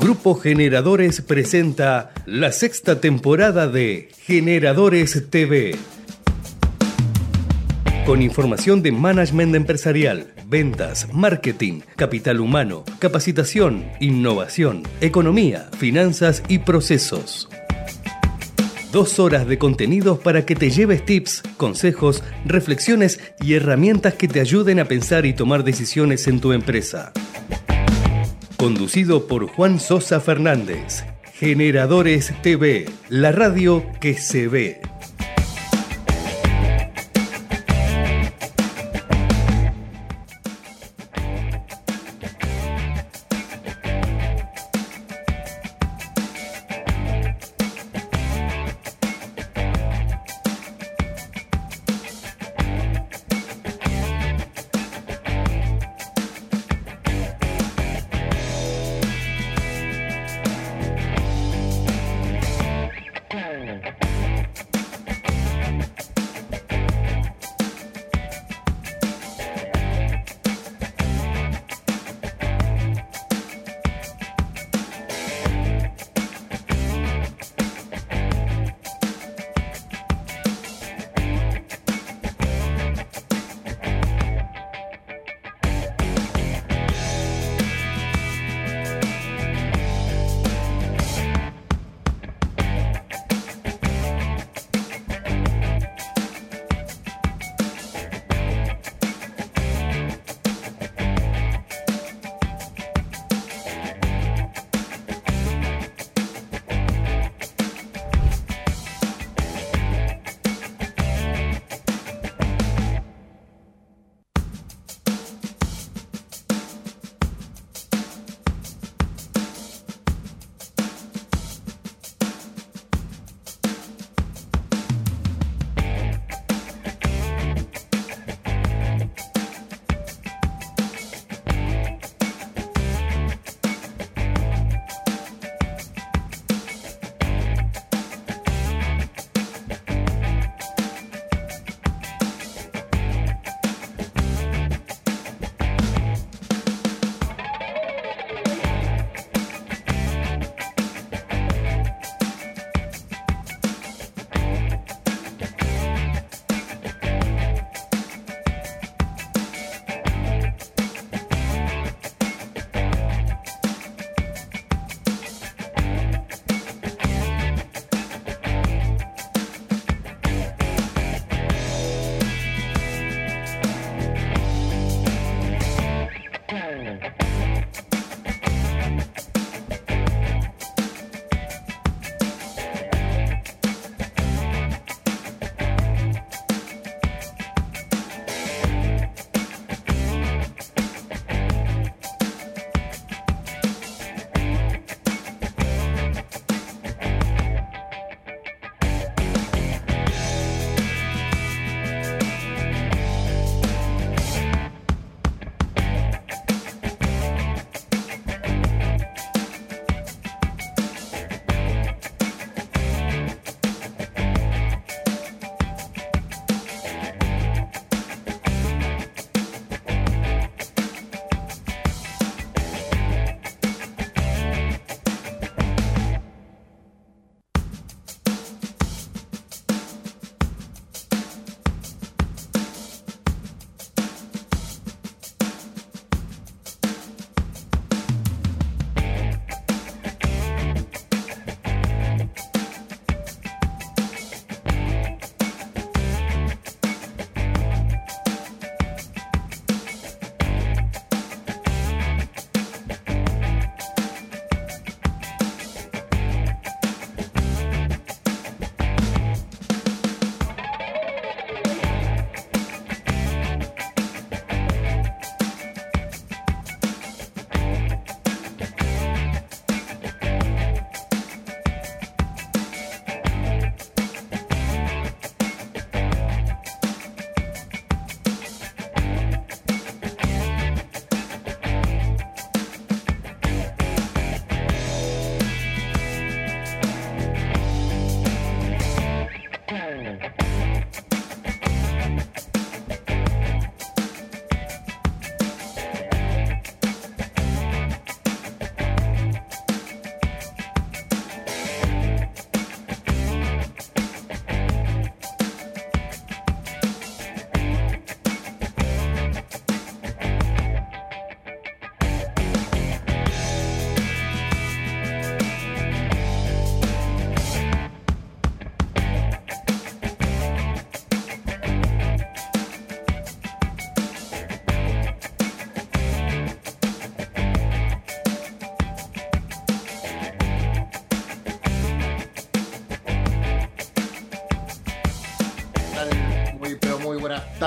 Grupo Generadores presenta la sexta temporada de Generadores TV. Con información de management empresarial, ventas, marketing, capital humano, capacitación, innovación, economía, finanzas y procesos. Dos horas de contenidos para que te lleves tips, consejos, reflexiones y herramientas que te ayuden a pensar y tomar decisiones en tu empresa. Conducido por Juan Sosa Fernández. Generadores TV, la radio que se ve.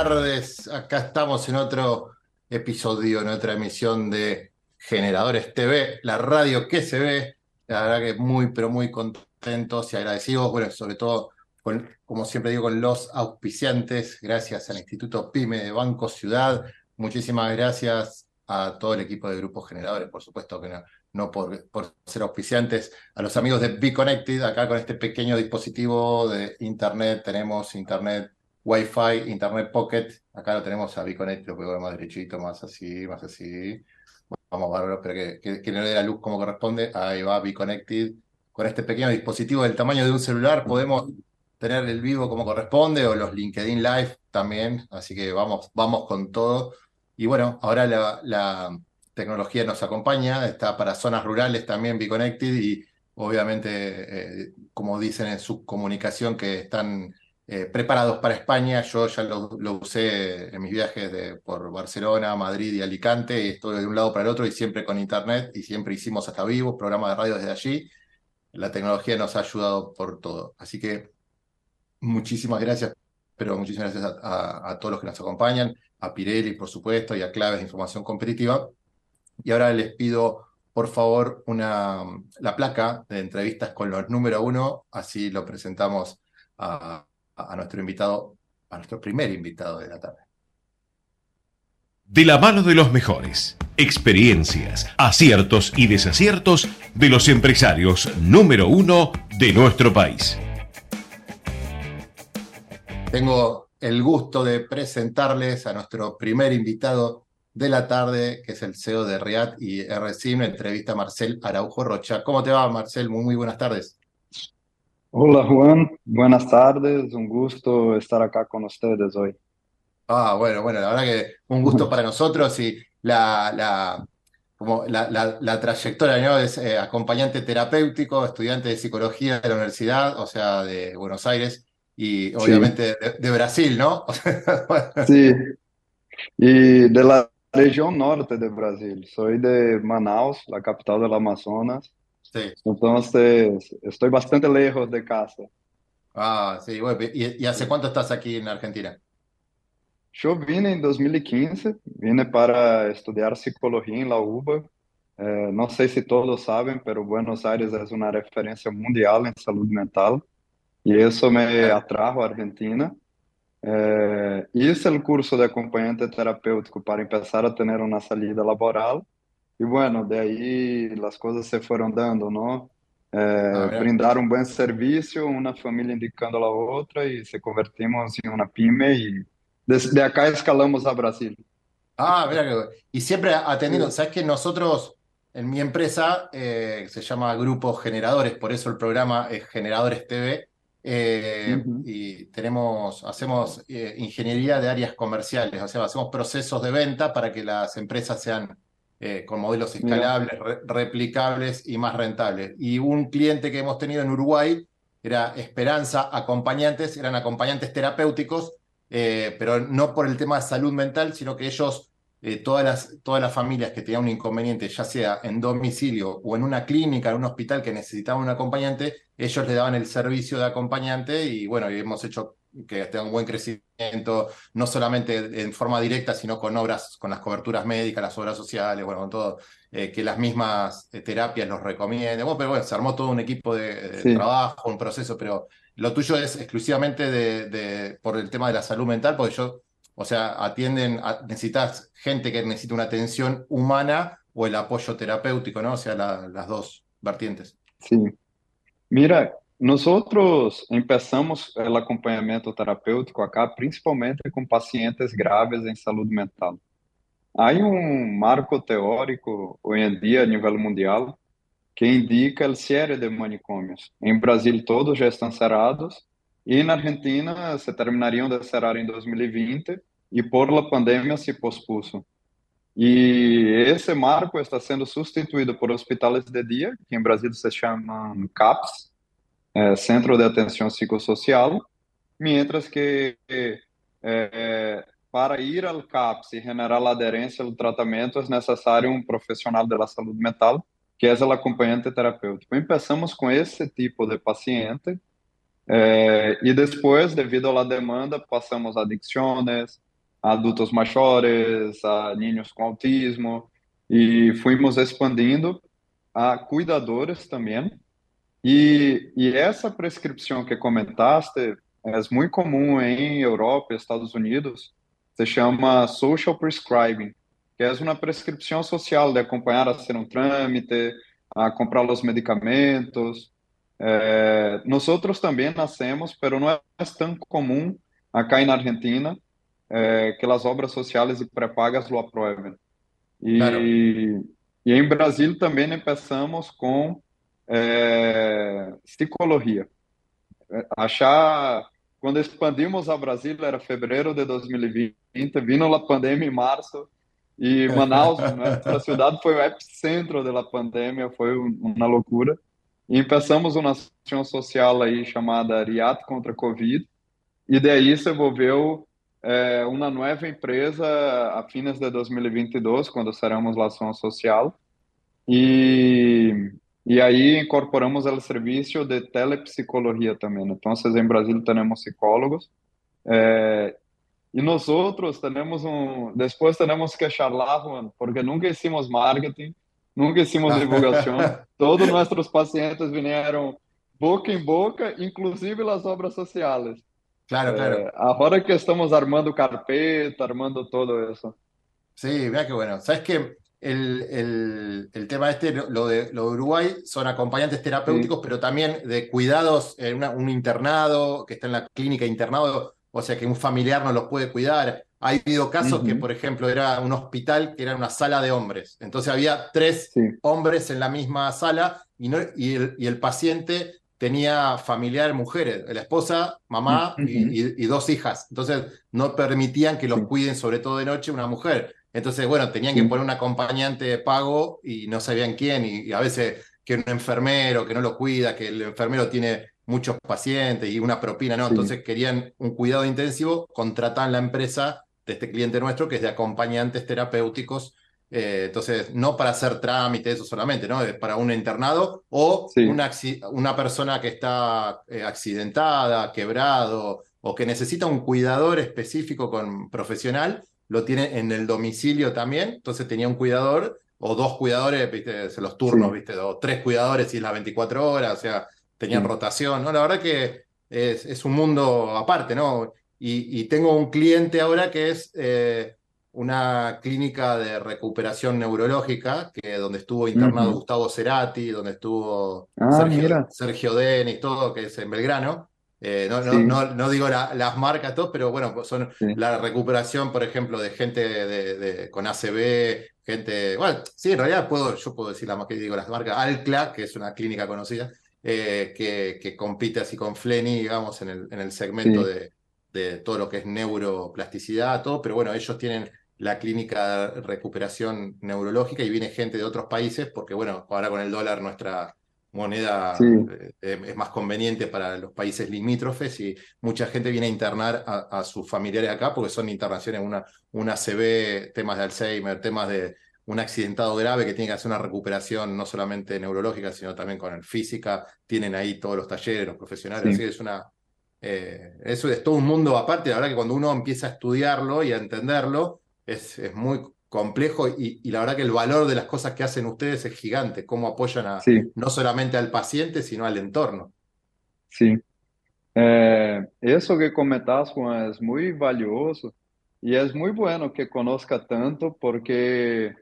Tardes. Acá estamos en otro episodio, en otra emisión de Generadores TV, la radio que se ve. La verdad que muy, pero muy contentos y agradecidos. Bueno, sobre todo, como siempre digo, con los auspiciantes. Gracias al Instituto PYME de Banco Ciudad. Muchísimas gracias a todo el equipo de grupos generadores, por supuesto que no, por, por, ser auspiciantes, a los amigos de Be Connected, acá con este pequeño dispositivo de Internet, tenemos Internet Wi-Fi, Internet Pocket, acá lo tenemos a Be Connected, lo puedo ver más derechito, más así, más así. Vamos, bárbaro, pero que, que, que, no le dé la luz como corresponde. Ahí va, Be Connected. Con este pequeño dispositivo del tamaño de un celular podemos tener el vivo como corresponde o los LinkedIn Live también. Así que vamos, vamos con todo. Y bueno, ahora la, tecnología nos acompaña, está para zonas rurales también Be Connected y obviamente, eh, como dicen en su comunicación, que están eh, preparados para España. Yo ya lo, usé en mis viajes por Barcelona, Madrid y Alicante, y estuve de un lado para el otro y siempre con internet y siempre hicimos hasta vivo, programa de radio desde allí. La tecnología nos ha ayudado por todo. Así que muchísimas gracias, pero muchísimas gracias a, a, a todos los que nos acompañan, a Pirelli, por supuesto, y a Claves de Información Competitiva. Y ahora les pido, por favor, una, la placa de entrevistas con los número uno, así lo presentamos a, a nuestro invitado, a nuestro primer invitado de la tarde. De la mano de los mejores, experiencias, aciertos y desaciertos de los empresarios número uno de nuestro país. Tengo el gusto de presentarles a nuestro primer invitado de la tarde, que es el CEO de RIAT y RCIM, entrevista a Marcel Araujo Rocha. ¿Cómo te va, Marcel? Muy, muy buenas tardes. Hola Juan, buenas tardes, un gusto estar acá con ustedes hoy. Ah, bueno, bueno, la verdad que un gusto para nosotros y la, la, como la, la, la trayectoria, ¿no? Es eh, acompañante terapéutico, estudiante de psicología de la universidad, o sea, de Buenos Aires y obviamente sí. de, de, Brasil, ¿no? sí, y de la región norte de Brasil, soy de Manaus, la capital del Amazonas. Sí. Entonces, estoy bastante lejos de casa. Ah, sí, bueno, ¿y, ¿y, hace cuánto estás aquí en Argentina? Yo vine en 2015, vine para estudiar psicología en la UBA. Eh, no sé si todos saben, pero Buenos Aires es una referencia mundial en salud mental y eso me atrajo a Argentina. Eh, hice el curso de acompañante terapéutico para empezar a tener una salida laboral y bueno, de ahí las cosas se fueron dando, ¿no? Eh, ah, brindar un buen servicio, una familia indicando a la otra y se convertimos en una pyme y desde acá escalamos a Brasil. Ah, mira, y siempre atendiendo, sabes que nosotros en mi empresa eh, se llama Grupo Generadores, por eso el programa es Generadores TV. Eh, uh -huh. Y tenemos, hacemos eh, ingeniería de áreas comerciales, o sea, hacemos procesos de venta para que las empresas sean eh, con modelos escalables, re replicables y más rentables. Y un cliente que hemos tenido en Uruguay era Esperanza Acompañantes, eran acompañantes terapéuticos, eh, pero no por el tema de salud mental, sino que ellos, eh, todas, las, todas las familias que tenían un inconveniente, ya sea en domicilio o en una clínica, en un hospital que necesitaban un acompañante, ellos le daban el servicio de acompañante y bueno, hemos hecho que tenga un buen crecimiento, no solamente en forma directa, sino con obras, con las coberturas médicas, las obras sociales, bueno, con todo, eh, que las mismas eh, terapias los recomienden. Bueno, pero bueno, se armó todo un equipo de, de sí. trabajo, un proceso, pero lo tuyo es exclusivamente de, de, por el tema de la salud mental, porque yo, o sea, atienden, a, necesitas gente que necesita una atención humana o el apoyo terapéutico, ¿no? O sea, la, las dos vertientes. Sí. Mira, Nosotros empezamos o acompanhamento terapêutico acá, principalmente com pacientes graves em saúde mental. Há um marco teórico hoje em dia a nível mundial que indica o cierre de manicômios. Em Brasil todos já estão cerrados e na Argentina se terminariam de cerrar em 2020 e por la pandemia se pospuso. E esse marco está sendo substituído por hospitais de dia, que em Brasil se chamam CAPS, é, Centro de Atenção Psicossocial, mientras que é, para ir ao CAPS e generar aderência ao tratamento é necessário um profissional da saúde mental, que é o acompanhante terapêutico. Começamos com esse tipo de paciente é, e depois, devido à demanda, passamos a adicções, adultos maiores, a niños com autismo, e fomos expandindo a cuidadores também. E, e essa prescrição que comentaste é muito comum em Europa Estados Unidos, se chama social prescribing, que é uma prescrição social de acompanhar a ser um trâmite, a comprar os medicamentos. É, nós outros também nascemos, mas não é tão comum acá na Argentina é, que as obras sociais e pré-pagas lo aprovem. E, claro. e em Brasil também começamos com é, psicologia. É, achar quando expandimos a Brasil era fevereiro de 2020, vindo a pandemia em março e Manaus, nossa cidade foi o epicentro da pandemia, foi uma loucura. E começamos uma ação social aí chamada RIAT contra a Covid, e daí se envolveu é, uma nova empresa a fins de 2022, quando seremos ação social, e, e aí incorporamos o serviço de telepsicologia também. Então, em Brasil temos psicólogos, é, e nós outros temos um, depois temos que charlar, Juan, porque nunca hicimos marketing, nunca hicimos divulgação. Todos nossos pacientes vieram boca em boca, inclusive as obras sociais. Claro, claro. ahora que estamos armando carpeta, armando todo eso. Sí, vea qué bueno. Sabes que el, el, tema este, lo de, lo de Uruguay, son acompañantes terapéuticos, pero también de cuidados, en un internado que está en la clínica internado, o sea que un familiar no los puede cuidar. Ha habido casos que, por ejemplo, era un hospital que era una sala de hombres. Entonces había tres hombres en la misma sala y, no, y, el, y el paciente tenía familiar mujeres, la esposa, mamá y, dos hijas. Entonces no permitían que los cuiden, sobre todo de noche, una mujer. Entonces, bueno, tenían que poner un acompañante de pago y no sabían quién. Y, a veces que un enfermero que no lo cuida, que el enfermero tiene muchos pacientes y una propina, ¿no? Entonces querían un cuidado intensivo, contratan la empresa de este cliente nuestro que es de acompañantes terapéuticos eh, entonces, no para hacer trámite, eso solamente, ¿no? Para un internado o una, una, persona que está eh, accidentada, quebrado o que necesita un cuidador específico con profesional, lo tiene en el domicilio también. Entonces tenía un cuidador o dos cuidadores, ¿viste? los turnos, ¿viste? O tres cuidadores y las 24 horas, o sea, tenían rotación, ¿no? La verdad que es, es un mundo aparte, ¿no? Y, y, tengo un cliente ahora que es... Eh, una clínica de recuperación neurológica, que donde estuvo internado Gustavo Cerati, donde estuvo ah, Sergio, Denis, todo, que es en Belgrano. Eh, no, no, no, digo las marcas, todo, pero bueno, pues son la recuperación, por ejemplo, de gente de, con ACB, gente. Bueno, sí, en realidad puedo, yo puedo decir la más que digo las marcas. Alcla, que es una clínica conocida, eh, que, que, compite así con Fleni, digamos, en el, en el segmento de, de todo lo que es neuroplasticidad, todo, pero bueno, ellos tienen la clínica de recuperación neurológica y viene gente de otros países porque, bueno, ahora con el dólar nuestra moneda eh, es más conveniente para los países limítrofes y mucha gente viene a internar a, sus familiares acá porque son internaciones, una, una CB, temas de Alzheimer, temas de un accidentado grave que tiene que hacer una recuperación no solamente neurológica, sino también con el física, tienen ahí todos los talleres, los profesionales, así es una... Eh, eso es todo un mundo aparte, la verdad que cuando uno empieza a estudiarlo y a entenderlo, es, es muy complejo y, y, la verdad que el valor de las cosas que hacen ustedes es gigante, cómo apoyan a, no solamente al paciente, sino al entorno. Sí. Eh, eso que comentas, Juan, es muy valioso y es muy bueno que conozca tanto porque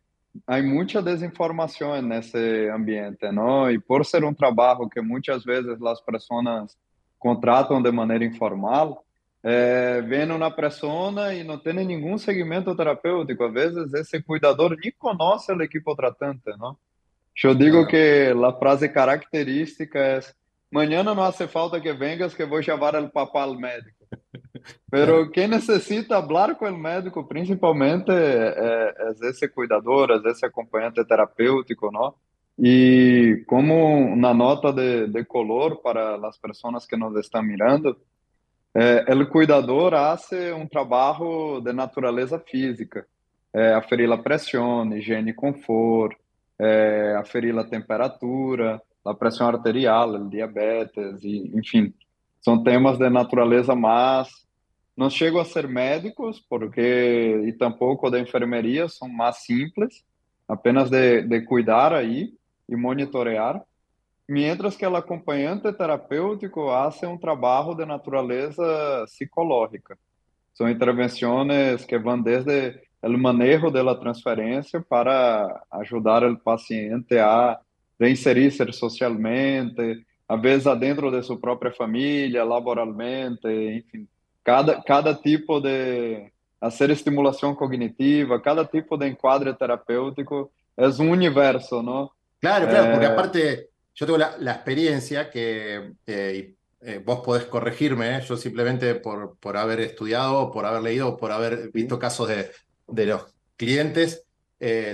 hay mucha desinformación en ese ambiente, ¿no? Y por ser un trabajo que muchas veces las personas contratan de manera informal, é, vendo na persona e não tendo nenhum segmento terapêutico. Às vezes, esse cuidador nem conhece a equipe tratante, não? Eu digo que a frase característica é mañana não hace falta que vengas que vou chamar o papá ao médico. Pero quem necessita falar com o médico, principalmente, é, é esse cuidador, é esse acompanhante terapêutico, não? E como na nota de, de color para as pessoas que nos estão mirando, é, o cuidador hace um trabalho de natureza física, é, aferir a pressão, higiene e conforto, é, aferir a temperatura, a pressão arterial, o diabetes, e, enfim, são temas de natureza mais não chegam a ser médicos, porque e tampouco de enfermeria, são mais simples, apenas de, de cuidar aí e monitorear. Mientras que o acompanhante terapêutico hace um trabalho de natureza psicológica. São intervenções que vão desde o manejo da transferência para ajudar o paciente a reinserir-se socialmente, a vezes dentro de sua própria família, laboralmente, enfim, cada, cada tipo de hacer estimulação cognitiva, cada tipo de enquadre terapêutico é um universo, não? Claro, claro, porque eh, aparte yo tengo la, la experiencia que eh, eh, vos podés corregirme, yo simplemente por, por haber estudiado, por haber leído, por haber visto casos de, de los clientes,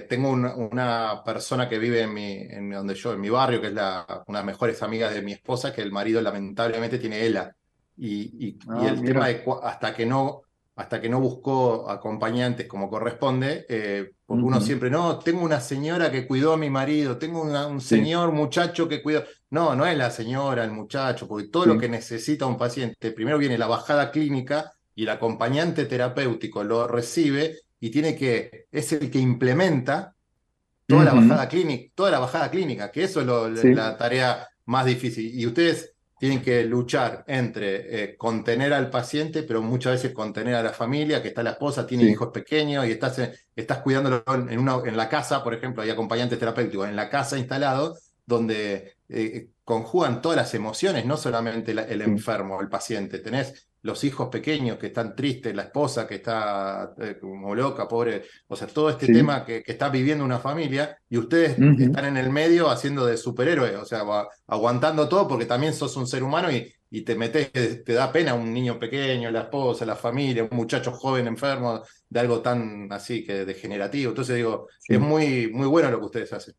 tengo una persona que vive en, mi, en donde yo, en mi barrio, que es la, una de las mejores amigas de mi esposa, que el marido lamentablemente tiene ELA. Y, y, ah, el tema de hasta que no hasta que no buscó acompañantes como corresponde, eh, porque uno siempre, no, tengo una señora que cuidó a mi marido, tengo un señor muchacho que cuidó. No, no es la señora, el muchacho, porque todo lo que necesita un paciente, primero viene la bajada clínica y el acompañante terapéutico lo recibe y tiene que, es el que implementa toda la bajada clínica, toda la bajada clínica, que eso es la tarea más difícil. Y ustedes tienen que luchar entre eh, contener al paciente, pero muchas veces contener a la familia, que está la esposa, tiene hijos pequeños y estás, eh, estás cuidándolo en, una, en la casa, por ejemplo, hay acompañantes terapéuticos en la casa instalado, donde eh, conjugan todas las emociones, no solamente el enfermo, el paciente. Tenés los hijos pequeños que están tristes, la esposa que está eh, como loca, pobre, o sea, todo este tema que, está viviendo una familia y ustedes están en el medio haciendo de superhéroe, o sea, aguantando todo porque también sos un ser humano y, y te metes, te da pena un niño pequeño, la esposa, la familia, un muchacho joven enfermo de algo tan así que degenerativo. Entonces digo, es muy, muy bueno lo que ustedes hacen.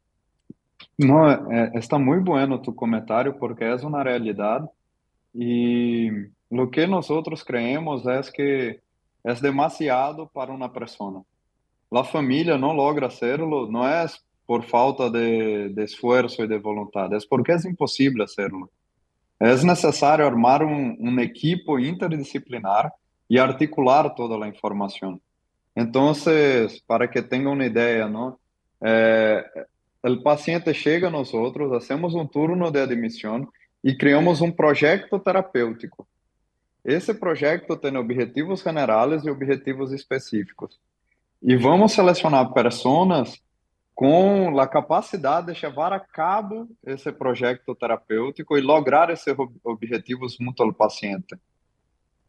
No, eh, está muy bueno tu comentario porque es una realidad y Lo que nosotros creemos es que es demasiado para una persona. La familia no logra hacerlo, no es por falta de, de esfuerzo y de voluntad, es porque es imposible hacerlo. Es necesario armar un, un equipo interdisciplinar y articular toda la información. Entonces, para que tenga una idea, ¿no? Eh, el paciente chega a nosotros, hacemos un turno de admisión y creamos un proyecto terapêutico. Esse projeto tem objetivos generais e objetivos específicos. E vamos selecionar pessoas com a capacidade de levar a cabo esse projeto terapêutico e lograr esses objetivos junto ao paciente.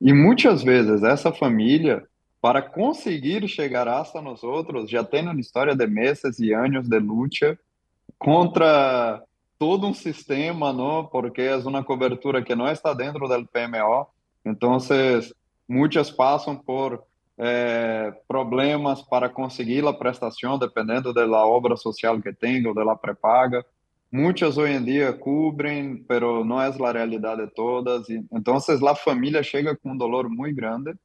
E muitas vezes essa família, para conseguir chegar hasta nós outros, já tem uma história de meses e anos de luta contra todo um sistema, não? Porque é uma cobertura que não está dentro do PMO Entonces, muchas pasan por eh, problemas para conseguir la prestación dependiendo de la obra social que tenga o de la prepaga. Muchas hoy en día cubren, pero no es la realidad de todas. Y, entonces, la familia llega con un dolor muy grande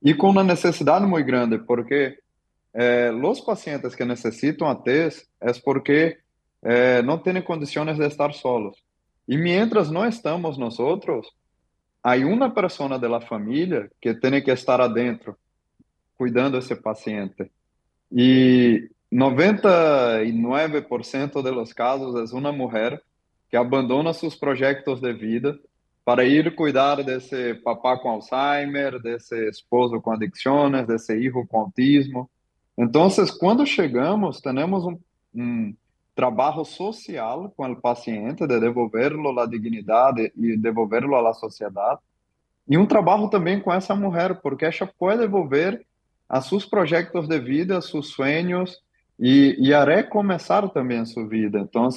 y con una necesidad muy grande, porque eh, los pacientes que necesitan a TES es porque eh, no condiciones de estar solos. Y mientras no estamos nosotros, Aí uma pessoa da família que tem que estar adentro, cuidando esse paciente. E 99% dos casos é uma mulher que abandona seus projetos de vida para ir cuidar desse papá com Alzheimer, desse esposo com adicções, desse filho com autismo. Então, quando chegamos, temos um, um trabalho social com o paciente, de devolverlo a dignidade e devolverlo à sociedade. E um trabalho também com essa mulher, porque ela pode devolver a seus projetos de vida, a seus sonhos e, e a recomeçar também a sua vida. Então,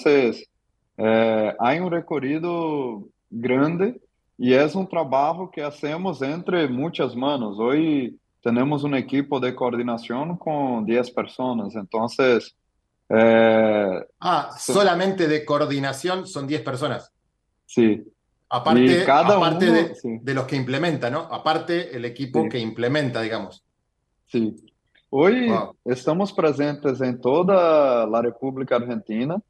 é, há um recorrido grande e é um trabalho que hacemos entre muitas manos. Hoje temos uma equipe de coordenação com 10 pessoas, então Eh, ah, solamente de coordinación son 10 personas. Sí. Aparte, aparte de, los que implementan, ¿no? Aparte el equipo que implementa, digamos. Sí. Hoy estamos presentes en toda la República Argentina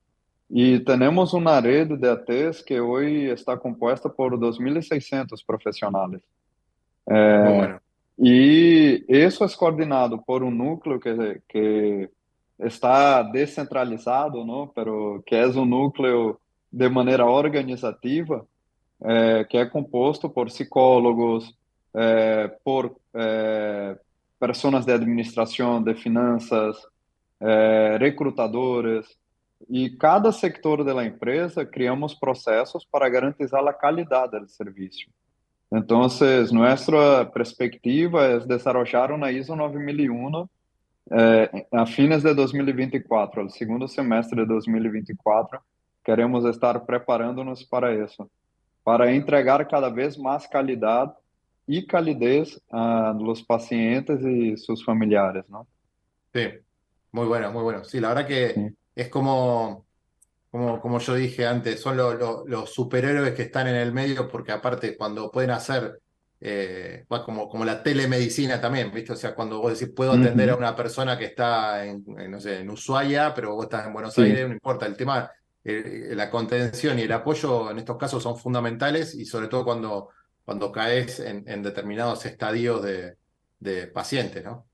y tenemos una red de ATs que hoy está compuesta por 2.600 profesionales. Eh, Y eso es coordinado por un núcleo que, que está descentralizado, ¿no? Pero que es un núcleo de manera organizativa, eh, que é composto por psicólogos, eh, por eh, pessoas de administração, de finanças, recrutadores, e cada sector da empresa criamos processos para garantizar a qualidade do serviço. Então, nossa perspectiva é desarrollar uma ISO 9001 eh, a fines de 2024, no segundo semestre de 2024, queremos estar preparando-nos para isso para entregar cada vez más calidad y calidez a los pacientes y sus familiares, ¿no? Sí, muy bueno, muy bueno. Sí, la verdad que es como, como, como yo dije antes, son los superhéroes que están en el medio porque aparte cuando pueden hacer, eh, como, como la telemedicina también, ¿viste? O sea, cuando vos decís, puedo atender a una persona que está en, no sé, en Ushuaia, pero vos estás en Buenos Aires, no importa, el tema eh, la contención y el apoyo en estos casos son fundamentales y sobre todo cuando, cuando caes en, determinados estadios de, de, pacientes, ¿no?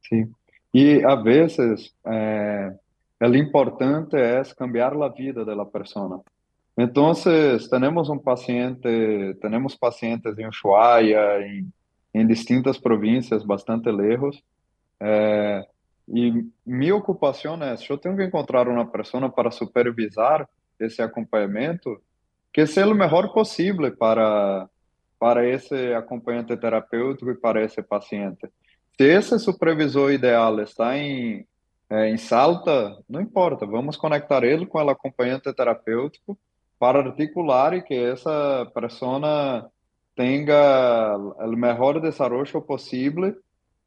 Sí, y a veces eh, lo importante es cambiar la vida de la persona. Entonces, tenemos un paciente, tenemos pacientes en Ushuaia, en, en distintas provincias bastante lejos, eh, e minha ocupação é, eu tenho que encontrar uma pessoa para supervisar esse acompanhamento, que seja o melhor possível para para esse acompanhante terapêutico e para esse paciente. Se esse supervisor ideal está em em Salta, não importa, vamos conectar ele com o acompanhante terapêutico para articular e que essa pessoa tenha o melhor desenvolvimento possível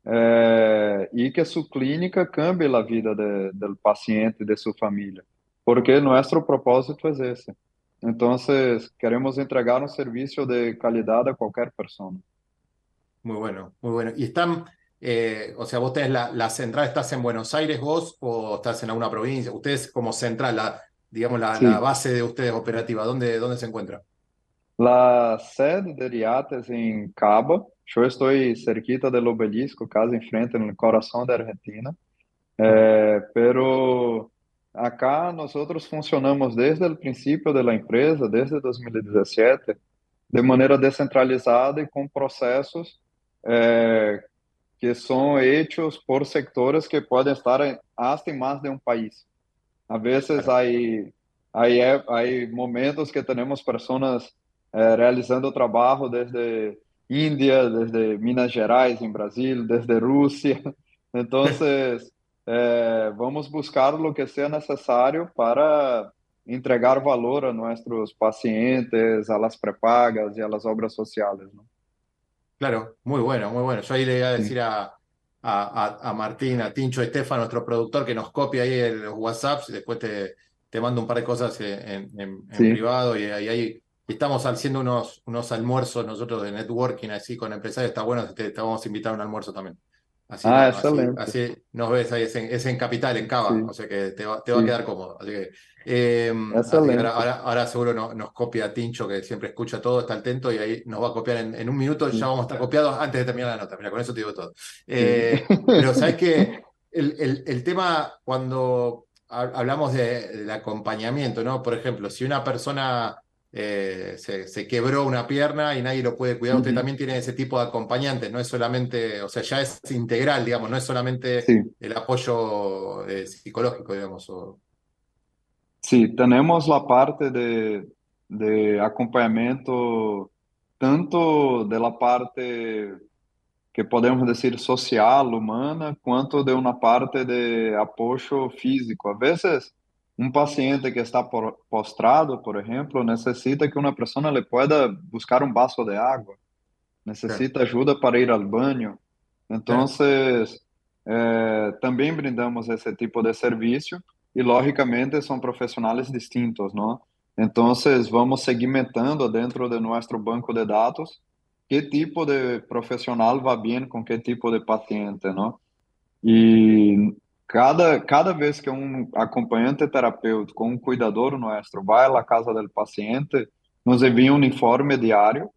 é, e que sua clínica cambie a vida de, do paciente e de sua família, porque nosso propósito é esse. Então, queremos entregar um serviço de qualidade a qualquer pessoa. Muy bueno, muy bueno. ¿Y están, eh, o sea, vos tenés la, la, central, estás en Buenos Aires vos o estás en alguna provincia? Ustedes como central, la, digamos, la, sí. la base de ustedes operativa, ¿dónde, dónde se encuentra? La sede de Riates em Cabo, Yo estoy cerquita del obelisco, casi enfrente, en el corazón de Argentina. Eh, pero acá nosotros funcionamos desde el principio de la empresa, desde 2017, de manera descentralizada y con procesos eh, que son hechos por sectores que pueden estar hasta en más de un país. A veces hay, hay, hay momentos que tenemos personas eh, realizando trabajo desde Índia, desde Minas Gerais em Brasil, desde Rússia. Então, eh, vamos buscar o que seja necessário para entregar valor a nossos pacientes, a las prepagas e a las obras sociales. ¿no? Claro, muy bueno, muy bueno. Yo ahí le iba a decir a, a, a, Martín, a Tincho Estefan, nuestro productor, que nos copie ahí el WhatsApp, y después te, te mando un par de cosas en, en, en sí. privado y ahí estamos haciendo unos, unos almuerzos nosotros de networking así con empresarios, está bueno, te, te vamos a invitar a un almuerzo también. Así, ah, excelente. Así, nos ves ahí, es en, es en Capital, en Cava, o sea que te va, te va a quedar cómodo. Así que, eh, así que ahora, ahora, ahora, seguro no, nos copia Tincho, que siempre escucha todo, está atento y ahí nos va a copiar en, en un minuto, ya vamos a estar copiados antes de terminar la nota. Mira, con eso te digo todo. Eh, pero sabes que el, el, el, tema cuando hablamos de, del acompañamiento, ¿no? Por ejemplo, si una persona eh, se, quebró una pierna y nadie lo puede cuidar. Usted también tiene ese tipo de acompañantes, no es solamente, o sea, ya es integral, digamos, no es solamente el apoyo eh, psicológico, digamos. Sí, tenemos la parte de, de acompañamiento tanto de la parte que podemos decir social, humana, cuanto de una parte de apoyo físico. A veces um paciente que está postrado, por exemplo, necessita que uma pessoa le pueda buscar um vaso de água, necessita ajuda para ir ao banho. Então, eh, também brindamos esse tipo de serviço e, logicamente, são profissionais distintos, não? Então, vamos segmentando dentro de nosso banco de dados que tipo de profissional vai bem com que tipo de paciente, não? E Cada, cada vez que um acompanhante terapêutico, um cuidador nosso vai à casa do paciente, nos envia um informe diário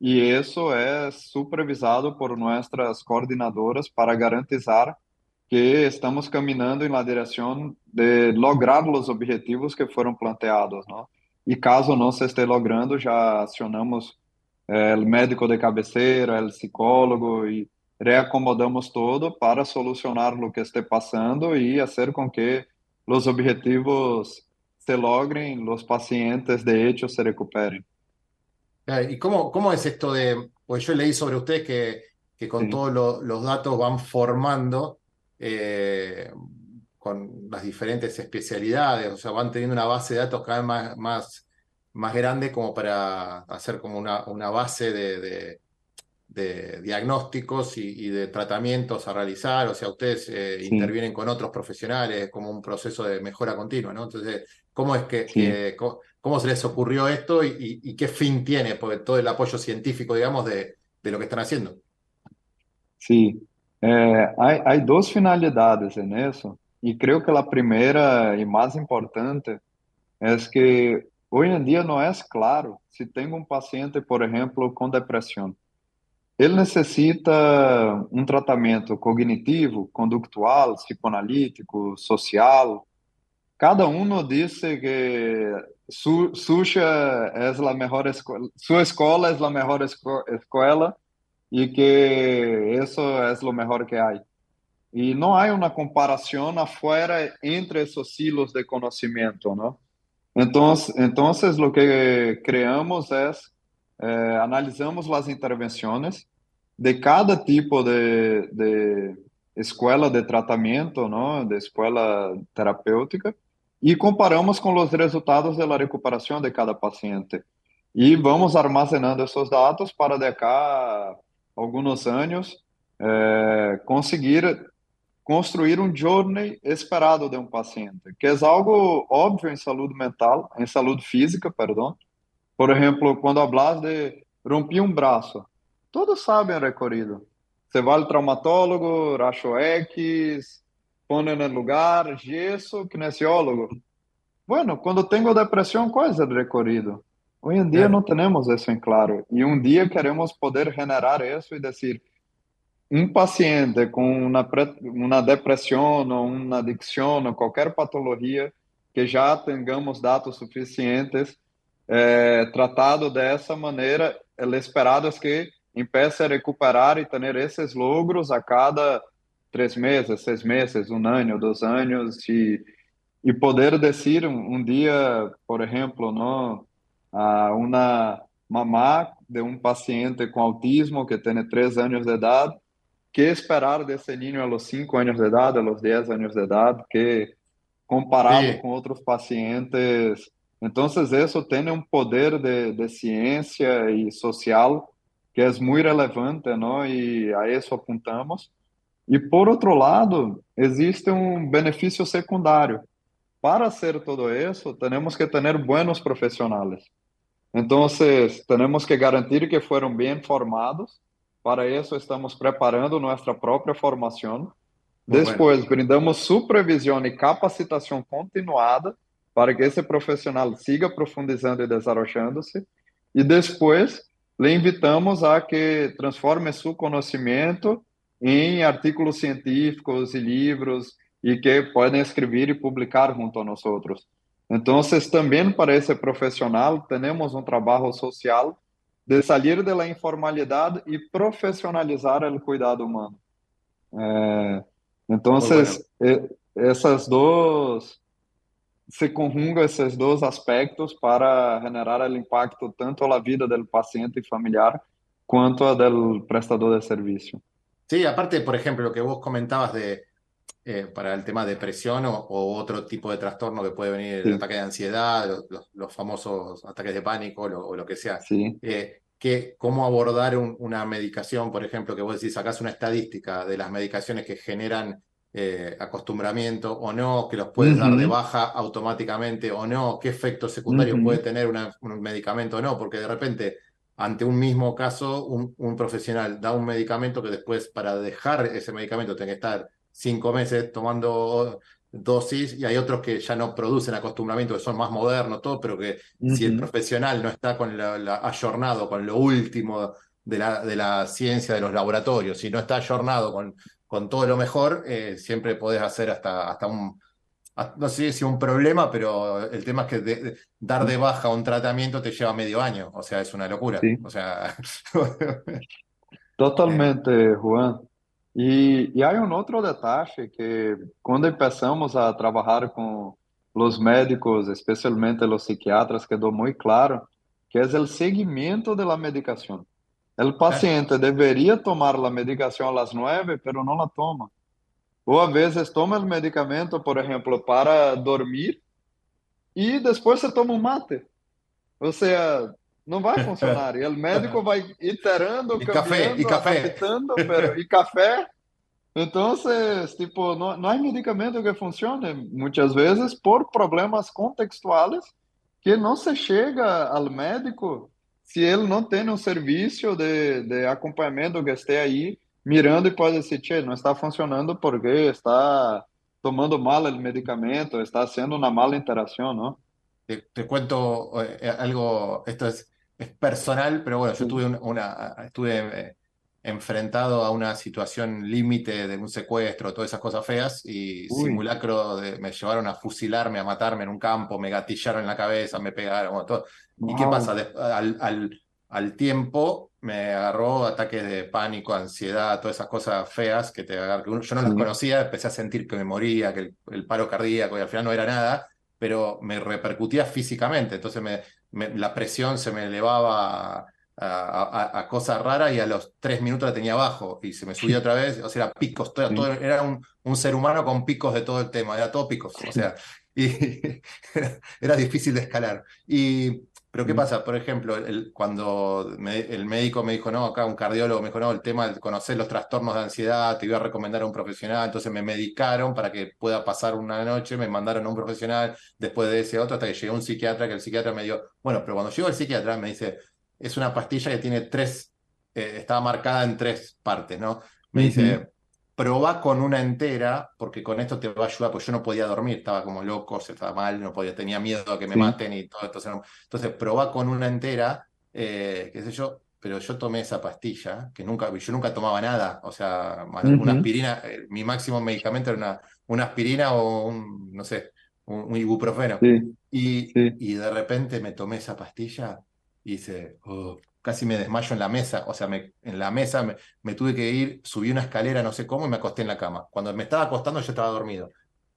y eso es supervisado por nuestras coordinadoras para garantizar que estamos caminhando la direção de lograr os objetivos que foram planteados, ¿no? E caso não se esté logrando, já acionamos eh, o médico de cabeceira, o psicólogo e reacomodamos todo para solucionar o que esté passando e fazer com que os objetivos se logren, os pacientes de hecho se recuperem. ¿Y cómo, cómo es esto de, pues yo leí sobre usted que, que con sí. todos lo, los datos van formando eh, con las diferentes especialidades, o sea, van teniendo una base de datos cada vez más, más, más grande como para hacer como una, una base de, de, de diagnósticos y, y, de tratamientos a realizar, o sea, ustedes eh, sí. intervienen con otros profesionales como un proceso de mejora continua, ¿no? Entonces, ¿cómo es que, sí. que cómo, cómo, se les ocurrió esto y, y, qué fin tiene pues, todo el apoyo científico, digamos, de, de lo que están haciendo? Sí, eh, hay, hay, dos finalidades en eso y creo que la primera y más importante es que hoy en día no es claro si tengo un paciente, por ejemplo, con depresión. Ele necessita um tratamento cognitivo, conductual, psicoanalítico, social. Cada um disse que su, Susha é a melhor escola, sua escola é a melhor esco, escola e que isso é o melhor que há. E não há uma comparação afuera entre esses silos de conhecimento, não? Então, então, o que criamos é eh, analizamos as intervenções de cada tipo de, de escola de tratamento, ¿no? de escola terapêutica, e comparamos com os resultados da recuperação de cada paciente. E vamos armazenando esses dados para de cá alguns anos eh, conseguir construir um journey esperado de um paciente, que é algo óbvio em saúde mental, em saúde física, perdão. Por exemplo, quando hablas de romper um braço, todos sabem o recorrido. Você vai ao traumatólogo, racho X, põe no lugar, gesso, kinesiólogo. Bueno, quando tenho depressão, qual é o recorrido? Hoje em dia é. não temos isso em claro. E um dia queremos poder generar isso e dizer, um paciente com uma, uma depressão ou uma adicção ou qualquer patologia que já tenhamos dados suficientes é, tratado dessa maneira, é esperado que empiece a recuperar e ter esses logros a cada três meses, seis meses, um ano, dois anos e e poder dizer um, um dia, por exemplo, não, a uma mamá de um paciente com autismo que tem três anos de idade, que esperar desse menino aos cinco anos de idade, aos dez anos de idade, que comparado Sim. com outros pacientes, então isso tem um poder de, de ciência e social que é muito relevante, não? E a isso apuntamos. E por outro lado, existe um benefício secundário. Para ser todo isso, temos que ter buenos profissionais. Então, temos que garantir que foram bem formados. Para isso, estamos preparando nossa própria formação. Depois, bueno. brindamos supervisão e capacitação continuada para que esse profissional siga profundizando e desenvolvendo-se. E depois, le invitamos a que transforme seu conhecimento em artigos científicos e livros e que podem escrever e publicar junto a nós outros. Então, também para esse profissional, temos um trabalho social de sair da informalidade e profissionalizar o cuidado humano. É, então, essas duas se conjugam esses dois aspectos para generar o impacto tanto na vida do paciente e familiar quanto a do prestador de serviço. Sí, aparte, por ejemplo, lo que vos comentabas de eh, para el tema de depresión o, o, otro tipo de trastorno que puede venir, sí. el ataque de ansiedad, los, los, los famosos ataques de pánico lo, o lo que sea. Sí. Eh, que, cómo abordar un, una medicación, por ejemplo, que vos decís, sacás una estadística de las medicaciones que generan eh, acostumbramiento o no, que los puedes uh -huh. dar de baja automáticamente o no, qué efectos secundarios uh -huh. puede tener una, un medicamento o no, porque de repente ante un mismo caso un, un, profesional da un medicamento que después para dejar ese medicamento tiene que estar cinco meses tomando dosis y hay otros que ya no producen acostumbramiento, que son más modernos, todo, pero que si el profesional no está con la, ayornado con lo último de la, de la ciencia de los laboratorios, si no está ayornado con, con todo lo mejor, eh, siempre podés hacer hasta, hasta un, no sé si un problema, pero el tema es que dar de baja un tratamiento te lleva medio año, o sea, es una locura. O sea... Totalmente, Juan. E, e há um outro detalhe que quando começamos a trabalhar com os médicos, especialmente os psiquiatras, quedou muito claro que é o seguimento da medicação. O paciente deveria tomar a medicação às nove, mas não la toma. Ou às vezes toma o medicamento, por exemplo, para dormir e depois se toma um mate. Ou seja, não vai funcionar. E o médico vai iterando, e café, e café. Adaptando, pero, e café. Então, tipo, não, não há medicamento que funcione muitas vezes por problemas contextuais que não se chega ao médico se ele não tem um serviço de, de acompanhamento que esteja aí mirando e pode dizer, che, não está funcionando porque está tomando mal o medicamento, está haciendo uma mala interação, ¿no? Te, te cuento eh, algo, esto es es personal, pero bueno, yo tuve una, estuve eh, enfrentado a una situación límite de un secuestro, todas esas cosas feas, y simulacro de, me llevaron a fusilarme, a matarme en un campo, me gatillaron en la cabeza, me pegaron, todo. ¿Y qué pasa? al, al, al, tiempo me agarró ataques de pánico, ansiedad, todas esas cosas feas que te agarran. Yo no las conocía, empecé a sentir que me moría, que el, el paro cardíaco, y al final no era nada, pero me repercutía físicamente. Entonces me, la presión se me elevaba a, cosas raras y a los tres minutos la tenía abajo y se me subía otra vez, o sea, era picos, todo, era un, un, ser humano con picos de todo el tema, era todo picos, o sea, y era difícil de escalar. Y, pero ¿qué pasa? Por ejemplo, el, cuando el médico me dijo, no, acá un cardiólogo me dijo, no, el tema de conocer los trastornos de ansiedad, te iba a recomendar a un profesional, entonces me medicaron para que pueda pasar una noche, me mandaron a un profesional, después de ese otro, hasta que llegó un psiquiatra, que el psiquiatra me dio, bueno, pero cuando llegó el psiquiatra me dice, es una pastilla que tiene tres, eh, estaba marcada en tres partes, ¿no? Me dice, probá con una entera, porque con esto te va a ayudar, porque yo no podía dormir, estaba como loco, se estaba mal, no podía, tenía miedo a que me maten y todo esto. Entonces, probá con una entera, eh, qué sé yo, pero yo tomé esa pastilla, que nunca, yo nunca tomaba nada, o sea, una aspirina, eh, mi máximo medicamento era una, una aspirina o un, no sé, un, ibuprofeno. y, y de repente me tomé esa pastilla y dice, oh, casi me desmayo en la mesa, o sea, me, en la mesa me, tuve que ir, subí una escalera, no sé cómo, y me acosté en la cama. Cuando me estaba acostando yo estaba dormido.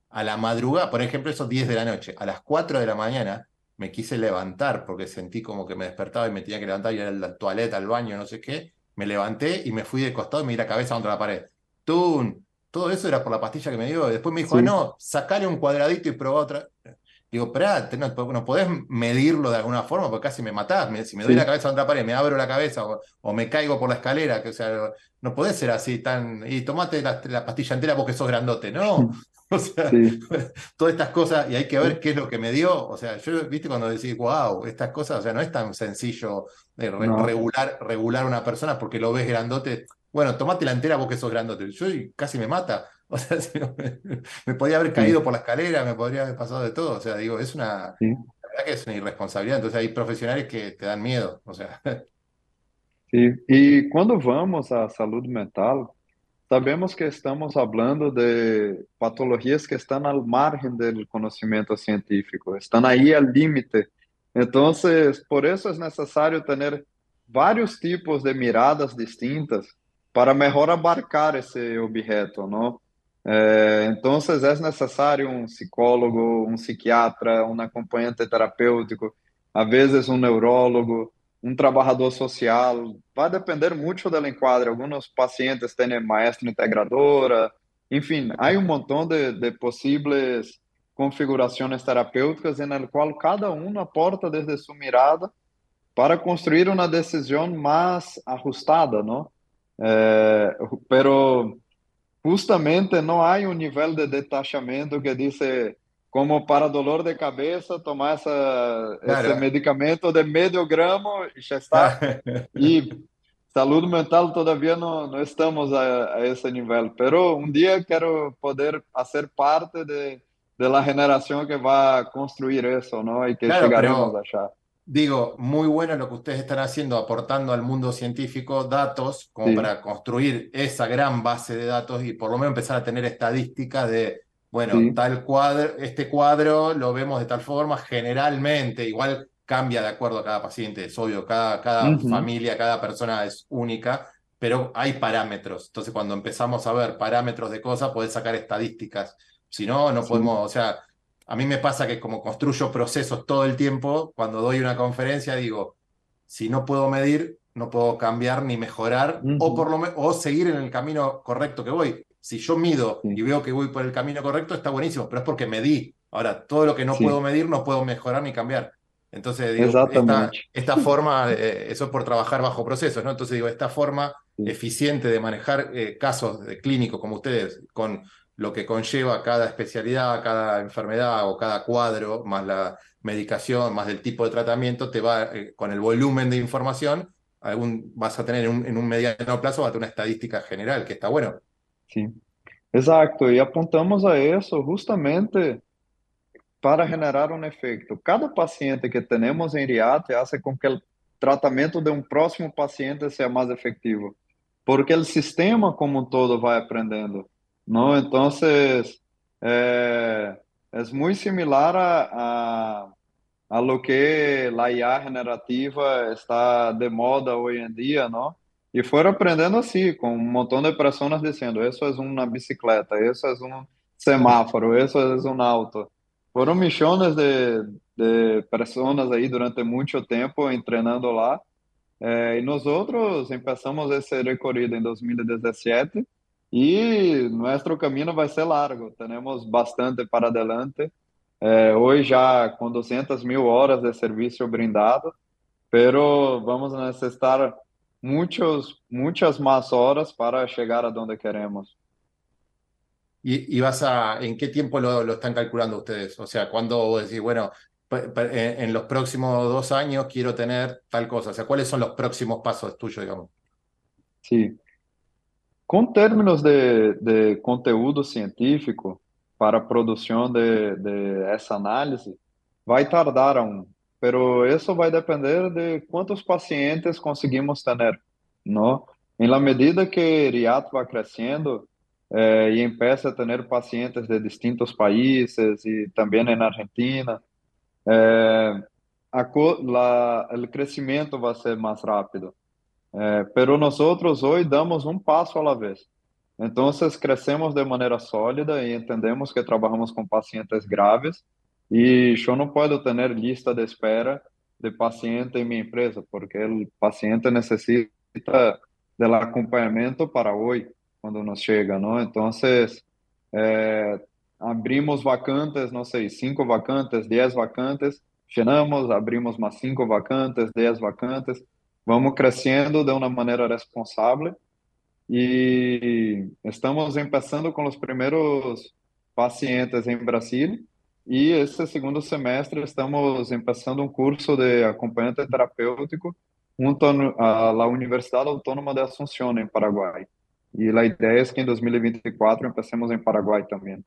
A la madrugada, por ejemplo, esos 10 de la noche, a las 4 de la mañana me quise levantar porque sentí como que me despertaba y me tenía que levantar y ir a la toaleta, al baño, no sé qué. Me levanté y me fui de costado y me di la cabeza contra la pared. ¡Tun! Todo eso era por la pastilla que me dio. Después me dijo, no, sacale un cuadradito y probá otra. Digo, esperá, no, podés medirlo de alguna forma porque casi me matás. si me doy la cabeza a otra pared, me abro la cabeza o, me caigo por la escalera, que o sea, no podés ser así tan. Y tomate la, pastilla entera porque sos grandote, ¿no? O sea, todas estas cosas, y hay que ver qué es lo que me dio. O sea, yo, viste, cuando decís, wow, estas cosas, o sea, no es tan sencillo de regular, regular una persona porque lo ves grandote. Bueno, tomate la entera porque sos grandote. Yo casi me mata. O sea, me, podía haber caído por la escalera, me podría haber pasado de todo. O sea, digo, es una, la verdad que es una irresponsabilidad. Entonces hay profesionales que te dan miedo. O sea. Sí, y cuando vamos a salud mental, sabemos que estamos hablando de patologías que están al margen del conocimiento científico, están ahí al límite. Entonces, por eso es necesario tener varios tipos de miradas distintas para mejor abarcar ese objeto, ¿no? É, então, é necessário um psicólogo, um psiquiatra, um acompanhante terapêutico, às vezes um neurólogo, um trabalhador social. Vai depender muito do enquadro. Alguns pacientes têm maestra integradora, enfim, há um montão de, de possíveis configurações terapêuticas em qual cada um aporta desde sua mirada para construir uma decisão mais ajustada, não? É, pero justamente no hay un nivel de detachamiento que dice, como para dolor de cabeza, tomar ese medicamento de medio gramo y ya está. y salud mental todavía no, no estamos a, ese nivel, pero un día quiero poder hacer parte de, de la generación que va a construir eso, ¿no? Y que llegaremos allá. Digo, muy bueno lo que ustedes están haciendo, aportando al mundo científico datos como para construir esa gran base de datos y por lo menos empezar a tener estadísticas de, bueno, tal cuadro, este cuadro lo vemos de tal forma, generalmente, igual cambia de acuerdo a cada paciente, es obvio, cada, cada familia, cada persona es única, pero hay parámetros. Entonces, cuando empezamos a ver parámetros de cosas, podés sacar estadísticas. Si no, no podemos, o sea, a mí me pasa que como construyo procesos todo el tiempo, cuando doy una conferencia digo, si no puedo medir, no puedo cambiar ni mejorar o, por lo o seguir en el camino correcto que voy. Si yo mido y veo que voy por el camino correcto, está buenísimo, pero es porque medí. Ahora, todo lo que no puedo medir no puedo mejorar ni cambiar. Entonces, digo, esta, esta, forma, eso es por trabajar bajo procesos, ¿no? Entonces, digo, esta forma eficiente de manejar eh, casos de clínicos como ustedes, con lo que conlleva cada especialidad, cada enfermedad o cada cuadro, más la medicación, más el tipo de tratamiento, te va eh, con el volumen de información, algún, vas a tener en un, mediano plazo va a tener una estadística general, que está bueno. Sí, exacto, y apuntamos a eso justamente para generar un efecto. Cada paciente que tenemos en RIAT hace con que el tratamiento de un próximo paciente sea más efectivo, porque el sistema como todo va aprendiendo. ¿No? Entonces, eh, es muy similar a, a, lo que la IA generativa está de moda hoy en día, ¿no? Y fueron aprendiendo así, con un montón de personas diciendo, eso es una bicicleta, eso es un semáforo, eso es un auto. Fueron millones de, de personas ahí durante mucho tiempo entrenando lá. Eh, y nosotros empezamos ese recorrido en 2017 e nosso caminho vai ser largo, temos bastante para adelante. É, hoje já com 200 mil horas de serviço brindado, pero vamos necessitar muitos, muitas mais horas para chegar a onde queremos. ¿Y, vas a, en qué tiempo lo, lo, están calculando ustedes? O sea, cuando vos decís, bueno, en los próximos dos años quiero tener tal cosa. O sea, ¿cuáles son los próximos pasos tuyos, digamos? Sí, Com términos de, de conteúdo científico para produção de, de essa análise, vai tardar um, pero isso vai depender de quantos pacientes conseguimos ter? Em la medida que RIAT vai crescendo eh, e empieza a ter pacientes de distintos países e também na Argentina, eh, a, la, o crescimento vai ser mais rápido. Eh, pero nosotros hoy damos un paso a la vez. Entonces crecemos de manera sólida y entendemos que trabajamos con pacientes graves y yo no puedo tener lista de espera de paciente en mi empresa porque el paciente necesita del acompañamiento para hoy cuando nos llega, ¿no? Entonces eh, abrimos vacantes, no sé, cinco vacantes, diez vacantes, llenamos, abrimos más cinco vacantes, diez vacantes vamos crescendo de uma maneira responsável e estamos começando com os primeiros pacientes em Brasil e esse segundo semestre estamos começando um curso de acompanhante terapêutico junto à Universidade Autônoma de Asunción em Paraguai. E a ideia é que em 2024 empecemos em Paraguai também.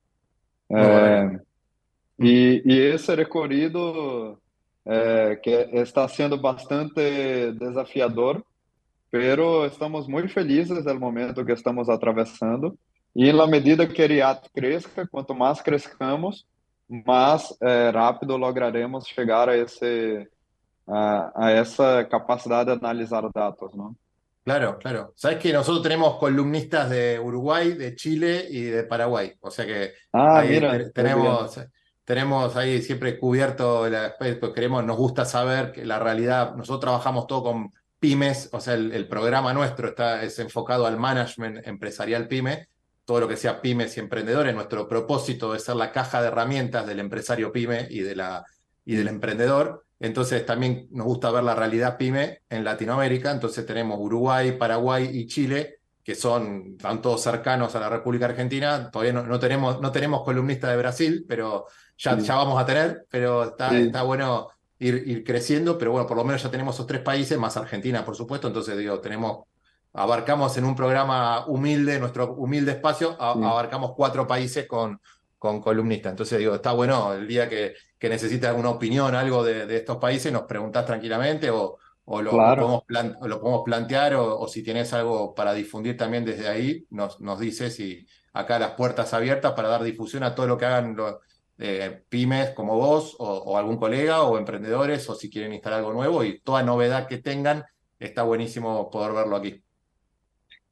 É, e, e esse recorrido é, que está sendo bastante desafiador, pero estamos muito felizes do momento que estamos atravessando. E na medida que RIAT cresça, quanto mais crescamos, mais é, rápido lograremos chegar a, esse, a, a, essa capacidade de analisar dados, não? Claro, claro. Sabes que nosotros tenemos columnistas de Uruguay, de Chile y de Paraguay. O sea que ah, mira, tenemos, tenemos ahí siempre cubierto el aspecto, queremos, nos gusta saber que la realidad, nosotros trabajamos todo con pymes, o sea, el, programa nuestro está, es enfocado al management empresarial pyme, todo lo que sea pymes y emprendedores, nuestro propósito es ser la caja de herramientas del empresario pyme y, de la, y del emprendedor. Entonces también nos gusta ver la realidad pyme en Latinoamérica, entonces tenemos Uruguay, Paraguay y Chile, que son, están todos cercanos a la República Argentina. Todavía no, no tenemos, no tenemos columnista de Brasil, pero ya, ya vamos a tener, pero está, está bueno ir, ir, creciendo, pero bueno, por lo menos ya tenemos esos tres países, más Argentina, por supuesto, entonces digo, tenemos, abarcamos en un programa humilde, nuestro humilde espacio, abarcamos cuatro países con, con columnistas. Entonces digo, está bueno el día que, que necesites alguna opinión, algo de, estos países, nos preguntás tranquilamente o, o lo, podemos lo, podemos plantear o, si tienes algo para difundir también desde ahí, nos, nos dices y acá las puertas abiertas para dar difusión a todo lo que hagan los eh, pymes como vos o, algún colega o emprendedores o si quieren instalar algo nuevo y toda novedad que tengan, está buenísimo poder verlo aquí.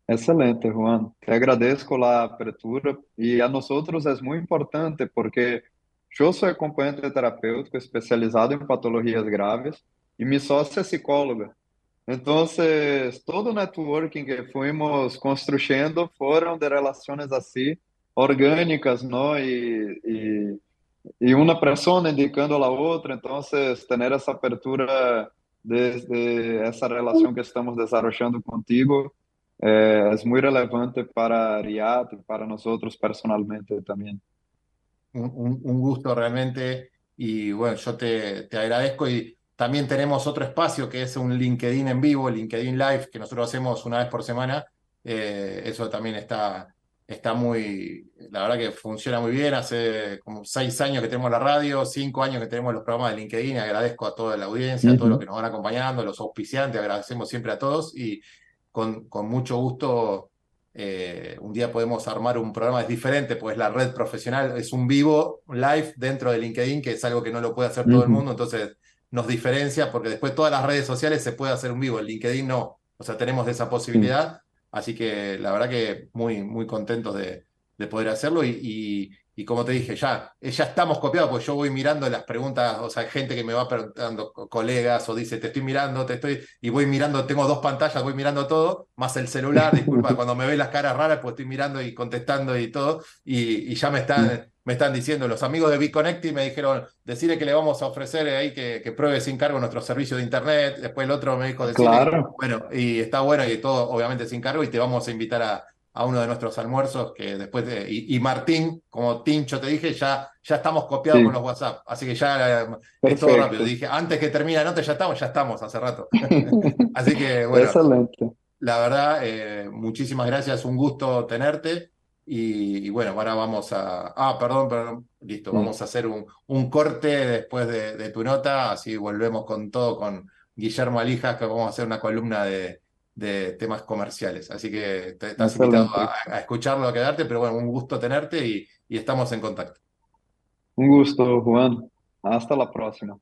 Excelente, Juan. Te agradezco la apertura y a nosotros es muy importante porque yo soy acompañante terapéutico especializado en patologías graves e minha sócia é psicóloga. Então, todo o networking que fomos construindo foram de relações assim, orgânicas, não? E, e, e uma pessoa indicando a outra. Então, ter essa abertura desde essa relação que estamos desenvolvendo contigo é, é muito relevante para Riat e para nós personalmente também. Um, um, gusto realmente e, bueno, eu te, te agradezco e También tenemos otro espacio que es un LinkedIn en vivo, LinkedIn Live, que nosotros hacemos una vez por semana. Eh, eso también está, está muy, la verdad que funciona muy bien. Hace como seis años que tenemos la radio, cinco años que tenemos los programas de LinkedIn. Agradezco a toda la audiencia, a todos los que nos van acompañando, los auspiciantes, agradecemos siempre a todos y con, con mucho gusto eh, un día podemos armar un programa, es diferente, pues la red profesional es un vivo, live dentro de LinkedIn, que es algo que no lo puede hacer todo el mundo, entonces nos diferencia, porque después todas las redes sociales se puede hacer un vivo, el LinkedIn no, o sea, tenemos esa posibilidad, así que la verdad que muy, muy contentos de, de poder hacerlo y, y, como te dije, ya, ya estamos copiados, porque yo voy mirando las preguntas, o sea, hay gente que me va preguntando, colegas, o dice, te estoy mirando, te estoy, y voy mirando, tengo dos pantallas, voy mirando todo, más el celular, disculpa, cuando me ve las caras raras, pues estoy mirando y contestando y todo, y, y ya me están me están diciendo. Los amigos de BitConnect me dijeron, decirle que le vamos a ofrecer ahí que, que, pruebe sin cargo nuestro servicio de internet. Después el otro me dijo, decirle, claro. bueno, y está bueno y todo obviamente sin cargo y te vamos a invitar a, a uno de nuestros almuerzos que después de, y, Martín, como Tincho te dije, ya, ya estamos copiados con los WhatsApp, así que ya es todo rápido. Dije, antes que termine la nota ya estamos, ya estamos hace rato. así que bueno, Excelente. la verdad, eh, muchísimas gracias, un gusto tenerte. Y, bueno, ahora vamos a. Ah, perdón, perdón. Listo, vamos a hacer un, un corte después de, tu nota, así volvemos con todo con Guillermo Alijas, que vamos a hacer una columna de, de temas comerciales. Así que te, estás invitado a, escucharlo, a quedarte, pero bueno, un gusto tenerte y, y estamos en contacto. Un gusto, Juan. Hasta la próxima.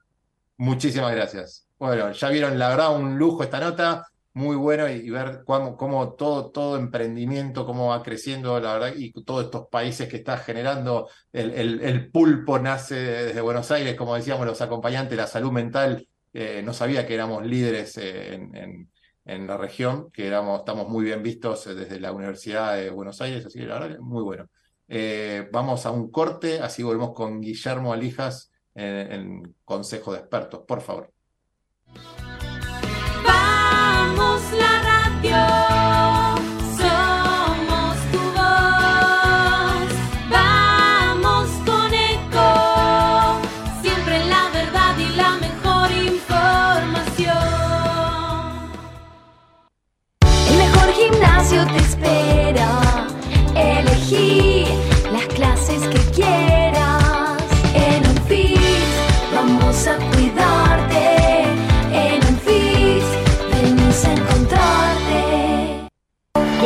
Muchísimas gracias. Bueno, ya vieron, la verdad, un lujo esta nota muy bueno y, ver cómo, cómo, todo, todo emprendimiento, cómo va creciendo, la verdad, y todos estos países que está generando, el, el, pulpo nace desde Buenos Aires, como decíamos los acompañantes, la salud mental, eh, no sabía que éramos líderes eh, en, en, la región, que éramos, estamos muy bien vistos eh, desde la Universidad de Buenos Aires, así que la verdad, muy bueno. vamos a un corte, así volvemos con Guillermo Alijas en, en Consejo de Expertos, por favor.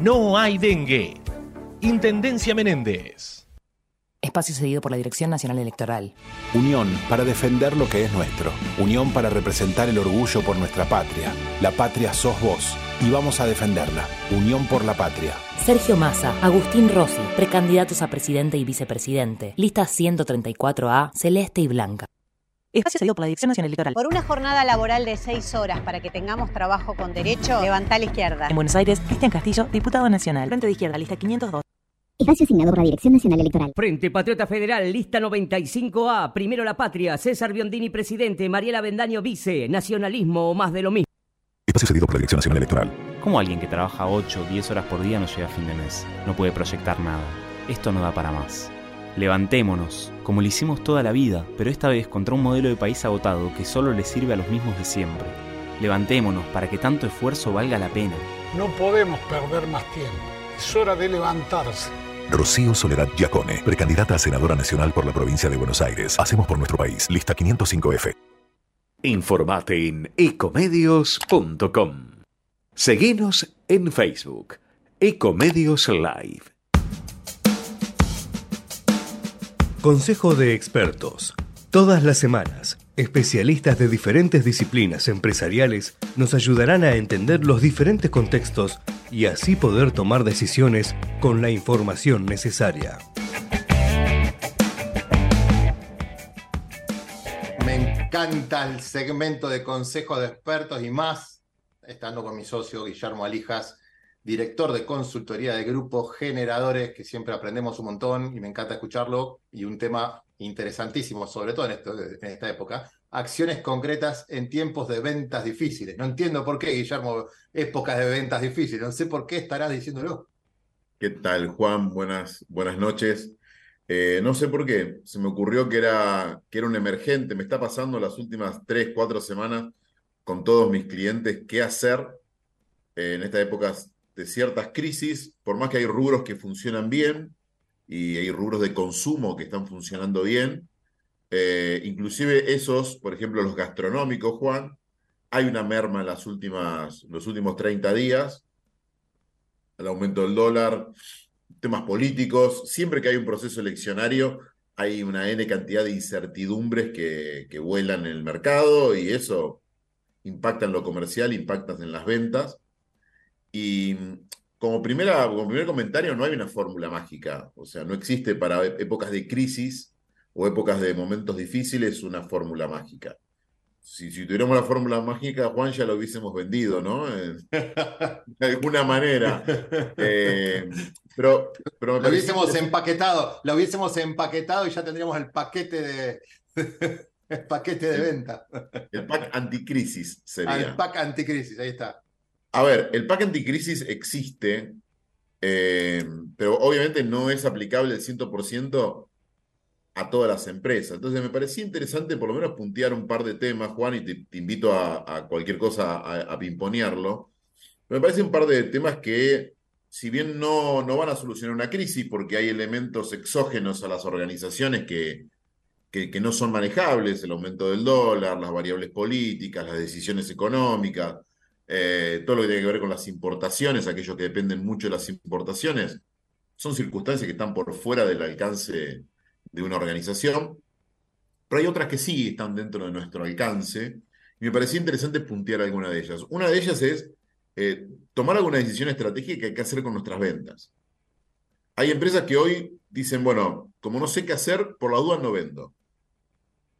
no hay dengue. Intendencia Menéndez. Espacio cedido por la Dirección Nacional Electoral. Unión para defender lo que es nuestro. Unión para representar el orgullo por nuestra patria. La patria sos vos y vamos a defenderla. Unión por la patria. Sergio Massa, Agustín Rossi, precandidatos a presidente y vicepresidente. Lista 134A, celeste y blanca. Espacio cedido por la Dirección Nacional Electoral. Por una jornada laboral de seis horas para que tengamos trabajo con derecho, levanta a la izquierda. En Buenos Aires, Cristian Castillo, diputado nacional. Frente de izquierda, lista 502. Espacio asignado por la Dirección Nacional Electoral. Frente Patriota Federal, lista 95A. Primero la patria. César Biondini, presidente. Mariela Bendaño, vice. Nacionalismo o más de lo mismo. Espacio cedido por la Dirección Nacional Electoral. ¿Cómo alguien que trabaja 8 o 10 horas por día no llega a fin de mes? No puede proyectar nada. Esto no da para más. Levantémonos, como lo hicimos toda la vida, pero esta vez contra un modelo de país agotado que solo le sirve a los mismos de siempre. Levantémonos para que tanto esfuerzo valga la pena. No podemos perder más tiempo. Es hora de levantarse. Rocío Soledad Giacone, precandidata a senadora nacional por la provincia de Buenos Aires. Hacemos por nuestro país. Lista 505F. Informate en ecomedios.com. Seguinos en Facebook. Ecomedios Live. Consejo de expertos. Todas las semanas, especialistas de diferentes disciplinas empresariales nos ayudarán a entender los diferentes contextos y así poder tomar decisiones con la información necesaria. Me encanta el segmento de Consejo de expertos y más, estando con mi socio Guillermo Alijas, director de consultoría de grupos generadores, que siempre aprendemos un montón y me encanta escucharlo, y un tema interesantísimo, sobre todo en, esta época, acciones concretas en tiempos de ventas difíciles. No entiendo por qué, Guillermo, épocas de ventas difíciles, no sé por qué estarás diciéndolo. ¿Qué tal, Juan? Buenas, buenas noches. Eh, no sé por qué, se me ocurrió que era, que era un emergente, me está pasando las últimas tres, cuatro semanas con todos mis clientes qué hacer eh, en estas épocas de ciertas crisis, por más que hay rubros que funcionan bien y hay rubros de consumo que están funcionando bien, eh, inclusive esos, por ejemplo, los gastronómicos, Juan, hay una merma en las últimas, los últimos 30 días, el aumento del dólar, temas políticos, siempre que hay un proceso eleccionario hay una N cantidad de incertidumbres que, que vuelan en el mercado y eso impacta en lo comercial, impacta en las ventas. Y como, primera, como primer comentario, no hay una fórmula mágica. O sea, no existe para épocas de crisis o épocas de momentos difíciles una fórmula mágica. Si, si tuviéramos la fórmula mágica, Juan, ya lo hubiésemos vendido, ¿no? de alguna manera. Eh, pero, pero lo hubiésemos empaquetado, lo hubiésemos empaquetado y ya tendríamos el paquete de, el paquete de venta. El pack anticrisis sería. el pack anticrisis, ahí está. A ver, el pack anticrisis existe, eh, pero obviamente no es aplicable al 100% a todas las empresas. Entonces me parecía interesante por lo menos puntear un par de temas, Juan, y te, invito a, cualquier cosa a, pimponearlo. Me parece un par de temas que, si bien no, no van a solucionar una crisis, porque hay elementos exógenos a las organizaciones que, que no son manejables, el aumento del dólar, las variables políticas, las decisiones económicas, eh, todo lo que tiene que ver con las importaciones, aquellos que dependen mucho de las importaciones, son circunstancias que están por fuera del alcance de una organización, pero hay otras que sí están dentro de nuestro alcance, y me parecía interesante puntear alguna de ellas. Una de ellas es eh, tomar alguna decisión estratégica que hay que hacer con nuestras ventas. Hay empresas que hoy dicen, bueno, como no sé qué hacer, por la duda no vendo.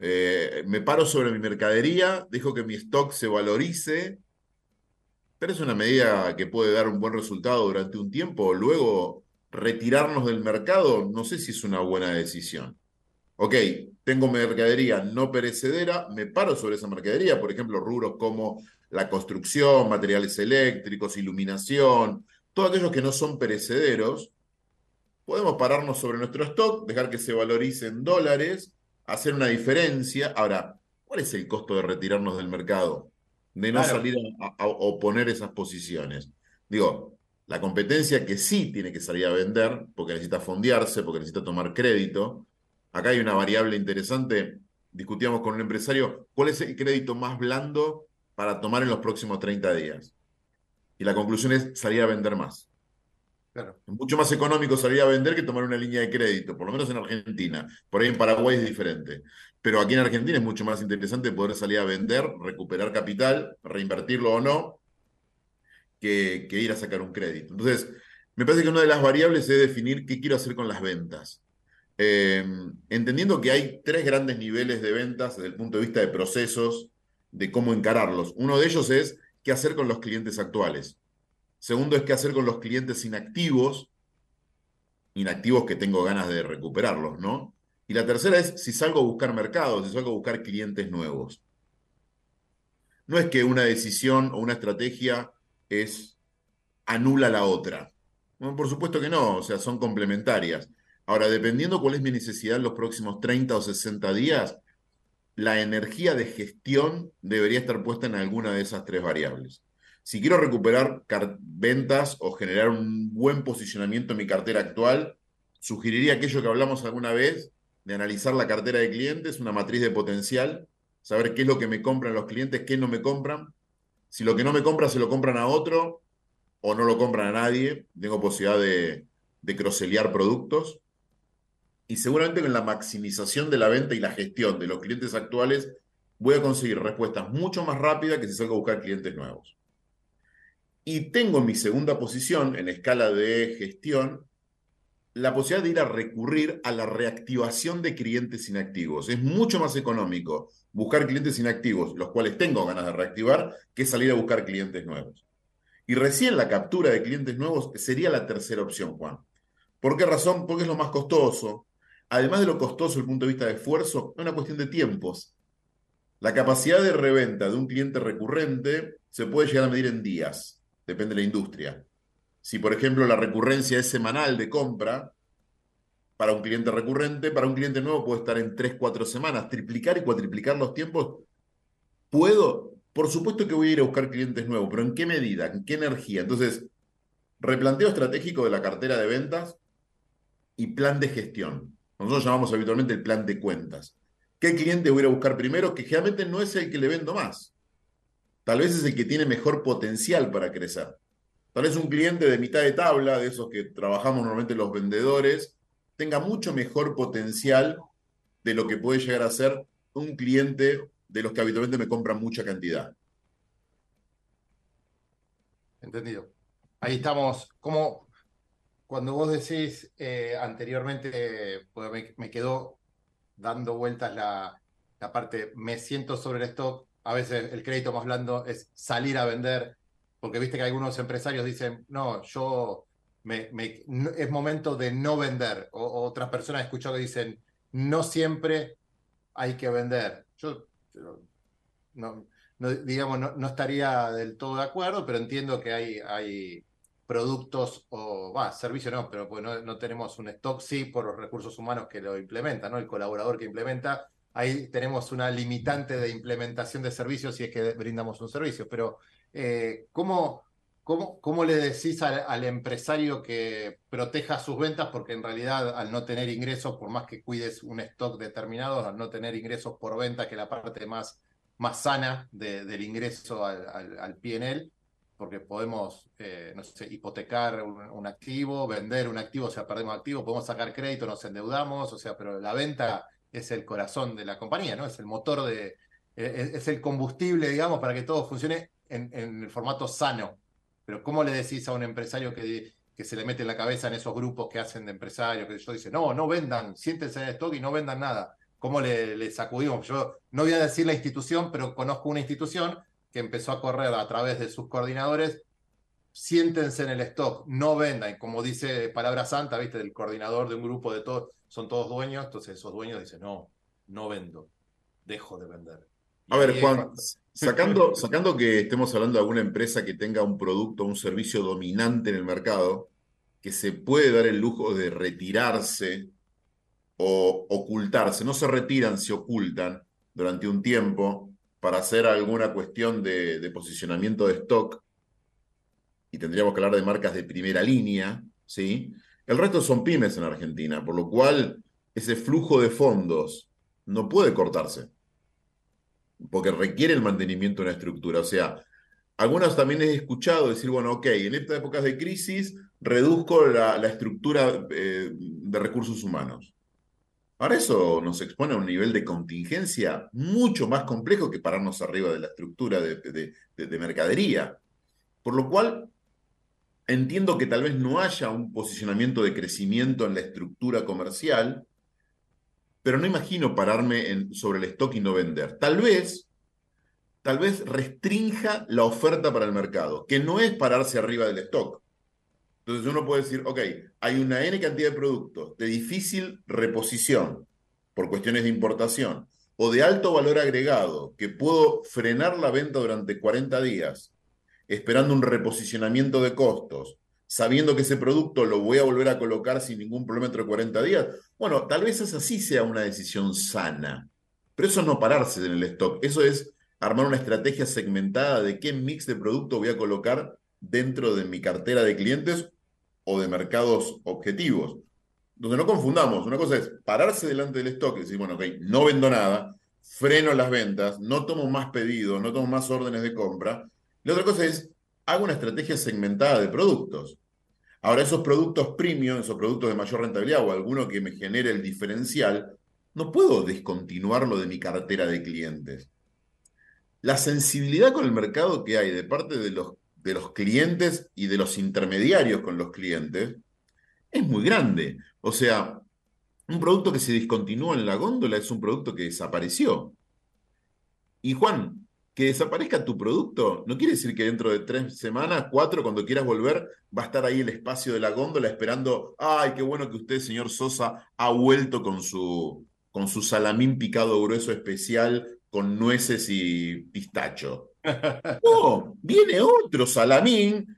Eh, me paro sobre mi mercadería, dejo que mi stock se valorice pero es una medida que puede dar un buen resultado durante un tiempo. Luego, retirarnos del mercado, no sé si es una buena decisión. Ok, tengo mercadería no perecedera, me paro sobre esa mercadería, por ejemplo, rubros como la construcción, materiales eléctricos, iluminación, todos aquellos que no son perecederos, podemos pararnos sobre nuestro stock, dejar que se valorice en dólares, hacer una diferencia. Ahora, ¿cuál es el costo de retirarnos del mercado? De no salir a, oponer esas posiciones. Digo, la competencia que sí tiene que salir a vender, porque necesita fondearse, porque necesita tomar crédito. Acá hay una variable interesante. Discutíamos con un empresario, ¿cuál es el crédito más blando para tomar en los próximos 30 días? Y la conclusión es salir a vender más. Claro. Es mucho más económico salir a vender que tomar una línea de crédito, por lo menos en Argentina. Por ahí en Paraguay es diferente. Pero aquí en Argentina es mucho más interesante poder salir a vender, recuperar capital, reinvertirlo o no, que, ir a sacar un crédito. Entonces, me parece que una de las variables es definir qué quiero hacer con las ventas. Eh, entendiendo que hay tres grandes niveles de ventas desde el punto de vista de procesos, de cómo encararlos. Uno de ellos es qué hacer con los clientes actuales. Segundo es qué hacer con los clientes inactivos. inactivos que tengo ganas de recuperarlos, ¿no? Y la tercera es si salgo a buscar mercados, si salgo a buscar clientes nuevos. No es que una decisión o una estrategia es anula la otra. Por supuesto que no, o sea, son complementarias. Ahora, dependiendo cuál es mi necesidad en los próximos 30 o 60 días, la energía de gestión debería estar puesta en alguna de esas tres variables. Si quiero recuperar ventas o generar un buen posicionamiento en mi cartera actual, sugeriría aquello que hablamos alguna vez de analizar la cartera de clientes, una matriz de potencial, saber qué es lo que me compran los clientes, qué no me compran. Si lo que no me compra se lo compran a otro o no lo compran a nadie, tengo posibilidad de, de productos. Y seguramente con la maximización de la venta y la gestión de los clientes actuales voy a conseguir respuestas mucho más rápidas que si salgo a buscar clientes nuevos. Y tengo en mi segunda posición, en escala de gestión, la posibilidad de ir a recurrir a la reactivación de clientes inactivos. Es mucho más económico buscar clientes inactivos, los cuales tengo ganas de reactivar, que salir a buscar clientes nuevos. Y recién la captura de clientes nuevos sería la tercera opción, Juan. ¿Por qué razón? Porque es lo más costoso. Además de lo costoso desde el punto de vista de esfuerzo, es una cuestión de tiempos. La capacidad de reventa de un cliente recurrente se puede llegar a medir en días depende de la industria. Si, por ejemplo, la recurrencia es semanal de compra, para un cliente recurrente, para un cliente nuevo puede estar en 3, 4 semanas. Triplicar y cuatriplicar los tiempos. ¿Puedo? Por supuesto que voy a ir a buscar clientes nuevos, pero ¿en qué medida? ¿En qué energía? Entonces, replanteo estratégico de la cartera de ventas y plan de gestión. Nosotros llamamos habitualmente el plan de cuentas. ¿Qué cliente voy a buscar primero? Que generalmente no es el que le vendo más. Tal vez es el que tiene mejor potencial para crecer. Tal vez un cliente de mitad de tabla, de esos que trabajamos normalmente los vendedores, tenga mucho mejor potencial de lo que puede llegar a ser un cliente de los que habitualmente me compran mucha cantidad. Entendido. Ahí estamos. Como cuando vos decís eh, anteriormente, pues me, quedó dando vueltas la, la parte, me siento sobre el stock, a veces el crédito más blando es salir a vender, porque viste que algunos empresarios dicen, no, yo es momento de no vender. O, otras personas he escuchado que dicen, no siempre hay que vender. Yo, no, digamos, no, estaría del todo de acuerdo, pero entiendo que hay, hay productos o va, servicios no, pero pues no, no, tenemos un stock sí por los recursos humanos que lo implementa, ¿no? El colaborador que implementa ahí tenemos una limitante de implementación de servicios si es que brindamos un servicio. Pero, eh, ¿cómo, cómo, le decís al, empresario que proteja sus ventas? Porque en realidad, al no tener ingresos, por más que cuides un stock determinado, al no tener ingresos por venta, que es la parte más, más sana del ingreso al, al, PNL, porque podemos, eh, hipotecar un, un, activo, vender un activo, o sea, perdemos activo, podemos sacar crédito, nos endeudamos, o sea, pero la venta es el corazón de la compañía, ¿no? Es el motor de, e, e, es, el combustible, digamos, para que todo funcione en, el formato sano. Pero ¿cómo le decís a un empresario que, que se le mete en la cabeza en esos grupos que hacen de empresarios, que yo dice, no, no vendan, siéntense en el stock y no vendan nada? ¿Cómo le, le sacudimos? Yo no voy a decir la institución, pero conozco una institución que empezó a correr a través de sus coordinadores siéntense en el stock, no vendan, como dice Palabra Santa, ¿viste? Del coordinador de un grupo de todos, son todos dueños, entonces esos dueños dicen, no, no vendo, dejo de vender. A ver, Juan, sacando, sacando que estemos hablando de alguna empresa que tenga un producto o un servicio dominante en el mercado, que se puede dar el lujo de retirarse o ocultarse, no se retiran, se ocultan durante un tiempo para hacer alguna cuestión de, de posicionamiento de stock, y tendríamos que hablar de marcas de primera línea, ¿sí? El resto son pymes en Argentina, por lo cual ese flujo de fondos no puede cortarse, porque requiere el mantenimiento de una estructura. O sea, algunos también he escuchado decir, bueno, ok, en estas épocas de crisis reduzco la, estructura eh, de recursos humanos. Ahora eso nos expone a un nivel de contingencia mucho más complejo que pararnos arriba de la estructura de mercadería. Por lo cual, Entiendo que tal vez no haya un posicionamiento de crecimiento en la estructura comercial, pero no imagino pararme sobre el stock y no vender. Tal vez, tal vez restrinja la oferta para el mercado, que no es pararse arriba del stock, Entonces uno puede decir, ok, hay una N cantidad de productos de difícil reposición por cuestiones de importación o de alto valor agregado que puedo frenar la venta durante 40 días esperando un reposicionamiento de costos, sabiendo que ese producto lo voy a volver a colocar sin ningún problema entre 40 días, bueno, tal vez esa sí sea una decisión sana. Pero eso es no pararse en el stock, eso es armar una estrategia segmentada de qué mix de producto voy a colocar dentro de mi cartera de clientes o de mercados objetivos. Donde no confundamos, una cosa es pararse delante del stock y decir, bueno, ok, no vendo nada, freno las ventas, no tomo más pedidos, no tomo más órdenes de compra. La otra cosa es, hago una estrategia segmentada de productos. Ahora, esos productos premium, esos productos de mayor rentabilidad o alguno que me genere el diferencial, no puedo descontinuarlo de mi cartera de clientes. La sensibilidad con el mercado que hay de parte de los de los clientes y de los intermediarios con los clientes es muy grande. O sea, un producto que se discontinúa en la góndola es un producto que desapareció. Y Juan, que desaparezca tu producto no quiere decir que dentro de tres semanas, cuatro, cuando quieras volver, va a estar ahí el espacio de la góndola esperando, ay, qué bueno que usted, señor Sosa, ha vuelto con su, con su salamín picado grueso especial con nueces y pistacho. No, viene otro salamín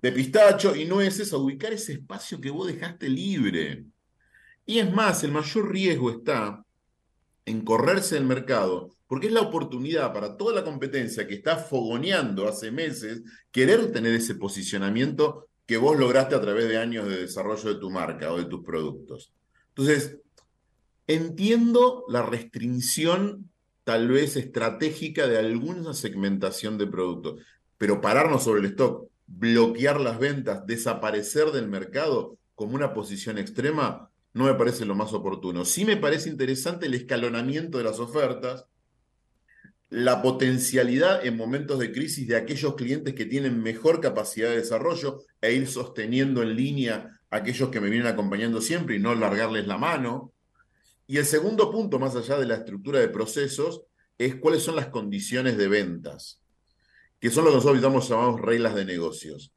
de pistacho y nueces a ubicar ese espacio que vos dejaste libre. Y es más, el mayor riesgo está en correrse del mercado, porque es la oportunidad para toda la competencia que está fogoneando hace meses querer tener ese posicionamiento que vos lograste a través de años de desarrollo de tu marca o de tus productos. Entonces, entiendo la restricción tal vez estratégica de alguna segmentación de productos. Pero pararnos sobre el stock, bloquear las ventas, desaparecer del mercado como una posición extrema, no me parece lo más oportuno. Sí me parece interesante el escalonamiento de las ofertas, la potencialidad en momentos de crisis de aquellos clientes que tienen mejor capacidad de desarrollo e ir sosteniendo en línea a aquellos que me vienen acompañando siempre y no largarles la mano. Y el segundo punto, más allá de la estructura de procesos, es cuáles son las condiciones de ventas, que son lo que nosotros llamamos, reglas de negocios.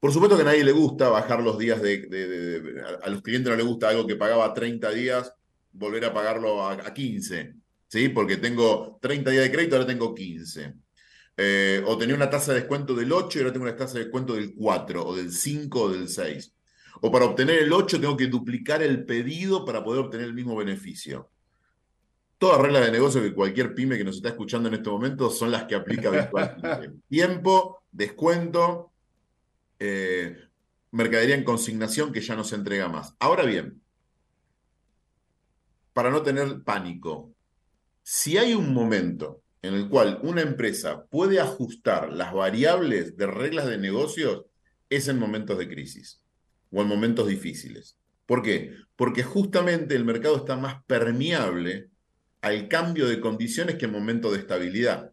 Por supuesto que a nadie le gusta bajar los días de, a los clientes no les gusta algo que pagaba 30 días, volver a pagarlo a, 15, ¿sí? Porque tengo 30 días de crédito, ahora tengo 15. Eh, o tenía una tasa de descuento del 8 y ahora tengo una tasa de descuento del 4, o del 5 o del 6. O para obtener el 8 tengo que duplicar el pedido para poder obtener el mismo beneficio. Todas reglas de negocio que cualquier pyme que nos está escuchando en este momento son las que aplica habitualmente. Tiempo, descuento, eh, mercadería en consignación que ya no se entrega más. Ahora bien, para no tener pánico, si hay un momento en el cual una empresa puede ajustar las variables de reglas de negocios, es en momentos de crisis o en momentos difíciles. ¿Por qué? Porque justamente el mercado está más permeable al cambio de condiciones que en momentos de estabilidad.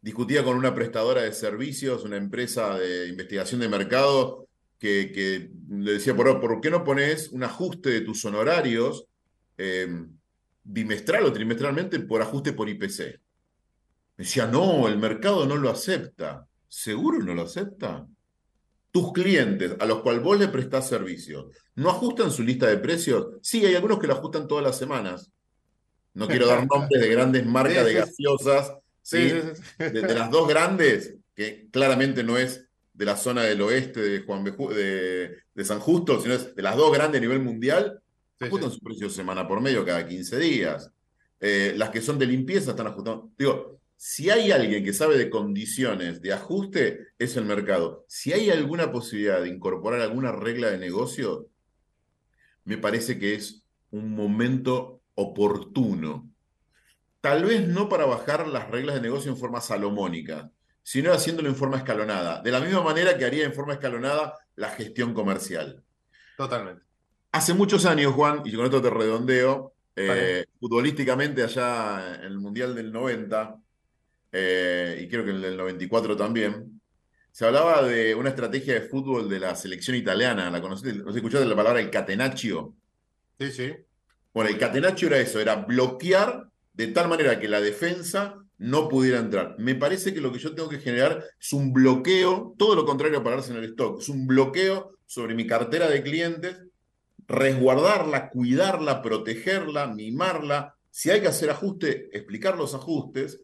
Discutía con una prestadora de servicios, una empresa de investigación de mercado, que, le decía, ¿por, ¿por, qué no pones un ajuste de tus honorarios eh, bimestral o trimestralmente por ajuste por IPC? Me decía, no, el mercado no lo acepta. ¿Seguro no lo acepta? tus clientes a los cuales vos le prestás servicio, ¿no ajustan su lista de precios? Sí, hay algunos que lo ajustan todas las semanas. No quiero dar nombres de grandes marcas de gaseosas, ¿sí? De, las dos grandes, que claramente no es de la zona del oeste de, Juan de, San Justo, sino es de las dos grandes a nivel mundial, ajustan su precio semana por medio cada 15 días. Eh, las que son de limpieza están ajustando. Digo, si hay alguien que sabe de condiciones de ajuste, es el mercado. Si hay alguna posibilidad de incorporar alguna regla de negocio, me parece que es un momento oportuno. Tal vez no para bajar las reglas de negocio en forma salomónica, sino haciéndolo en forma escalonada, de la misma manera que haría en forma escalonada la gestión comercial. Totalmente. Hace muchos años, Juan, y con esto te redondeo, eh, futbolísticamente allá en el Mundial del 90, eh, y creo que en el del 94 también, se hablaba de una estrategia de fútbol de la selección italiana. ¿La conociste? ¿No escuchaste la palabra el catenaccio? Sí, sí. Bueno, el catenaccio era eso, era bloquear de tal manera que la defensa no pudiera entrar. Me parece que lo que yo tengo que generar es un bloqueo, todo lo contrario a pararse en el stock, es un bloqueo sobre mi cartera de clientes, resguardarla, cuidarla, protegerla, mimarla. Si hay que hacer ajuste, explicar los ajustes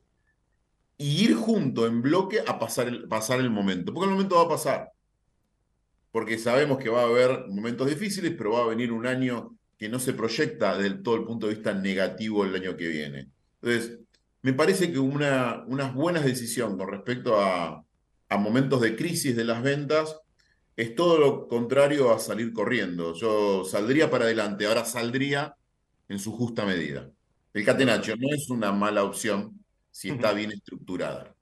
y ir junto en bloque a pasar el, pasar el momento. Porque el momento va a pasar. Porque sabemos que va a haber momentos difíciles, pero va a venir un año que no se proyecta del todo el punto de vista negativo el año que viene. Entonces, me parece que una, una buena decisión con respecto a, a momentos de crisis de las ventas es todo lo contrario a salir corriendo. Yo saldría para adelante, ahora saldría en su justa medida. El catenacho no es una mala opción si está bien estructurada.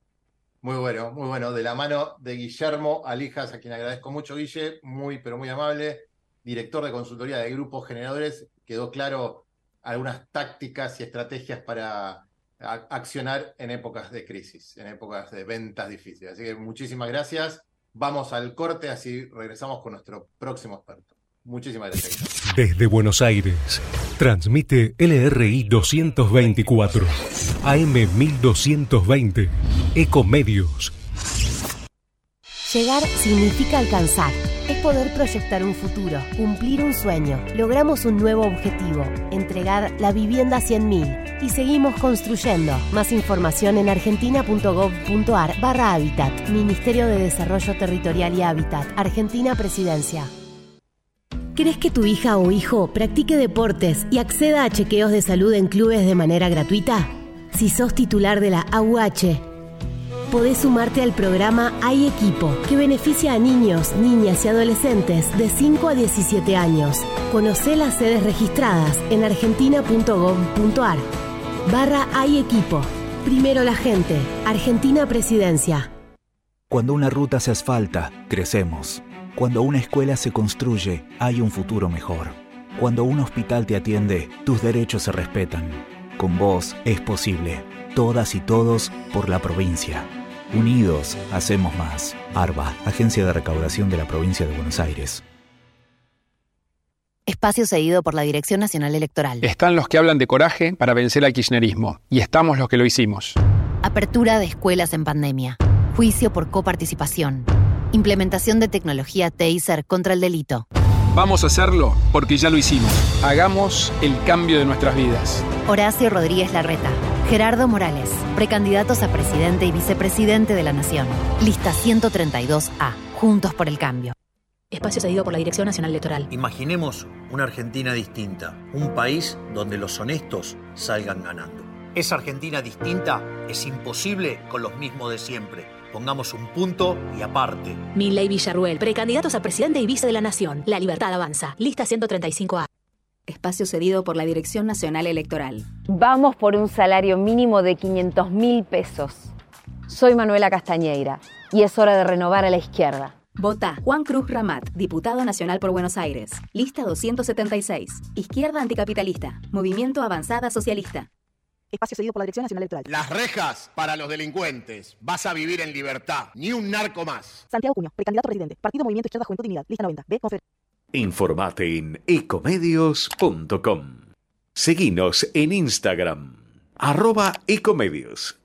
Muy bueno, muy bueno. De la mano de Guillermo Alijas, a quien agradezco mucho, Guille, muy, pero muy amable, director de consultoría de grupos generadores. Quedó claro algunas tácticas y estrategias para accionar en épocas de crisis, en épocas de ventas difíciles. Así que muchísimas gracias. Vamos al corte, así regresamos con nuestro próximo experto. Muchísimas gracias. Desde Buenos Aires, transmite LRI 224, AM 1220, Ecomedios. Llegar significa alcanzar. Es poder proyectar un futuro, cumplir un sueño. Logramos un nuevo objetivo, entregar la vivienda a 100.000 y seguimos construyendo. Más información en argentina.gov.ar barra Hábitat. Ministerio de Desarrollo Territorial y Hábitat. Argentina Presidencia. ¿Crees que tu hija o hijo practique deportes y acceda a chequeos de salud en clubes de manera gratuita? Si sos titular de la AUH, podés sumarte al programa Hay Equipo, que beneficia a niños, niñas y adolescentes de 5 a 17 años. Conoce las sedes registradas en argentina.gov.ar. Barra Hay Equipo. Primero la gente. Argentina Presidencia. Cuando una ruta se asfalta, crecemos. Cuando una escuela se construye, hay un futuro mejor. Cuando un hospital te atiende, tus derechos se respetan. Con vos es posible. Todas y todos por la provincia. Unidos, hacemos más. ARBA, Agencia de Recaudación de la Provincia de Buenos Aires. Espacio cedido por la Dirección Nacional Electoral. Están los que hablan de coraje para vencer al kirchnerismo. Y estamos los que lo hicimos. Apertura de escuelas en pandemia. Juicio por coparticipación. Implementación de tecnología TASER contra el delito. Vamos a hacerlo porque ya lo hicimos. Hagamos el cambio de nuestras vidas. Horacio Rodríguez Larreta. Gerardo Morales. Precandidatos a presidente y vicepresidente de la Nación. Lista 132A. Juntos por el cambio. Espacio cedido por la Dirección Nacional Electoral. Imaginemos una Argentina distinta. Un país donde los honestos salgan ganando. Esa Argentina distinta es imposible con los mismos de siempre Pongamos un punto y aparte. Milley Villarruel, precandidatos a presidente y vice de la Nación. La libertad avanza. Lista 135A. Espacio cedido por la Dirección Nacional Electoral. Vamos por un salario mínimo de 500 mil pesos. Soy Manuela Castañeira y es hora de renovar a la izquierda. Vota Juan Cruz Ramat, diputado nacional por Buenos Aires. Lista 276. Izquierda anticapitalista. Movimiento Avanzada Socialista. Espacio cedido por la Dirección Nacional Electoral. Las rejas para los delincuentes. Vas a vivir en libertad. Ni un narco más. Santiago Cuño, precandidato presidente. Partido Movimiento Izquierda Juventud Unidad. Lista 90. B. Confer. Informate en ecomedios.com. Seguinos en Instagram. Arroba ecomedios.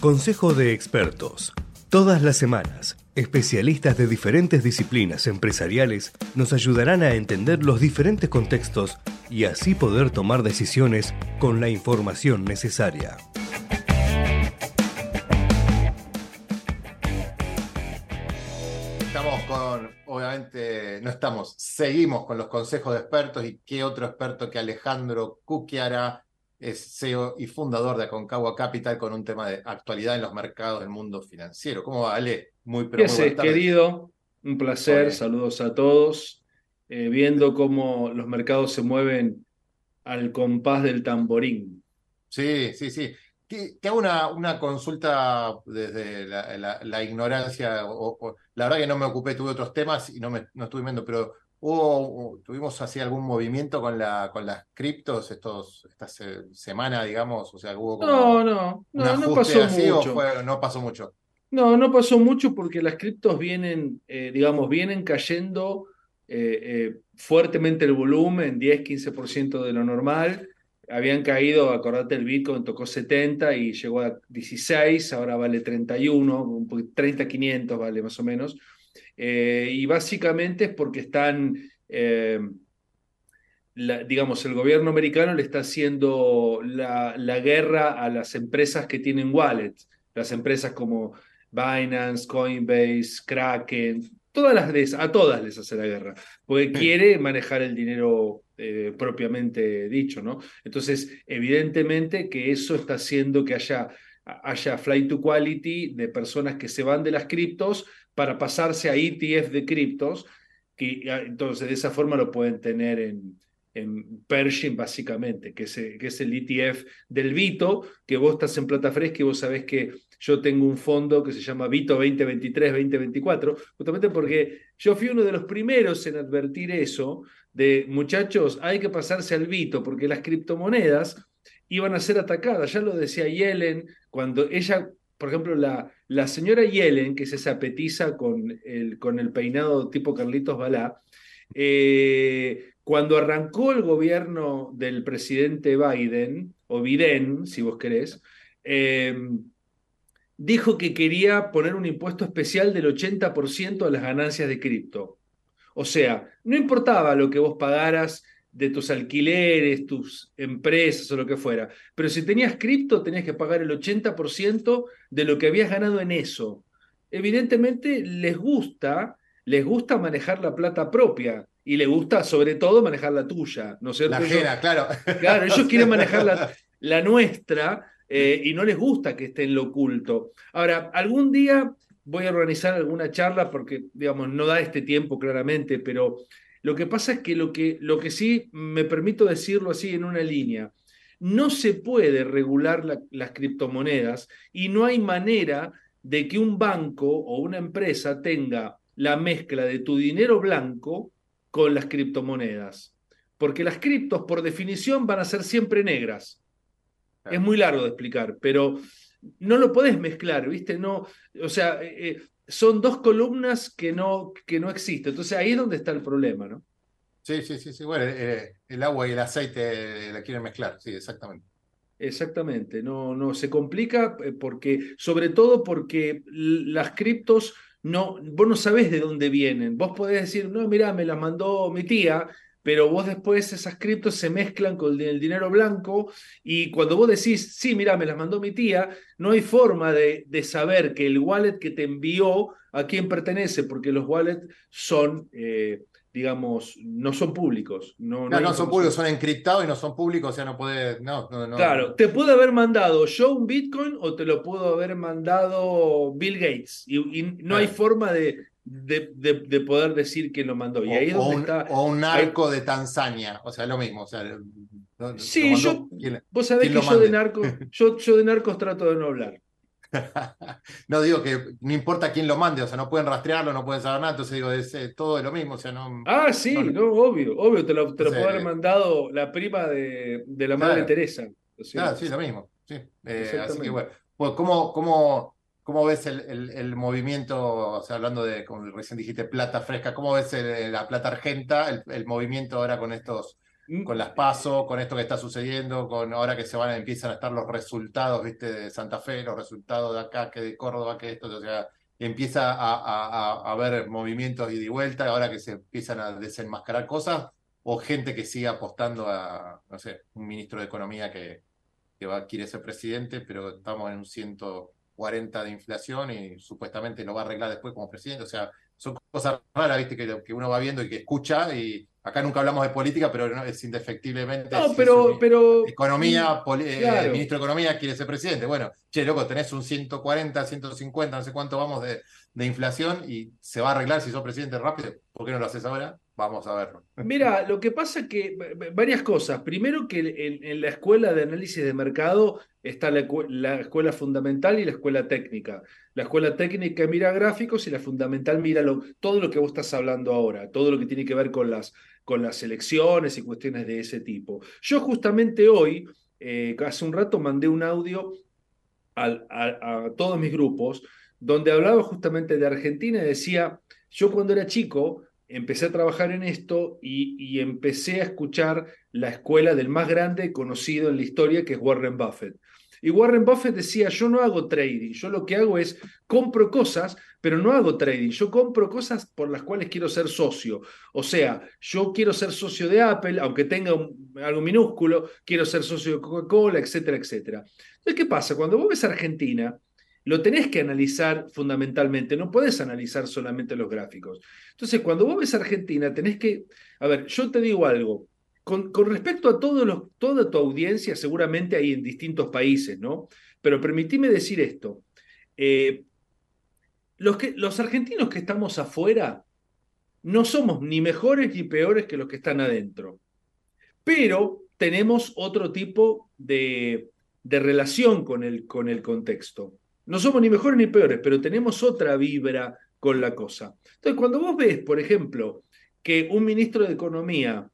Consejo de expertos. Todas las semanas, especialistas de diferentes disciplinas empresariales nos ayudarán a entender los diferentes contextos y así poder tomar decisiones con la información necesaria. Estamos con, obviamente, no estamos, seguimos con los consejos de expertos y qué otro experto que Alejandro Cuquiara es CEO y fundador de Aconcagua Capital con un tema de actualidad en los mercados del mundo financiero. ¿Cómo va, Ale? Muy, pero muy querido, un placer, saludos a todos. Eh, viendo cómo los mercados se mueven al compás del tamborín. Sí, sí, sí. Te, hago una, una, consulta desde la, ignorancia. O, la verdad que no me ocupé, tuve otros temas y no, me, no estuve viendo, pero hubo, tuvimos así algún movimiento con, la, con las criptos estos, esta semana, digamos. O sea, hubo como no, no, no, no pasó mucho. no pasó mucho. No, no pasó mucho porque las criptos vienen, eh, digamos, vienen cayendo eh, eh, fuertemente el volumen, 10-15% de lo normal, habían caído, acordate, el Bitcoin tocó 70 y llegó a 16, ahora vale 31, 30, 500 vale más o menos. Eh, y básicamente es porque están, digamos, el gobierno americano le está haciendo la, la, guerra a las empresas que tienen wallets, las empresas como Binance, Coinbase, Kraken, todas las de a todas les hace la guerra, porque quiere manejar el dinero eh, propiamente dicho, ¿no? Entonces, evidentemente que eso está haciendo que haya, haya flight to quality de personas que se van de las criptos para pasarse a ETF de criptos, que ah, entonces de esa forma lo pueden tener en, en Pershing básicamente, que es, que es el ETF del Vito, que vos estás en plata fresca y vos sabés que yo tengo un fondo que se llama Vito 2023-2024, justamente porque yo fui uno de los primeros en advertir eso, de muchachos, hay que pasarse al Vito, porque las criptomonedas iban a ser atacadas, ya lo decía Yellen, cuando ella, por ejemplo, la, la señora Yellen, que se sapetiza con el, con el peinado tipo Carlitos Balá, eh, cuando arrancó el gobierno del presidente Biden, o Biden, si vos querés, eh, dijo que quería poner un impuesto especial del 80% a las ganancias de cripto. O sea, no importaba lo que vos pagaras de tus alquileres, tus empresas o lo que fuera, pero si tenías cripto tenías que pagar el 80% de lo que habías ganado en eso. Evidentemente les gusta, les gusta manejar la plata propia y les gusta sobre todo manejar la tuya, ¿no es cierto? La claro. Claro, ellos quieren manejar la, la nuestra eh, y no les gusta que esté en lo oculto. Ahora, algún día voy a organizar alguna charla porque, digamos, no da este tiempo claramente, pero lo que pasa es que lo que, lo que sí me permito decirlo así en una línea, no se puede regular las criptomonedas y no hay manera de que un banco o una empresa tenga la mezcla de tu dinero blanco con las criptomonedas. Porque las criptos, por definición, van a ser siempre negras. Es muy largo de explicar, pero no lo podés mezclar, ¿viste? No, o sea, eh, eh, son dos columnas que no, que no existen. Entonces ahí es donde está el problema, ¿no? Sí, sí, sí, sí. Bueno, eh, el agua y el aceite la quieren mezclar, sí, exactamente. Exactamente, no, no, se complica porque, sobre todo porque las criptos no, vos no sabés de dónde vienen. Vos podés decir, no, mira, me las mandó mi tía, pero vos después esas criptos se mezclan con el dinero blanco y cuando vos decís, sí, mira, me las mandó mi tía, no hay forma de, de saber que el wallet que te envió a quién pertenece, porque los wallets son, eh, digamos, no son públicos. No, no, no, son públicos, son encriptados y no son públicos, o sea, no puede... No, no, claro, te puede haber mandado yo un Bitcoin o te lo pudo haber mandado Bill Gates y, no hay forma de de, de, poder decir quién lo mandó. Y ahí o, donde un, está. O un narco de Tanzania, o sea, lo mismo. O sea, sí, yo. vos sabés que yo de, narco, yo, yo de narcos trato de no hablar. no digo que no importa quién lo mande, o sea, no pueden rastrearlo, no pueden saber nada, entonces digo, es eh, todo lo mismo, o sea, no. Ah, sí, no, obvio, obvio, te lo, te lo puede haber mandado la prima de, de la madre Teresa. claro, sí, lo mismo. Sí. Eh, así que bueno, pues, ¿cómo, cómo, ¿Cómo ves el, el, movimiento, o sea, hablando de, como recién dijiste, plata fresca, ¿cómo ves la plata argenta, el, movimiento ahora con estos, mm. con las PASO, con esto que está sucediendo, con ahora que se van, empiezan a estar los resultados, viste, de Santa Fe, los resultados de acá, que de Córdoba, que esto, o sea, empieza a, a, a haber movimientos y de vuelta, ahora que se empiezan a desenmascarar cosas, o gente que sigue apostando a, no sé, un ministro de Economía que, que va, quiere ser presidente, pero estamos en un ciento 40 de inflación y supuestamente lo va a arreglar después como presidente. O sea, son cosas raras, viste, que, que uno va viendo y que escucha y acá nunca hablamos de política, pero es indefectiblemente. No, pero, pero. Economía, eh, ministro de Economía quiere ser presidente. Bueno, che, loco, tenés un 140, 150, no sé cuánto vamos de, de inflación y se va a arreglar si sos presidente rápido. ¿Por qué no lo haces ahora? Vamos a verlo. Mira, lo que pasa es que varias cosas. Primero que en, la escuela de análisis de mercado está la, escuela fundamental y la escuela técnica. La escuela técnica mira gráficos y la fundamental mira todo lo que vos estás hablando ahora, todo lo que tiene que ver con las, con las elecciones y cuestiones de ese tipo. Yo justamente hoy, eh, hace un rato, mandé un audio a todos mis grupos donde hablaba justamente de Argentina y decía, yo cuando era chico empecé a trabajar en esto y, empecé a escuchar la escuela del más grande conocido en la historia, que es Warren Buffett. Y Warren Buffett decía, yo no hago trading, yo lo que hago es compro cosas, pero no hago trading, yo compro cosas por las cuales quiero ser socio. O sea, yo quiero ser socio de Apple, aunque tenga un, algo minúsculo, quiero ser socio de Coca-Cola, etcétera, etcétera. Entonces, ¿qué pasa? Cuando vos ves Argentina, lo tenés que analizar fundamentalmente, no podés analizar solamente los gráficos. Entonces, cuando vos ves Argentina, tenés que, a ver, yo te digo algo, con, con respecto a todos los, toda tu audiencia, seguramente hay en distintos países, ¿no? Pero permitime decir esto. Eh, los, que, los argentinos que estamos afuera no somos ni mejores ni peores que los que están adentro, pero tenemos otro tipo de, de relación con el, con el contexto. No somos ni mejores ni peores, pero tenemos otra vibra con la cosa. Entonces, cuando vos ves, por ejemplo, que un ministro de Economía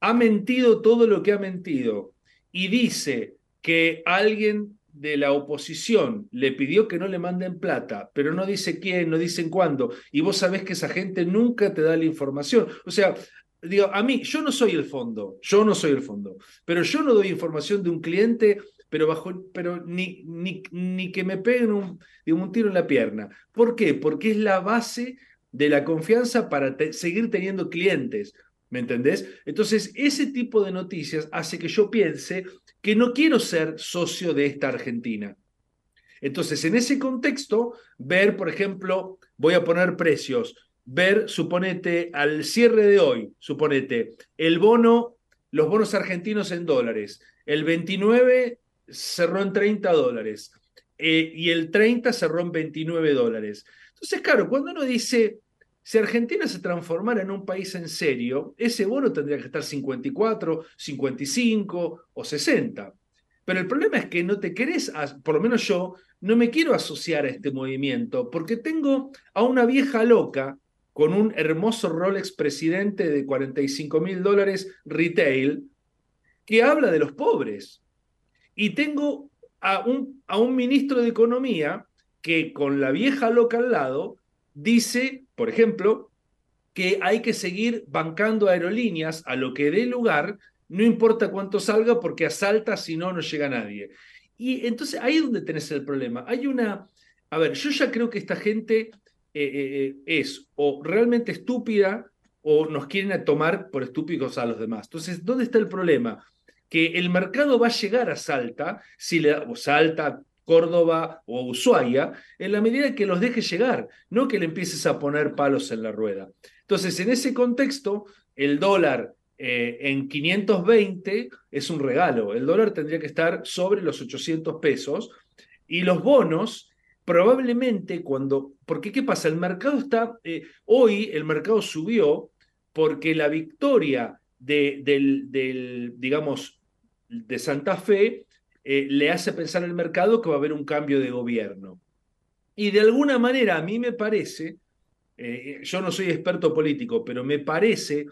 ha mentido todo lo que ha mentido y dice que alguien de la oposición le pidió que no le manden plata, pero no dice quién, no dicen cuándo, y vos sabés que esa gente nunca te da la información. O sea, digo, a mí, yo no soy el fondo, yo no soy el fondo, pero yo no doy información de un cliente pero, bajo, pero ni, ni, ni que me peguen un, un, tiro en la pierna. ¿Por qué? Porque es la base de la confianza para seguir teniendo clientes. ¿Me entendés? Entonces, ese tipo de noticias hace que yo piense que no quiero ser socio de esta Argentina. Entonces, en ese contexto, ver, por ejemplo, voy a poner precios, ver, suponete, al cierre de hoy, suponete, el bono, los bonos argentinos en dólares, el 29 cerró en 30 dólares eh, y el 30 cerró en 29 dólares. Entonces, claro, cuando uno dice, si Argentina se transformara en un país en serio, ese bono tendría que estar 54, 55 o 60. Pero el problema es que no te querés, por lo menos yo, no me quiero asociar a este movimiento porque tengo a una vieja loca con un hermoso Rolex presidente de 45 mil dólares retail que habla de los pobres. Y tengo a un, a un ministro de Economía que con la vieja loca al lado dice, por ejemplo, que hay que seguir bancando aerolíneas a lo que dé lugar, no importa cuánto salga, porque asalta si no, no llega nadie. Y entonces ahí es donde tenés el problema. Hay una, a ver, yo ya creo que esta gente eh, eh, es o realmente estúpida o nos quieren tomar por estúpidos a los demás. Entonces, ¿dónde está el problema? Que el mercado va a llegar a Salta, si le, o Salta, Córdoba o Ushuaia, en la medida que los deje llegar, no que le empieces a poner palos en la rueda. Entonces, en ese contexto, el dólar eh, en 520 es un regalo. El dólar tendría que estar sobre los 800 pesos y los bonos probablemente cuando, porque ¿qué pasa? El mercado está, eh, hoy el mercado subió porque la victoria de, del, del, digamos, de Santa Fe eh, le hace pensar al mercado que va a haber un cambio de gobierno. Y de alguna manera a mí me parece, eh, yo no soy experto político, pero me parece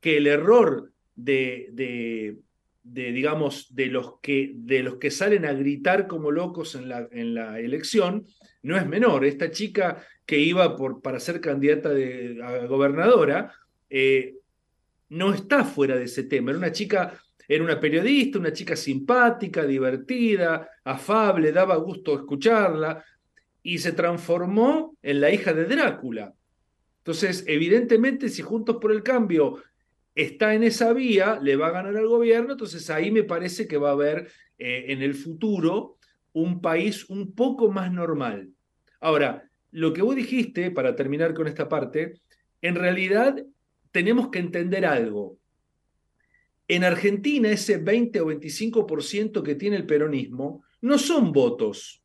que el error de, de, digamos, de los, que, de los que salen a gritar como locos en la, en la elección no es menor. Esta chica que iba por, para ser candidata de, a gobernadora eh, no está fuera de ese tema. Era una chica era una periodista, una chica simpática, divertida, afable, daba gusto escucharla, y se transformó en la hija de Drácula. Entonces, evidentemente, si Juntos por el Cambio está en esa vía, le va a ganar al gobierno, entonces ahí me parece que va a haber eh, en el futuro un país un poco más normal. Ahora, lo que vos dijiste, para terminar con esta parte, en realidad tenemos que entender algo. En Argentina, ese 20 o 25% que tiene el peronismo no son votos,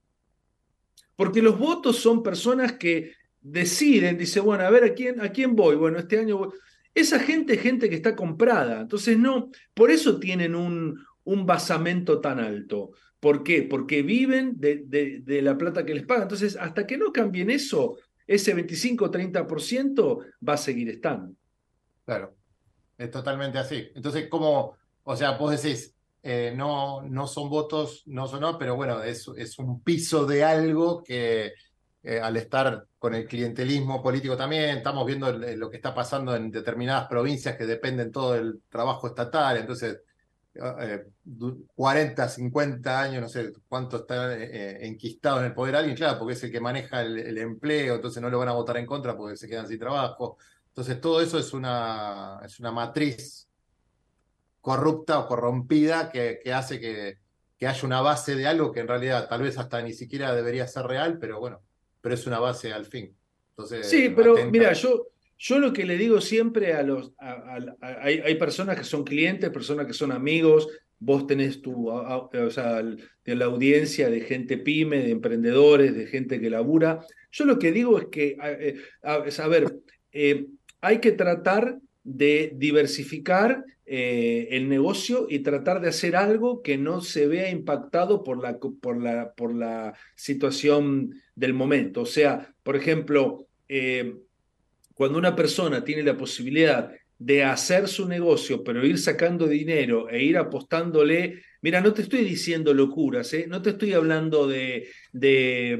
porque los votos son personas que deciden, dice, bueno, a ver, ¿a quién, a quién voy? Bueno, este año voy. Esa gente es gente que está comprada, entonces no, por eso tienen un, un basamento tan alto. ¿Por qué? Porque viven de, de, de la plata que les pagan. Entonces, hasta que no cambien eso, ese 25 o 30% va a seguir estando. Claro. Es totalmente así. Entonces, ¿cómo? O sea, vos decís, eh, no, no son votos, no son no, pero bueno, es, es un piso de algo que eh, al estar con el clientelismo político también, estamos viendo lo que está pasando en determinadas provincias que dependen todo del trabajo estatal, entonces eh, du- 40, 50 años, no sé cuánto está eh, enquistado en el poder alguien, claro, porque es el que maneja el, el empleo, entonces no lo van a votar en contra porque se quedan sin trabajo. Entonces todo eso es una, es una matriz corrupta o corrompida que, que hace que, que haya una base de algo que en realidad tal vez hasta ni siquiera debería ser real, pero bueno, pero es una base al fin. Entonces, Sí, pero atenta- mira, yo, yo lo que le digo siempre a los... a- a- a- hay, hay personas que son clientes, personas que son amigos, vos tenés tu, o sea, de la audiencia de gente pyme, de emprendedores, de gente que labura. Yo lo que digo es que, a, eh, a- es, a ver, eh, hay que tratar de diversificar eh, el negocio y tratar de hacer algo que no se vea impactado por la, por la, por la situación del momento. O sea, por ejemplo, eh, cuando una persona tiene la posibilidad de hacer su negocio, pero ir sacando dinero e ir apostándole, mira, no te estoy diciendo locuras, ¿eh? no te estoy hablando de, de,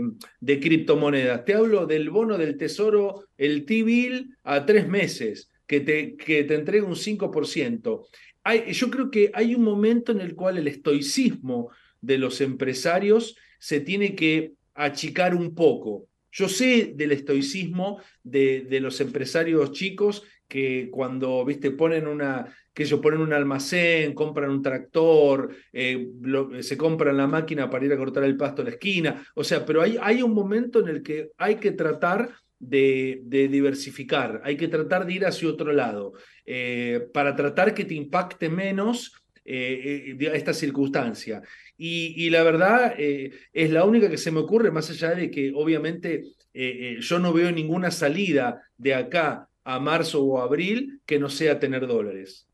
criptomonedas, te hablo del bono del tesoro, el T-bill a tres meses, que te, que te entrega un 5%. Hay, yo creo que hay un momento en el cual el estoicismo de los empresarios se tiene que achicar un poco. Yo sé del estoicismo de, de los empresarios chicos que cuando, viste, ponen una, que ellos ponen un almacén, compran un tractor, eh, se compran la máquina para ir a cortar el pasto a la esquina. O sea, pero hay, hay un momento en el que hay que tratar de, diversificar, hay que tratar de ir hacia otro lado, eh, para tratar que te impacte menos eh, esta circunstancia. Y, la verdad es la única que se me ocurre, más allá de que obviamente yo no veo ninguna salida de acá a marzo o abril que no sea tener dólares.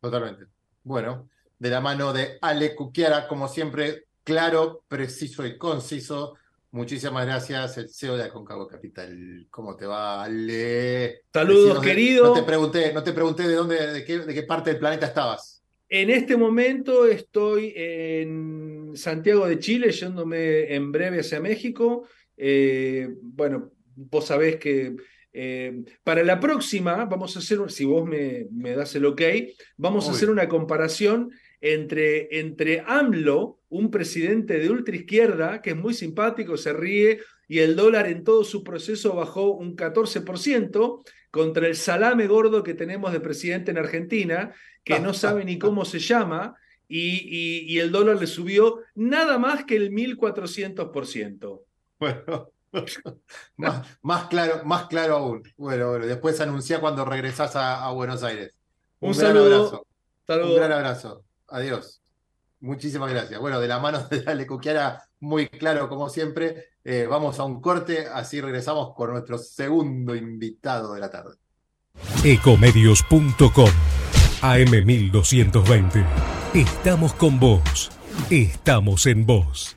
Totalmente. Bueno, de la mano de Ale Cuquiara, como siempre, claro, preciso y conciso. Muchísimas gracias, el CEO de Aconcagua Capital. ¿Cómo te va, Ale? Saludos, Decinos de- querido. No te pregunté, no te pregunté de dónde, de qué, de qué parte del planeta estabas. En este momento estoy en Santiago de Chile, yéndome en breve hacia México. Eh, bueno, vos sabés que eh, para la próxima vamos a hacer, si vos me, me das el ok, vamos a hacer una comparación entre, entre AMLO, un presidente de ultraizquierda, que es muy simpático, se ríe, y el dólar en todo su proceso bajó un 14%, contra el salame gordo que tenemos de presidente en Argentina, que no sabe ni cómo se llama, y, y- y el dólar le subió nada más que el 1400%. Bueno, más, más claro, más claro aún. Bueno, bueno, después anuncia cuando regresás a, a Buenos Aires. Un gran saludo. abrazo. Saludo. Un gran abrazo. Adiós. Muchísimas gracias. Bueno, de la mano de Ale Cuquiara, muy claro como siempre. Eh, vamos a un corte, así regresamos con nuestro segundo invitado de la tarde. Ecomedios.com AM1220. Estamos con vos. Estamos en vos.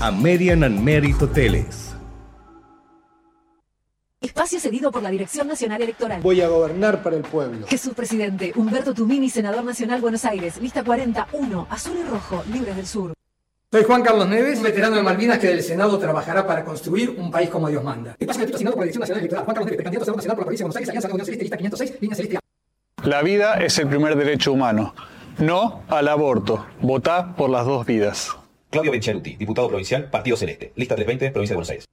American and Merit Hoteles. Espacio cedido por la Dirección Nacional Electoral. Voy a gobernar para el pueblo. Jesús Presidente, Humberto Tumini, Senador Nacional Buenos Aires, lista 41, azul y rojo, libres del sur. Soy Juan Carlos Neves, veterano de Malvinas que del Senado trabajará para construir un país como Dios manda. Espacio asignado por la Dirección Nacional Electoral. Juan Carlos Neves, precandidato a Senador Nacional por la provincia de Buenos Aires, Alianza Unión Celeste, lista 506, línea celeste. La vida es el primer derecho humano. No al aborto. Votá por las dos vidas. Claudio Bencharuti, diputado provincial, Partido Celeste, lista 320, provincia de Buenos Aires.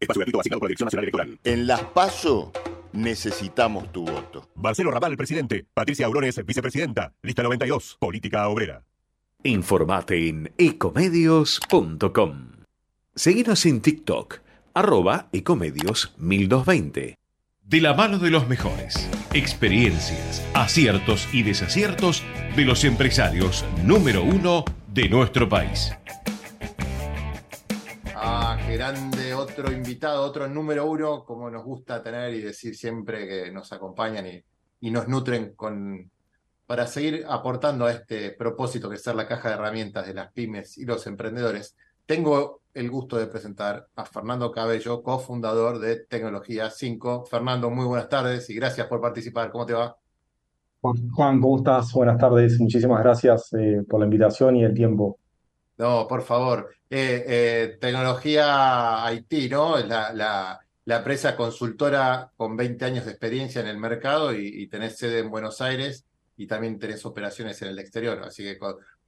Espacio gratuito asignado por la Dirección Nacional Electoral. En las PASO necesitamos tu voto. Marcelo Raval, presidente. Patricia Aurones, vicepresidenta. Lista 92, política obrera. Informate en ecomedios.com. Seguinos en TikTok, arroba ecomedios 1220. De la mano de los mejores. Experiencias, aciertos y desaciertos de los empresarios número uno de nuestro país. grande, otro invitado, otro número uno, como nos gusta tener y decir siempre que nos acompañan y, y nos nutren con, para seguir aportando a este propósito que es ser la caja de herramientas de las pymes y los emprendedores. Tengo el gusto de presentar a Fernando Cabello, cofundador de Tecnología 5. Fernando, muy buenas tardes y gracias por participar. ¿Cómo te va? Juan, ¿cómo estás? Buenas tardes. Muchísimas gracias eh, por la invitación y el tiempo. No, por favor. Eh, eh, tecnología Haití, ¿no? La, la, empresa consultora con 20 años de experiencia en el mercado y, y, tenés sede en Buenos Aires y también tenés operaciones en el exterior. Así que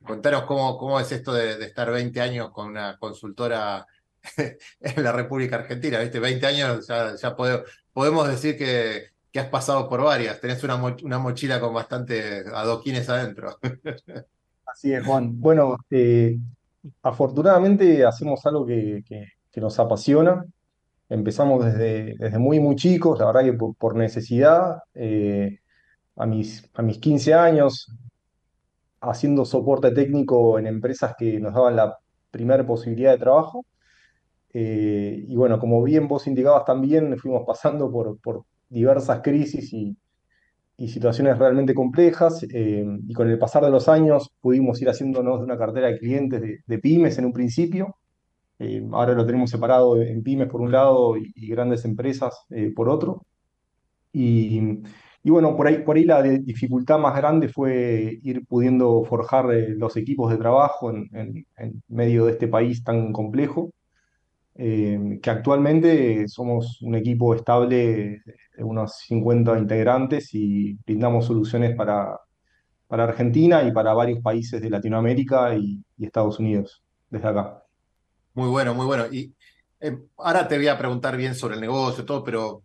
contanos cómo, es esto de, estar 20 años con una consultora en la República Argentina, ¿viste? 20 años, ya podemos decir que, que, has pasado por varias. Tenés una, una mochila con bastante adoquines adentro. Así es, Juan. Bueno, eh, afortunadamente hacemos algo que, que, nos apasiona. Empezamos desde, desde muy, muy chicos, la verdad que por, necesidad. Eh, a, mis, a mis 15 años, haciendo soporte técnico en empresas que nos daban la primera posibilidad de trabajo. Eh, y bueno, como bien vos indicabas también, fuimos pasando por diversas crisis y, situaciones realmente complejas eh, y con el pasar de los años pudimos ir haciéndonos de una cartera de clientes de, pymes en un principio. Eh, ahora lo tenemos separado en pymes por un lado y, grandes empresas eh, por otro. Y, bueno, por ahí, por ahí la dificultad más grande fue ir pudiendo forjar los equipos de trabajo en medio de este país tan complejo. Eh, que actualmente somos un equipo estable unos 50 integrantes y brindamos soluciones para, para Argentina y para varios países de Latinoamérica y, Estados Unidos, desde acá. Muy bueno, muy bueno. Y eh, ahora te voy a preguntar bien sobre el negocio y todo, pero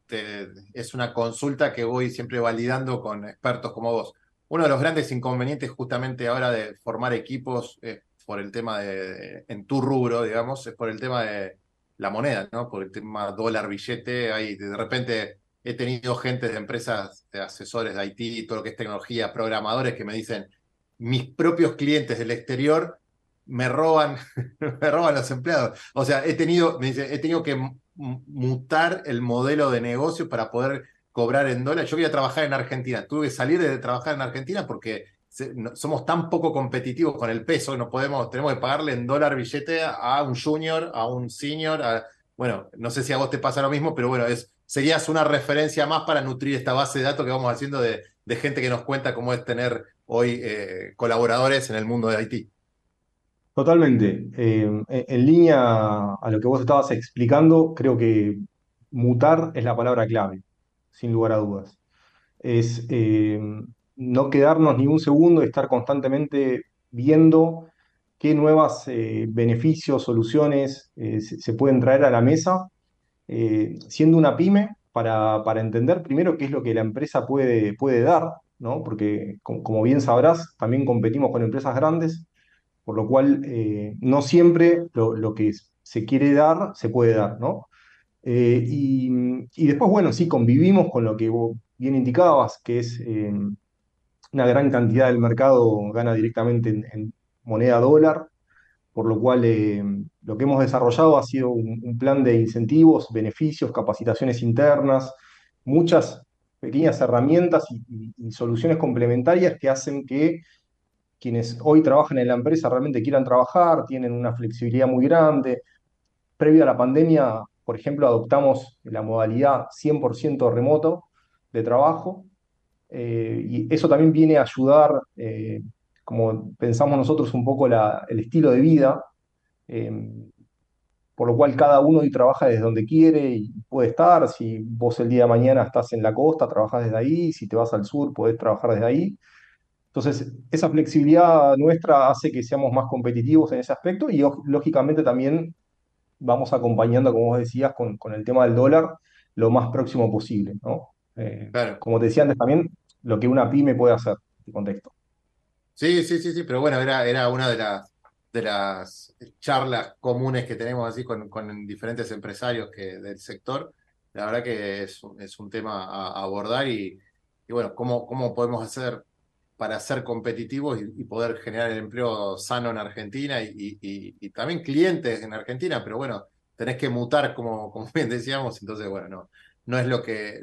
es una consulta que voy siempre validando con expertos como vos. Uno de los grandes inconvenientes justamente ahora de formar equipos eh, por el tema de, en tu rubro, digamos, es por el tema de la moneda, ¿no? Por el tema dólar, billete, ahí de repente he tenido gente de empresas, de asesores de IT, todo lo que es tecnología, programadores que me dicen, mis propios clientes del exterior me roban, me roban los empleados. O sea, he tenido, he tenido que mutar el modelo de negocio para poder cobrar en dólares. Yo voy a trabajar en Argentina, tuve que salir de trabajar en Argentina porque somos tan poco competitivos con el peso, no podemos, tenemos que pagarle en dólar billete a un junior, a un senior, bueno, no sé si a vos te pasa lo mismo, pero bueno, es, serías una referencia más para nutrir esta base de datos que vamos haciendo de, de gente que nos cuenta cómo es tener hoy eh, colaboradores en el mundo de Haití. Totalmente. Eh, en línea a lo que vos estabas explicando, creo que mutar es la palabra clave, sin lugar a dudas. Es eh, no quedarnos ni un segundo y estar constantemente viendo qué nuevos eh, beneficios, soluciones eh, se, pueden traer a la mesa, eh, siendo una pyme, para, para, entender primero qué es lo que la empresa puede, puede dar, ¿no? porque como, bien sabrás, también competimos con empresas grandes, por lo cual no siempre lo, lo, que se quiere dar se puede dar. ¿no? Y, y, después, bueno, sí, convivimos con lo que vos bien indicabas, que es una gran cantidad del mercado gana directamente en, moneda dólar, por lo cual eh, lo que hemos desarrollado ha sido un, plan de incentivos, beneficios, capacitaciones internas, muchas pequeñas herramientas y, y, y, soluciones complementarias que hacen que quienes hoy trabajan en la empresa realmente quieran trabajar, tienen una flexibilidad muy grande. Previo a la pandemia, por ejemplo, adoptamos la modalidad 100% remoto de trabajo, eh, y eso también viene a ayudar, eh, como pensamos nosotros, un poco la, el estilo de vida, eh, por lo cual cada uno hoy trabaja desde donde quiere y puede estar. Si vos el día de mañana estás en la costa, trabajás desde ahí, si te vas al sur, podés trabajar desde ahí. Entonces, esa flexibilidad nuestra hace que seamos más competitivos en ese aspecto y lógicamente también vamos acompañando, como vos decías, con, con el tema del dólar lo más próximo posible, ¿no? Eh, claro. Como te decía antes también, lo que una pyme puede hacer, en contexto. Sí, sí, sí, sí, pero bueno, era, era una de las, de las charlas comunes que tenemos así con, con diferentes empresarios que, del sector. La verdad que es, es un tema a, abordar y, y, bueno, ¿cómo, cómo podemos hacer para ser competitivos y, poder generar el empleo sano en Argentina y, y, también clientes en Argentina, pero bueno, tenés que mutar, como, como bien decíamos, entonces, bueno, no, no es lo que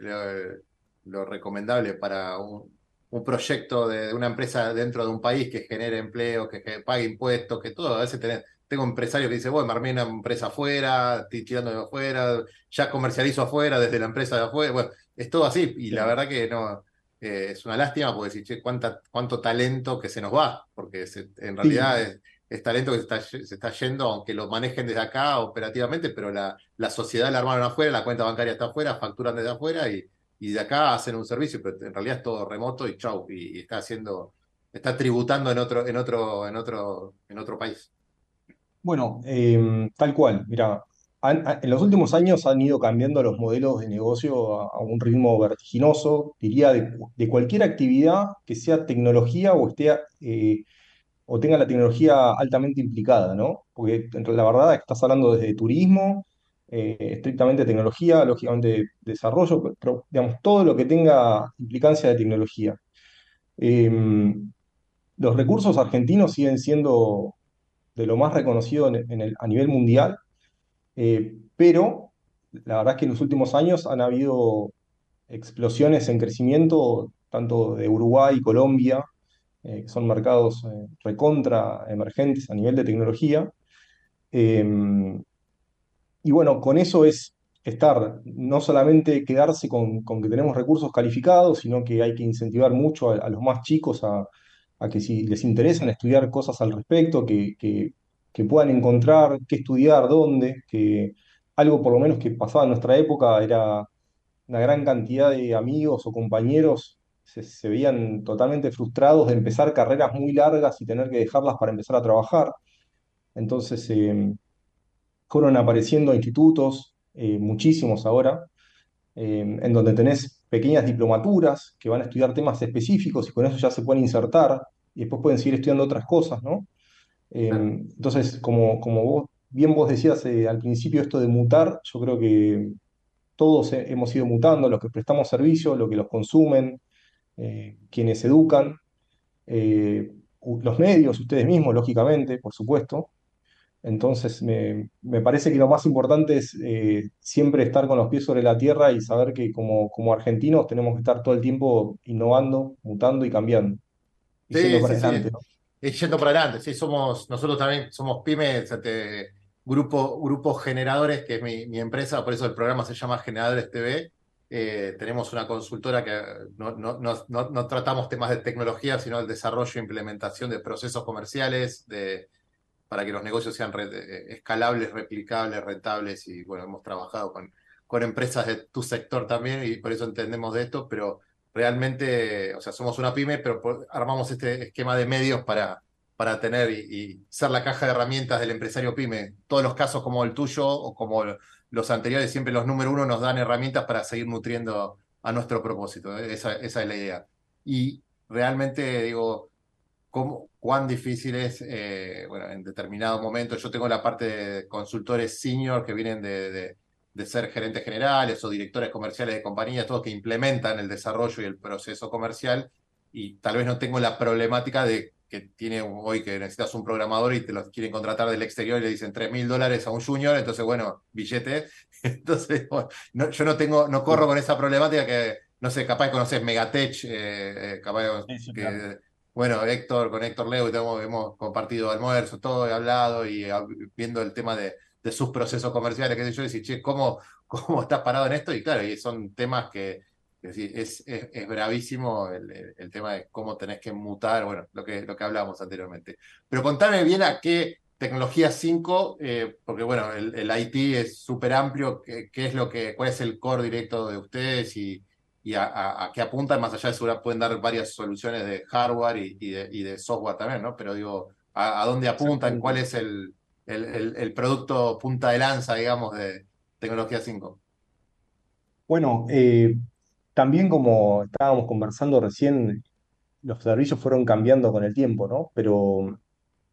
recomendable para un, un proyecto de, una empresa dentro de un país que genere empleo, que, pague impuestos, que todo. A veces tengo empresarios que dicen, bueno, me armé una empresa afuera, estoy tirando de afuera, ya comercializo afuera, desde la empresa de afuera. Bueno, es todo así. Y la verdad que no, eh, es una lástima porque decir, che, cuánta, cuánto talento que se nos va, porque en realidad es, talento que se está, se está, yendo, aunque lo manejen desde acá operativamente, pero la, la sociedad la armaron afuera, la cuenta bancaria está afuera, facturan desde afuera y, y de acá hacen un servicio, pero en realidad es todo remoto y chau, y, está haciendo, está tributando en otro, en otro, en otro, en otro país. Bueno, em, tal cual, mira, en los últimos años han ido cambiando los modelos de negocio a, un ritmo vertiginoso, diría, de, cualquier actividad que sea tecnología o, esté, eh, o tenga la tecnología altamente implicada, ¿no? Porque la verdad estás hablando desde turismo, eh, estrictamente tecnología, lógicamente desarrollo, pero digamos, todo lo que tenga implicancia de tecnología. Em, los recursos argentinos siguen siendo de lo más reconocido a nivel mundial eh, pero la verdad es que en los últimos años han habido explosiones en crecimiento, tanto de Uruguay y Colombia, eh, que son mercados recontra emergentes a nivel de tecnología. Em, y bueno, con eso es estar, no solamente quedarse con, que tenemos recursos calificados, sino que hay que incentivar mucho a, los más chicos a, que si les interesan estudiar cosas al respecto, que, puedan encontrar qué estudiar, dónde, que algo por lo menos que pasaba en nuestra época era una gran cantidad de amigos o compañeros se, veían totalmente frustrados de empezar carreras muy largas y tener que dejarlas para empezar a trabajar. Entonces em, fueron apareciendo institutos, eh, muchísimos ahora, em, en donde tenés pequeñas diplomaturas que van a estudiar temas específicos y con eso ya se pueden insertar y después pueden seguir estudiando otras cosas, ¿no? Em, entonces, como, como vos, bien vos decías eh, al principio esto de mutar, yo creo que todos hemos ido mutando, los que prestamos servicio, los que los consumen, eh, quienes educan, eh, los medios, ustedes mismos, lógicamente, por supuesto. Entonces, me, me parece que lo más importante es siempre estar con los pies sobre la tierra y saber que como, como argentinos tenemos que estar todo el tiempo innovando, mutando y cambiando. Y sí, para adelante, yendo para adelante, sí, somos, nosotros también somos pymes, este, grupo, grupos generadores, que es mi, empresa, por eso el programa se llama Generadores TV. Eh, tenemos una consultora que no, no, no, no, tratamos temas de tecnología, sino el desarrollo e implementación de procesos comerciales de, para que los negocios sean eh, escalables, replicables, rentables. Y bueno, hemos trabajado con, empresas de tu sector también y por eso entendemos de esto, pero realmente, o sea, somos una pyme, pero armamos este esquema de medios para, para tener y, ser la caja de herramientas del empresario pyme. Todos los casos como el tuyo o como los anteriores, siempre los número uno nos dan herramientas para seguir nutriendo a nuestro propósito. ¿eh? Esa, esa, es la idea. Y realmente digo, ¿cómo, cuán difícil es, eh, bueno, en determinado momento, yo tengo la parte de consultores senior que vienen de de ser gerentes generales o directores comerciales de compañías, todos que implementan el desarrollo y el proceso comercial, y tal vez no tengo la problemática de que tiene hoy que necesitas un programador y te lo quieren contratar del exterior y le dicen 3 mil dólares a un junior, entonces bueno, billete. Entonces, yo no tengo, no corro con esa problemática que, no sé, capaz conoces Megatech, eh, eh capaz que, bueno, Héctor, con Héctor Leo, hemos, hemos compartido almuerzo, todo, he hablado y viendo el tema de, sus procesos comerciales, qué sé yo, decir, che, ¿cómo, ¿cómo estás parado en esto? Y claro, son temas que, es, es, bravísimo el, tema de cómo tenés que mutar, bueno, lo que, lo que hablábamos anteriormente. Pero contame bien a qué tecnología 5, eh, porque bueno, el, el IT es súper amplio, ¿qué, es lo que, cuál es el core directo de ustedes y, y a, qué apuntan, más allá de eso pueden dar varias soluciones de hardware y, de, y de, software también, ¿no? Pero digo, a, dónde apuntan, cuál es el, el, producto punta de lanza, digamos, de tecnología 5? Bueno, eh, también como estábamos conversando recién, los servicios fueron cambiando con el tiempo, ¿no? Pero,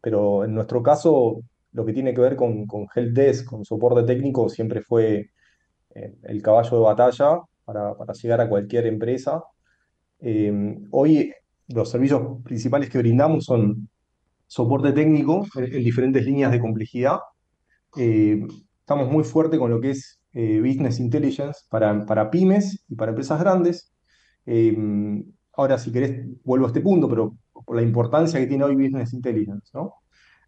pero en nuestro caso, lo que tiene que ver con, con helpdesk, con soporte técnico, siempre fue eh, el caballo de batalla para, llegar a cualquier empresa. Eh, hoy los servicios principales que brindamos son soporte técnico en, diferentes líneas de complejidad, eh, estamos muy fuerte con lo que es eh, Business Intelligence para, para pymes y para empresas grandes. Ahora, si querés, vuelvo a este punto, pero por la importancia que tiene hoy Business Intelligence, ¿no?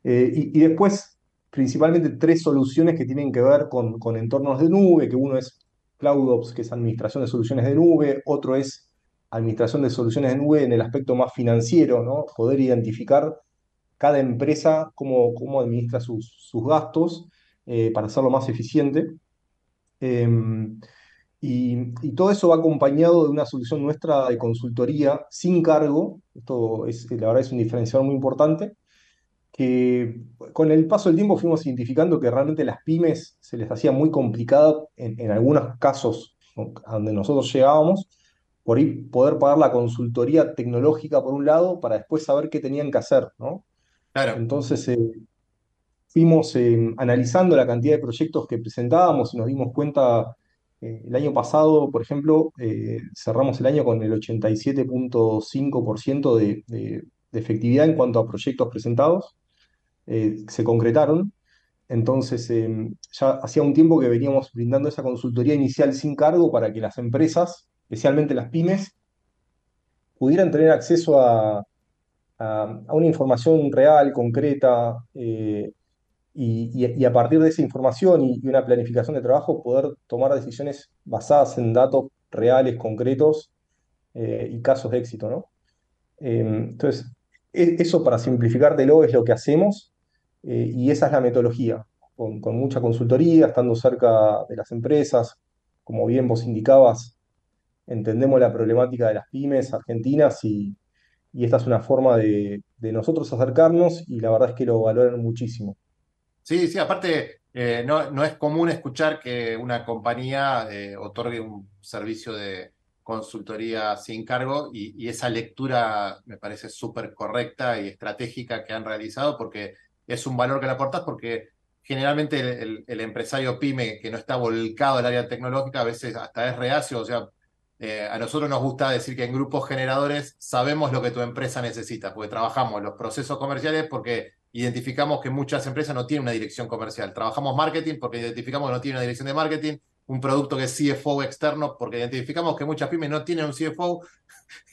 Y, y, después, principalmente, tres soluciones que tienen que ver con, con entornos de nube, que uno es CloudOps, que es administración de soluciones de nube, otro es administración de soluciones de nube en el aspecto más financiero, ¿no? Poder identificar cada empresa cómo, cómo administra sus, sus gastos eh, para hacerlo más eficiente. Em, y, y, todo eso va acompañado de una solución nuestra de consultoría sin cargo. Esto es, la verdad es un diferenciador muy importante, que con el paso del tiempo fuimos identificando que realmente las pymes se les hacía muy complicado en, en algunos casos donde nosotros llegábamos, por ir, poder pagar la consultoría tecnológica por un lado para después saber qué tenían que hacer, ¿no? Claro. Entonces eh, fuimos eh, analizando la cantidad de proyectos que presentábamos y nos dimos cuenta, eh, el año pasado, por ejemplo, cerramos el año con el 87.5% de, de, de efectividad en cuanto a proyectos presentados, se concretaron. Entonces, ya hacía un tiempo que veníamos brindando esa consultoría inicial sin cargo para que las empresas, especialmente las pymes, pudieran tener acceso a, a, una información real, concreta, eh, y, y, a partir de esa información y, una planificación de trabajo poder tomar decisiones basadas en datos reales, concretos eh, y casos de éxito, ¿no? Eh, entonces, e, eso para simplificártelo es lo que hacemos eh, y esa es la metodología, con, mucha consultoría, estando cerca de las empresas, como bien vos indicabas, entendemos la problemática de las pymes argentinas y, esta es una forma de, de nosotros acercarnos y la verdad es que lo valoran muchísimo. Sí, sí, aparte, eh, no, no, es común escuchar que una compañía eh, otorgue un servicio de consultoría sin cargo y, y esa lectura me parece súper correcta y estratégica que han realizado porque es un valor que le aportas porque generalmente el, el, el empresario pyme que no está volcado al área tecnológica a veces hasta es reacio, o sea, eh, a nosotros nos gusta decir que en grupos generadores sabemos lo que tu empresa necesita, porque trabajamos los procesos comerciales porque identificamos que muchas empresas no tienen una dirección comercial. Trabajamos marketing porque identificamos que no tienen una dirección de marketing, un producto que es CFO externo porque identificamos que muchas pymes no tienen un CFO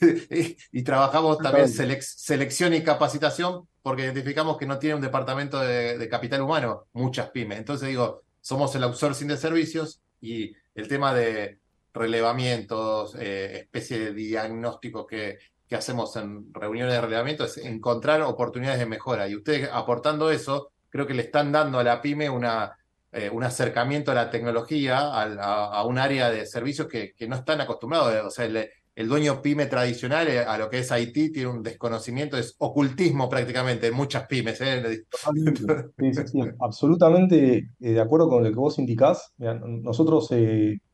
y, y, trabajamos también selec selección y capacitación porque identificamos que no tienen un departamento de, capital humano, muchas pymes. Entonces digo, somos el outsourcing de servicios y el tema de relevamientos, eh, especie de diagnóstico que, que hacemos en reuniones de relevamiento es encontrar oportunidades de mejora. Y ustedes aportando eso, creo que le están dando a la pyme una, eh, un acercamiento a la tecnología, a, a, un área de servicios que, que, no están acostumbrados. O sea, el, el, dueño pyme tradicional eh, a lo que es IT tiene un desconocimiento, es ocultismo prácticamente en muchas pymes. ¿eh? Sí, sí, sí, absolutamente de acuerdo con lo que vos indicás. Nosotros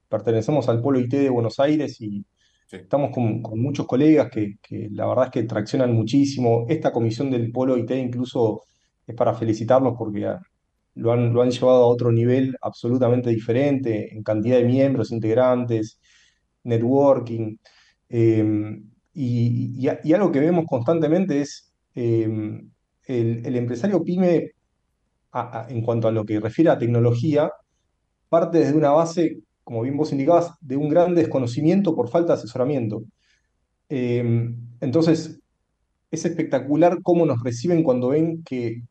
pertenecemos al Polo IT de Buenos Aires y. Estamos con, con, muchos colegas que, que, la verdad es que traccionan muchísimo. Esta comisión del Polo IT incluso es para felicitarlos porque lo han, lo han llevado a otro nivel absolutamente diferente en cantidad de miembros, integrantes, networking. Eh, y, algo que vemos constantemente es eh, el, empresario pyme, en cuanto a lo que refiere a tecnología, parte desde una base como bien vos indicabas, de un gran desconocimiento por falta de asesoramiento. Eh, entonces, es espectacular cómo nos reciben cuando ven que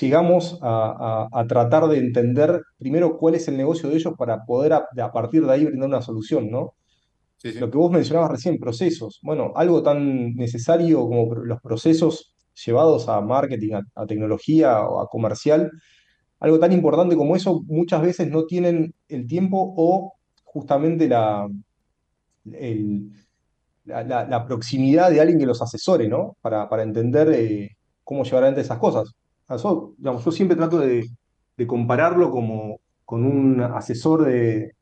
llegamos a, tratar de entender primero cuál es el negocio de ellos para poder a partir de ahí brindar una solución, ¿no? Lo que vos mencionabas recién, procesos. Bueno, algo tan necesario como los procesos llevados a marketing, a, tecnología o a comercial, algo tan importante como eso muchas veces no tienen el tiempo o justamente la, el, la, proximidad de alguien que los asesore, ¿no? Para, para entender eh, cómo llevar adelante esas cosas. Yo siempre trato de, de, compararlo como con un asesor de,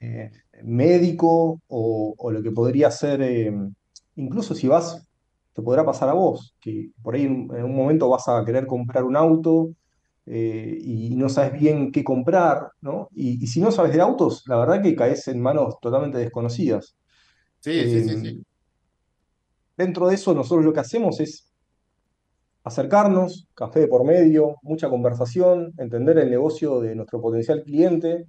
eh, médico o, o, lo que podría ser, eh, incluso si vas, te podrá pasar a vos, que por ahí en, en un momento vas a querer comprar un auto eh, y no sabes bien qué comprar, ¿no? Y, y, si no sabes de autos, la verdad que caes en manos totalmente desconocidas. Sí, eh, sí, sí, sí. Dentro de eso, nosotros lo que hacemos es acercarnos, café de por medio, mucha conversación, entender el negocio de nuestro potencial cliente.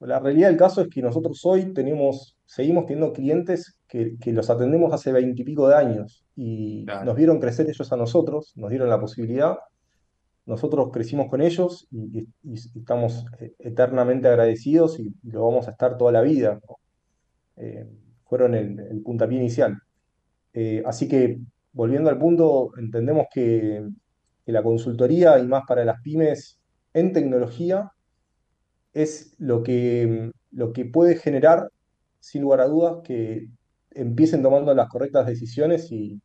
La realidad del caso es que nosotros hoy tenemos, seguimos teniendo clientes que, que los atendemos hace veintipico de años y nos vieron crecer ellos a nosotros, nos dieron la posibilidad nosotros crecimos con ellos y, y- y estamos eh, eternamente agradecidos y, y lo vamos a estar toda la vida. Eh, fueron el, el puntapié inicial. Eh, así que, volviendo al punto, entendemos que, que la consultoría y más para las pymes en tecnología es lo que, lo que puede generar, sin lugar a dudas, que empiecen tomando las correctas decisiones y,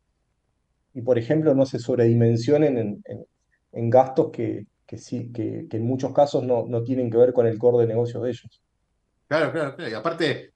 y, por ejemplo, no se sobredimensionen en, en- en gastos que, que sí, que, que en muchos casos no, no tienen que ver con el core de negocio de ellos. Claro, claro, claro. Y aparte,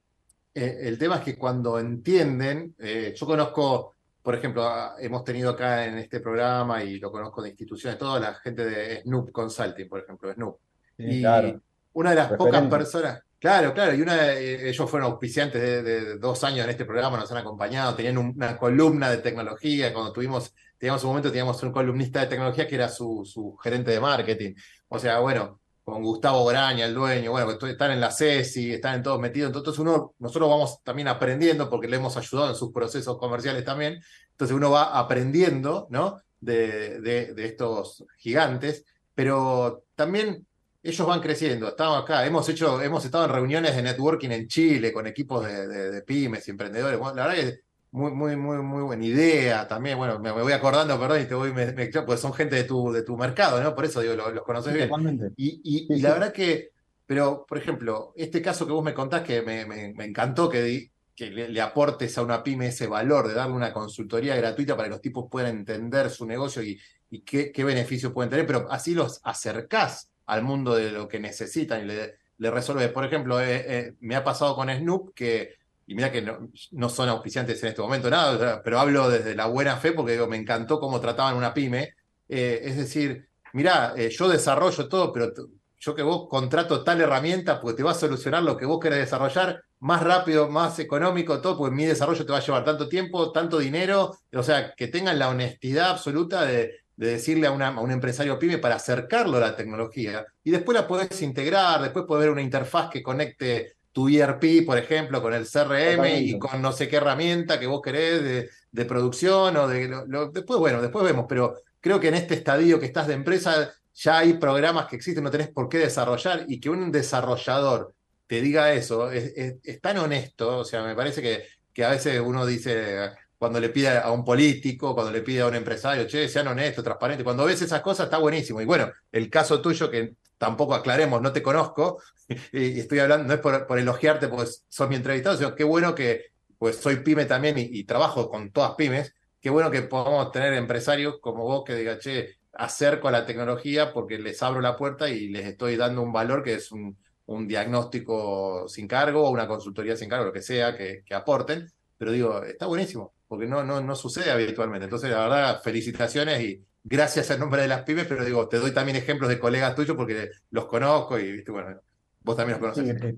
eh, el tema es que cuando entienden, eh, yo conozco, por ejemplo, a- hemos tenido acá en este programa y lo conozco de instituciones, toda la gente de Snoop Consulting, por ejemplo, Snoop. Sí, Y claro. Una de las pocas personas, claro, claro, y una de- eh, ellos fueron auspiciantes de, de dos años en este programa, nos han acompañado, tenían un- una columna de tecnología, cuando tuvimos, teníamos un momento, teníamos un columnista de tecnología que era su, su gerente de marketing. O sea, bueno, con Gustavo Braña, el dueño, bueno, que están en la CESI, están en todos metidos, entonces uno, nosotros vamos también aprendiendo porque le hemos ayudado en sus procesos comerciales también, entonces uno va aprendiendo, ¿no? De, de, de estos gigantes, pero también ellos van creciendo, estamos acá, hemos hecho, hemos estado en reuniones de networking en Chile con equipos de, de- de pymes y emprendedores, bueno, la verdad que muy, muy, muy, muy buena idea también, bueno, me, me voy acordando, perdón, y te voy, me, me- pues son gente de tu, de tu mercado, ¿no? Por eso digo, lo- los conoces Sí, bien. Y, y- Sí, y la verdad que, pero, por ejemplo, este caso que vos me contás que me, me- me encantó que, di- que le, le aportes a una pyme ese valor de darle una consultoría gratuita para que los tipos puedan entender su negocio y, y qué, qué beneficios pueden tener, pero así los acercás al mundo de lo que necesitan y le, resolves. Por ejemplo, eh, eh, me ha pasado con Snoop que, y mira que no, son auspiciantes en este momento, nada, pero hablo desde la buena fe porque me encantó cómo trataban una pyme. Eh, es decir, mirá, eh, yo desarrollo todo, pero yo que vos contrato tal herramienta porque te va a solucionar lo que vos querés desarrollar más rápido, más económico, todo, porque mi desarrollo te va a llevar tanto tiempo, tanto dinero, o sea, que tengan la honestidad absoluta de, de decirle a, una- a un empresario pyme para acercarlo a la tecnología. Y después la podés integrar, después podés ver una interfaz que conecte tu ERP, por ejemplo, con el CRM y con no sé qué herramienta que vos querés de, de producción o de... lo- lo- después, bueno, después vemos, pero creo que en este estadio que estás de empresa ya hay programas que existen, no tenés por qué desarrollar y que un desarrollador te diga eso, es, es- es tan honesto, o sea, me parece que, que a veces uno dice, cuando le pide a un político, cuando le pide a un empresario, che, sean honestos, transparentes, cuando ves esas cosas está buenísimo. Y bueno, el caso tuyo, que tampoco aclaremos, no te conozco, y estoy hablando, no es por, elogiarte, pues sos mi entrevistado, sino qué bueno que, pues soy pyme también y, trabajo con todas pymes, qué bueno que podamos tener empresarios como vos que digan, che, acerco a la tecnología porque les abro la puerta y les estoy dando un valor que es un, un diagnóstico sin cargo o una consultoría sin cargo, lo que sea, que, que aporten. Pero digo, está buenísimo, porque no, no, no sucede habitualmente. Entonces, la verdad, felicitaciones y gracias en nombre de las pymes, pero digo, te doy también ejemplos de colegas tuyos porque los conozco y, viste, bueno, vos también los Sí, conoces. eh,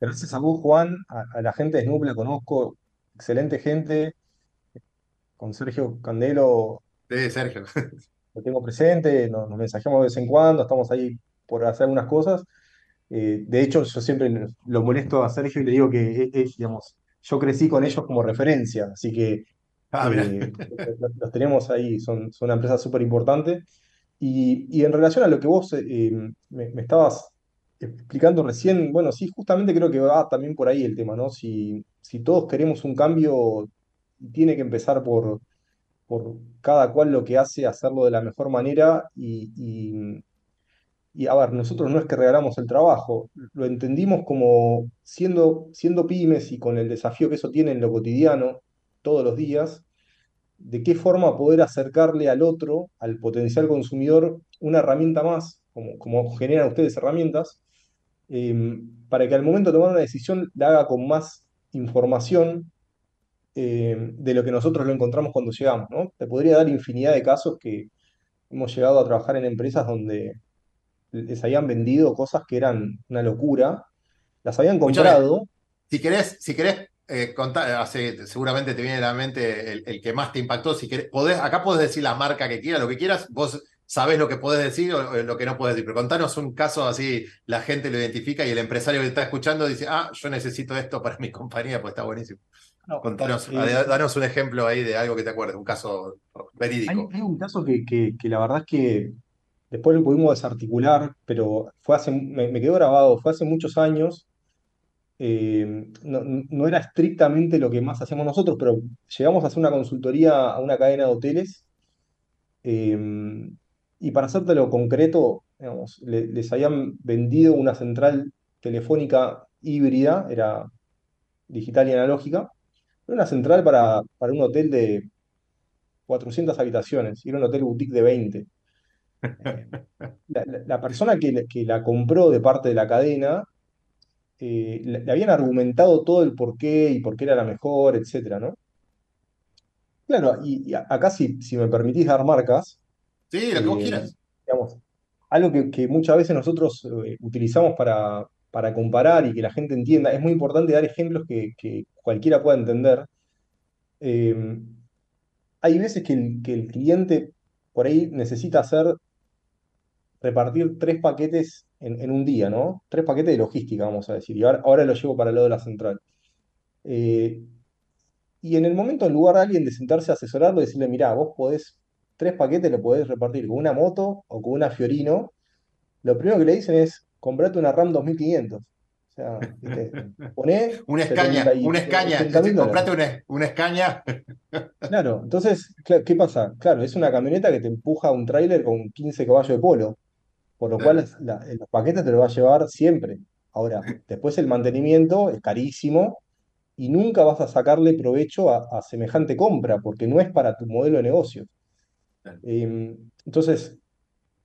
gracias a vos, Juan, a, a la gente de Snoop la conozco, excelente gente, con Sergio Candelo Sí, Sergio. lo tengo presente, nos, nos mensajamos de vez en cuando, estamos ahí por hacer algunas cosas. Eh, de hecho, yo siempre lo molesto a Sergio y le digo que es, es, digamos, yo crecí con ellos como referencia, así que Ah, eh, los, los tenemos ahí, son, son una empresa súper importante. Y, y en relación a lo que vos eh, me, me estabas explicando recién, bueno, sí, justamente creo que va también por ahí el tema, ¿no? Si, si todos queremos un cambio, tiene que empezar por, por cada cual lo que hace, hacerlo de la mejor manera y, y- y, a ver, nosotros no es que regalamos el trabajo, lo entendimos como siendo, siendo pymes y con el desafío que eso tiene en lo cotidiano, todos los días, de qué forma poder acercarle al otro, al potencial consumidor, una herramienta más, como, como generan ustedes herramientas, eh, para que al momento de tomar una decisión la haga con más información eh, de lo que nosotros lo encontramos cuando llegamos, ¿no? Te podría dar infinidad de casos que hemos llegado a trabajar en empresas donde les habían vendido cosas que eran una locura, las habían Escuchame, comprado, si querés, si querés, eh, hace- seguramente te viene a la mente el, el que más te impactó. Si querés, podés- acá podés decir la marca que quieras, lo que quieras, vos sabés lo que podés decir o, o lo que no podés decir. Pero contanos un caso así, la gente lo identifica y el empresario que está escuchando dice, ah, yo necesito esto para mi compañía, pues está buenísimo. Contanos, eh, danos un ejemplo ahí de algo que te acuerdes, un caso verídico. Hay, hay un caso que, que- que la verdad es que después lo pudimos desarticular, pero fue hace, me, quedó grabado, fue hace muchos años. eh, no, era estrictamente lo que más hacíamos nosotros, pero llegamos a hacer una consultoría a una cadena de hoteles. eh, y para hacértelo concreto, digamos, le- les habían vendido una central telefónica híbrida, era digital y analógica, era una central para, para un hotel de 400 habitaciones, y era un hotel boutique de 20. La, la- la persona que, la- que la compró de parte de la cadena, eh, le, habían argumentado todo el por qué y por qué era la mejor, etcétera, ¿no? Claro, y, acá si, si me permitís dar marcas, Sí, lo que vos eh, quieras. digamos, algo que, que muchas veces nosotros eh, utilizamos para, para comparar y que la gente entienda, es muy importante dar ejemplos que, que cualquiera pueda entender. Eh, hay veces que el, que el cliente por ahí necesita hacer, repartir tres paquetes en, en un día, ¿no? Tres paquetes de logística, vamos a decir, y ahora, ahora lo llevo para el lado de la central. Eh, y en el momento, en lugar de alguien de sentarse a asesorarlo y decirle, mirá, vos podés, tres paquetes lo podés repartir con una moto o con una Fiorino, lo primero que le dicen es, comprate una RAM 2500. O sea. Poné Una escaña, 70 y- una escaña, 80 mil dólares. comprate una, una escaña. Claro, entonces, ¿qué pasa? Claro, es una camioneta que te empuja un tráiler con 15 caballos de polo, por lo cual la- los paquetes te los va a llevar siempre. Ahora, después el mantenimiento es carísimo y nunca vas a sacarle provecho a, a semejante compra, porque no es para tu modelo de negocio. Eh, entonces,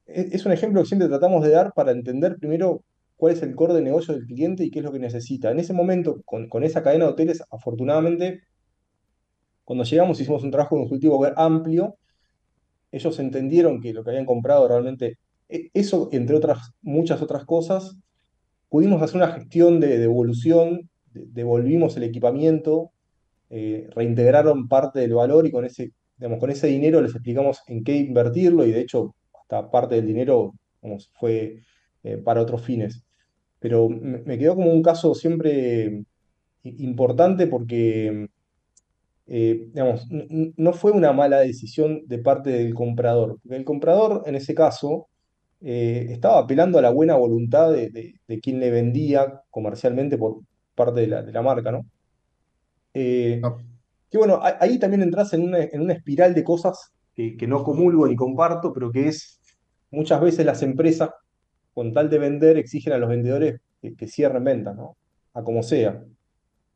e- es un ejemplo que siempre tratamos de dar para entender primero cuál es el core de negocio del cliente y qué es lo que necesita. En ese momento, con, con esa cadena de hoteles, afortunadamente, cuando llegamos hicimos un trabajo consultivo amplio. Ellos entendieron que lo que habían comprado realmente, eso, entre otras, muchas otras cosas, pudimos hacer una gestión de devolución, de- devolvimos el equipamiento, eh, reintegraron parte del valor y con ese, digamos, con ese dinero les explicamos en qué invertirlo y de hecho hasta parte del dinero fue eh, para otros fines. Pero me, quedó como un caso siempre importante porque eh, digamos, no fue una mala decisión de parte del comprador, el comprador en ese caso eh, estaba apelando a la buena voluntad de, de- de quien le vendía comercialmente por parte de la, de la marca, ¿no? Eh, que bueno, ahí también entras en una, en una espiral de cosas que, que no comulgo ni comparto, pero que es muchas veces las empresas, con tal de vender, exigen a los vendedores que, que cierren ventas, ¿no? A como sea.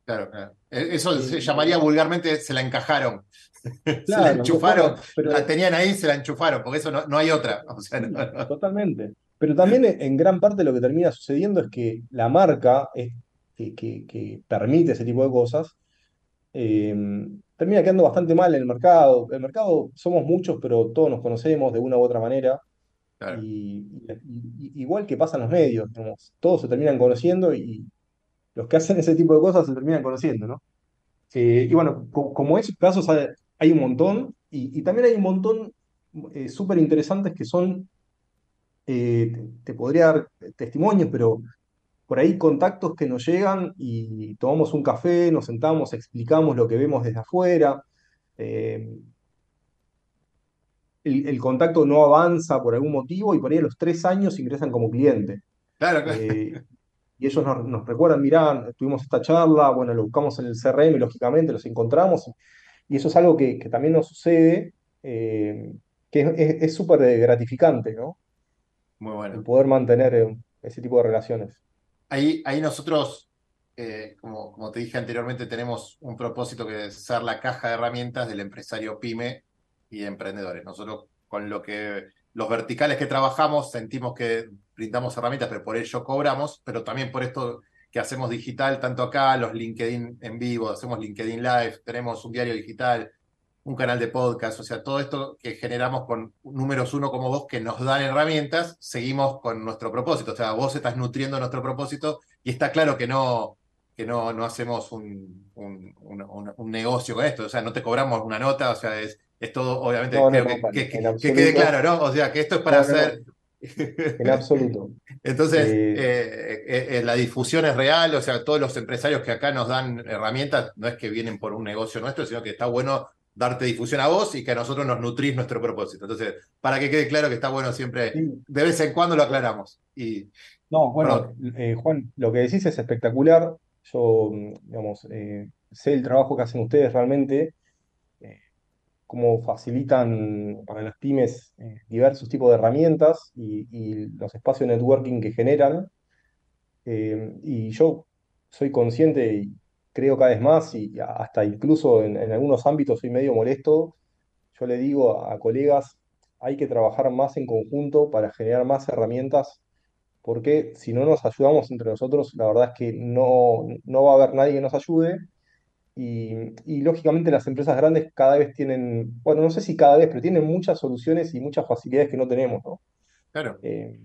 Claro, claro. Eh, Eso se llamaría vulgarmente, se la encajaron. Se la enchufaron, pero- la tenían ahí, se la enchufaron, porque eso no, no hay otra. O sea, no- no- Totalmente. Pero también en gran parte lo que termina sucediendo es que la marca es- que, que- que permite ese tipo de cosas eh, termina quedando bastante mal en el mercado. El mercado somos muchos, pero todos nos conocemos de una u otra manera. Y, y- y- igual que pasa en los medios, digamos, todos se terminan conociendo y los que hacen ese tipo de cosas se terminan conociendo, ¿no? Eh, y bueno, co- como esos casos hay, hay un montón, y, y también hay un montón eh, súper interesantes que son, eh, te, te podría dar testimonios, pero por ahí contactos que nos llegan y tomamos un café, nos sentamos, explicamos lo que vemos desde afuera. el, el contacto no avanza por algún motivo y por ahí a los tres años ingresan como cliente. Claro, claro. Eh, y ellos nos, nos recuerdan, mirá, tuvimos esta charla, bueno, lo buscamos en el CRM, lógicamente los encontramos, y eso es algo que, que también nos sucede, eh, que es- súper eh, gratificante, ¿no? Muy bueno. El poder mantener eh, ese tipo de relaciones. Ahí, ahí nosotros, eh, como, como te dije anteriormente, tenemos un propósito que es ser la caja de herramientas del empresario pyme y de emprendedores. Nosotros con lo que los verticales que trabajamos sentimos que brindamos herramientas, pero por ello cobramos, pero también por esto que hacemos digital, tanto acá, los LinkedIn en vivo, hacemos LinkedIn Live, tenemos un diario digital, un canal de podcast, o sea, todo esto que generamos con números uno como vos que nos dan herramientas, seguimos con nuestro propósito, o sea, vos estás nutriendo nuestro propósito y está claro que no, que no, no hacemos un, un, un, negocio con esto, o sea, no te cobramos una nota, o sea, es, es todo, obviamente, que, que, quede claro, ¿no? O sea, que esto es para hacer... En absoluto. Entonces, eh, eh, la difusión es real, o sea, todos los empresarios que acá nos dan herramientas, no es que vienen por un negocio nuestro, sino que está bueno darte difusión a vos y que a nosotros nos nutrís nuestro propósito. Entonces, para que quede claro que está bueno siempre, de vez en cuando lo aclaramos. Y, no, bueno, Juan, lo que decís es espectacular. Yo, digamos, eh, sé el trabajo que hacen ustedes realmente, eh, cómo facilitan para las pymes eh, diversos tipos de herramientas y, los espacios de networking que generan. y yo soy consciente y creo cada vez más, y hasta incluso en, algunos ámbitos soy medio molesto, yo le digo a colegas, hay que trabajar más en conjunto para generar más herramientas porque si no nos ayudamos entre nosotros, la verdad es que no, no va a haber nadie que nos ayude. Y, lógicamente las empresas grandes cada vez tienen, bueno, no sé si cada vez, pero tienen muchas soluciones y muchas facilidades que no tenemos, ¿no? Claro. Eh,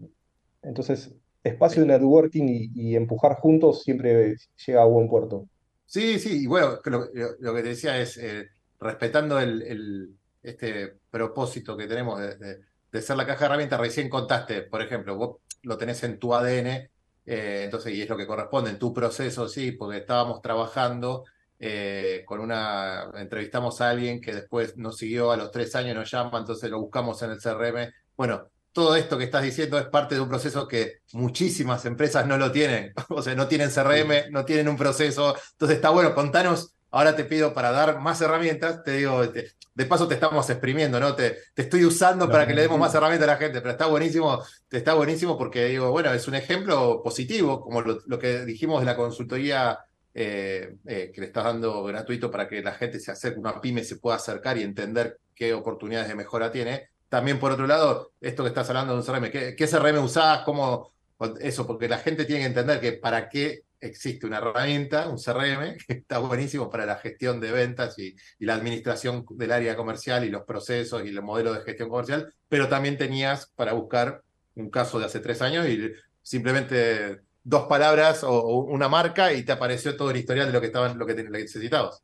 entonces, espacio de networking y, empujar juntos siempre llega a buen puerto. Sí, sí, y bueno, lo, lo que te decía es, eh, respetando el, este propósito que tenemos de, de, ser la caja de herramientas, recién contaste, por ejemplo, vos lo tenés en tu ADN, eh, entonces, y es lo que corresponde en tu proceso, sí, porque estábamos trabajando eh, con una, entrevistamos a alguien que después nos siguió a los tres años, nos llama, entonces lo buscamos en el CRM. Bueno, todo esto que estás diciendo es parte de un proceso que muchísimas empresas no lo tienen, o sea, no tienen CRM, no tienen un proceso, entonces está bueno, contanos Ahora te pido para dar más herramientas, te digo, de paso te estamos exprimiendo, ¿no? Te, te estoy usando para que le demos más herramientas a la gente, pero está buenísimo, te está buenísimo porque digo, bueno, es un ejemplo positivo, como lo, que dijimos de la consultoría eh, eh, que le estás dando gratuito para que la gente se acerque, una pyme se pueda acercar y entender qué oportunidades de mejora tiene. También, por otro lado, esto que estás hablando de un CRM, ¿qué, qué CRM usás? ¿Cómo, eso? Porque la gente tiene que entender que para qué existe una herramienta, un CRM, que está buenísimo para la gestión de ventas y, la administración del área comercial y los procesos y el modelo de gestión comercial, pero también tenías para buscar un caso de hace tres años y simplemente dos palabras o, una marca y te apareció todo el historial de lo que, estaban, lo que, necesitabas.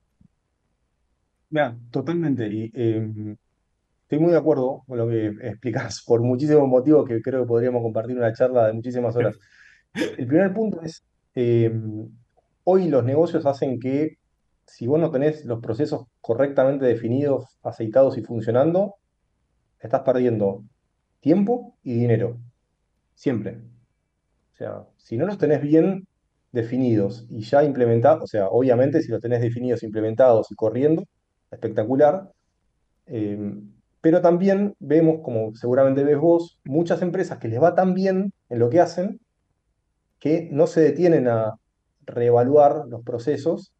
Mira, totalmente. Y em, estoy muy de acuerdo con lo que explicas por muchísimos motivos que creo que podríamos compartir una charla de muchísimas horas. El primer punto es Em, hoy los negocios hacen que si vos no tenés los procesos correctamente definidos, aceitados y funcionando, estás perdiendo tiempo y dinero. Siempre. O sea, si no los tenés bien definidos y ya implementados, o sea, obviamente si los tenés definidos, implementados y corriendo, espectacular. Em, pero también vemos, como seguramente ves vos, muchas empresas que les va tan bien en lo que hacen que no se detienen a reevaluar los procesos.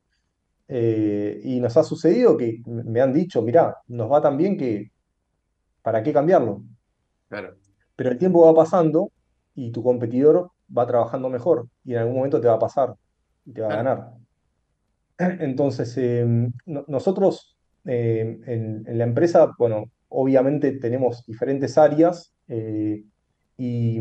Eh, y nos ha sucedido que me han dicho, mirá, nos va tan bien que, ¿para qué cambiarlo? Claro. Pero el tiempo va pasando y tu competidor va trabajando mejor y en algún momento te va a pasar y te va a ganar. Entonces, em, nosotros em, en, la empresa, bueno, obviamente tenemos diferentes áreas eh, y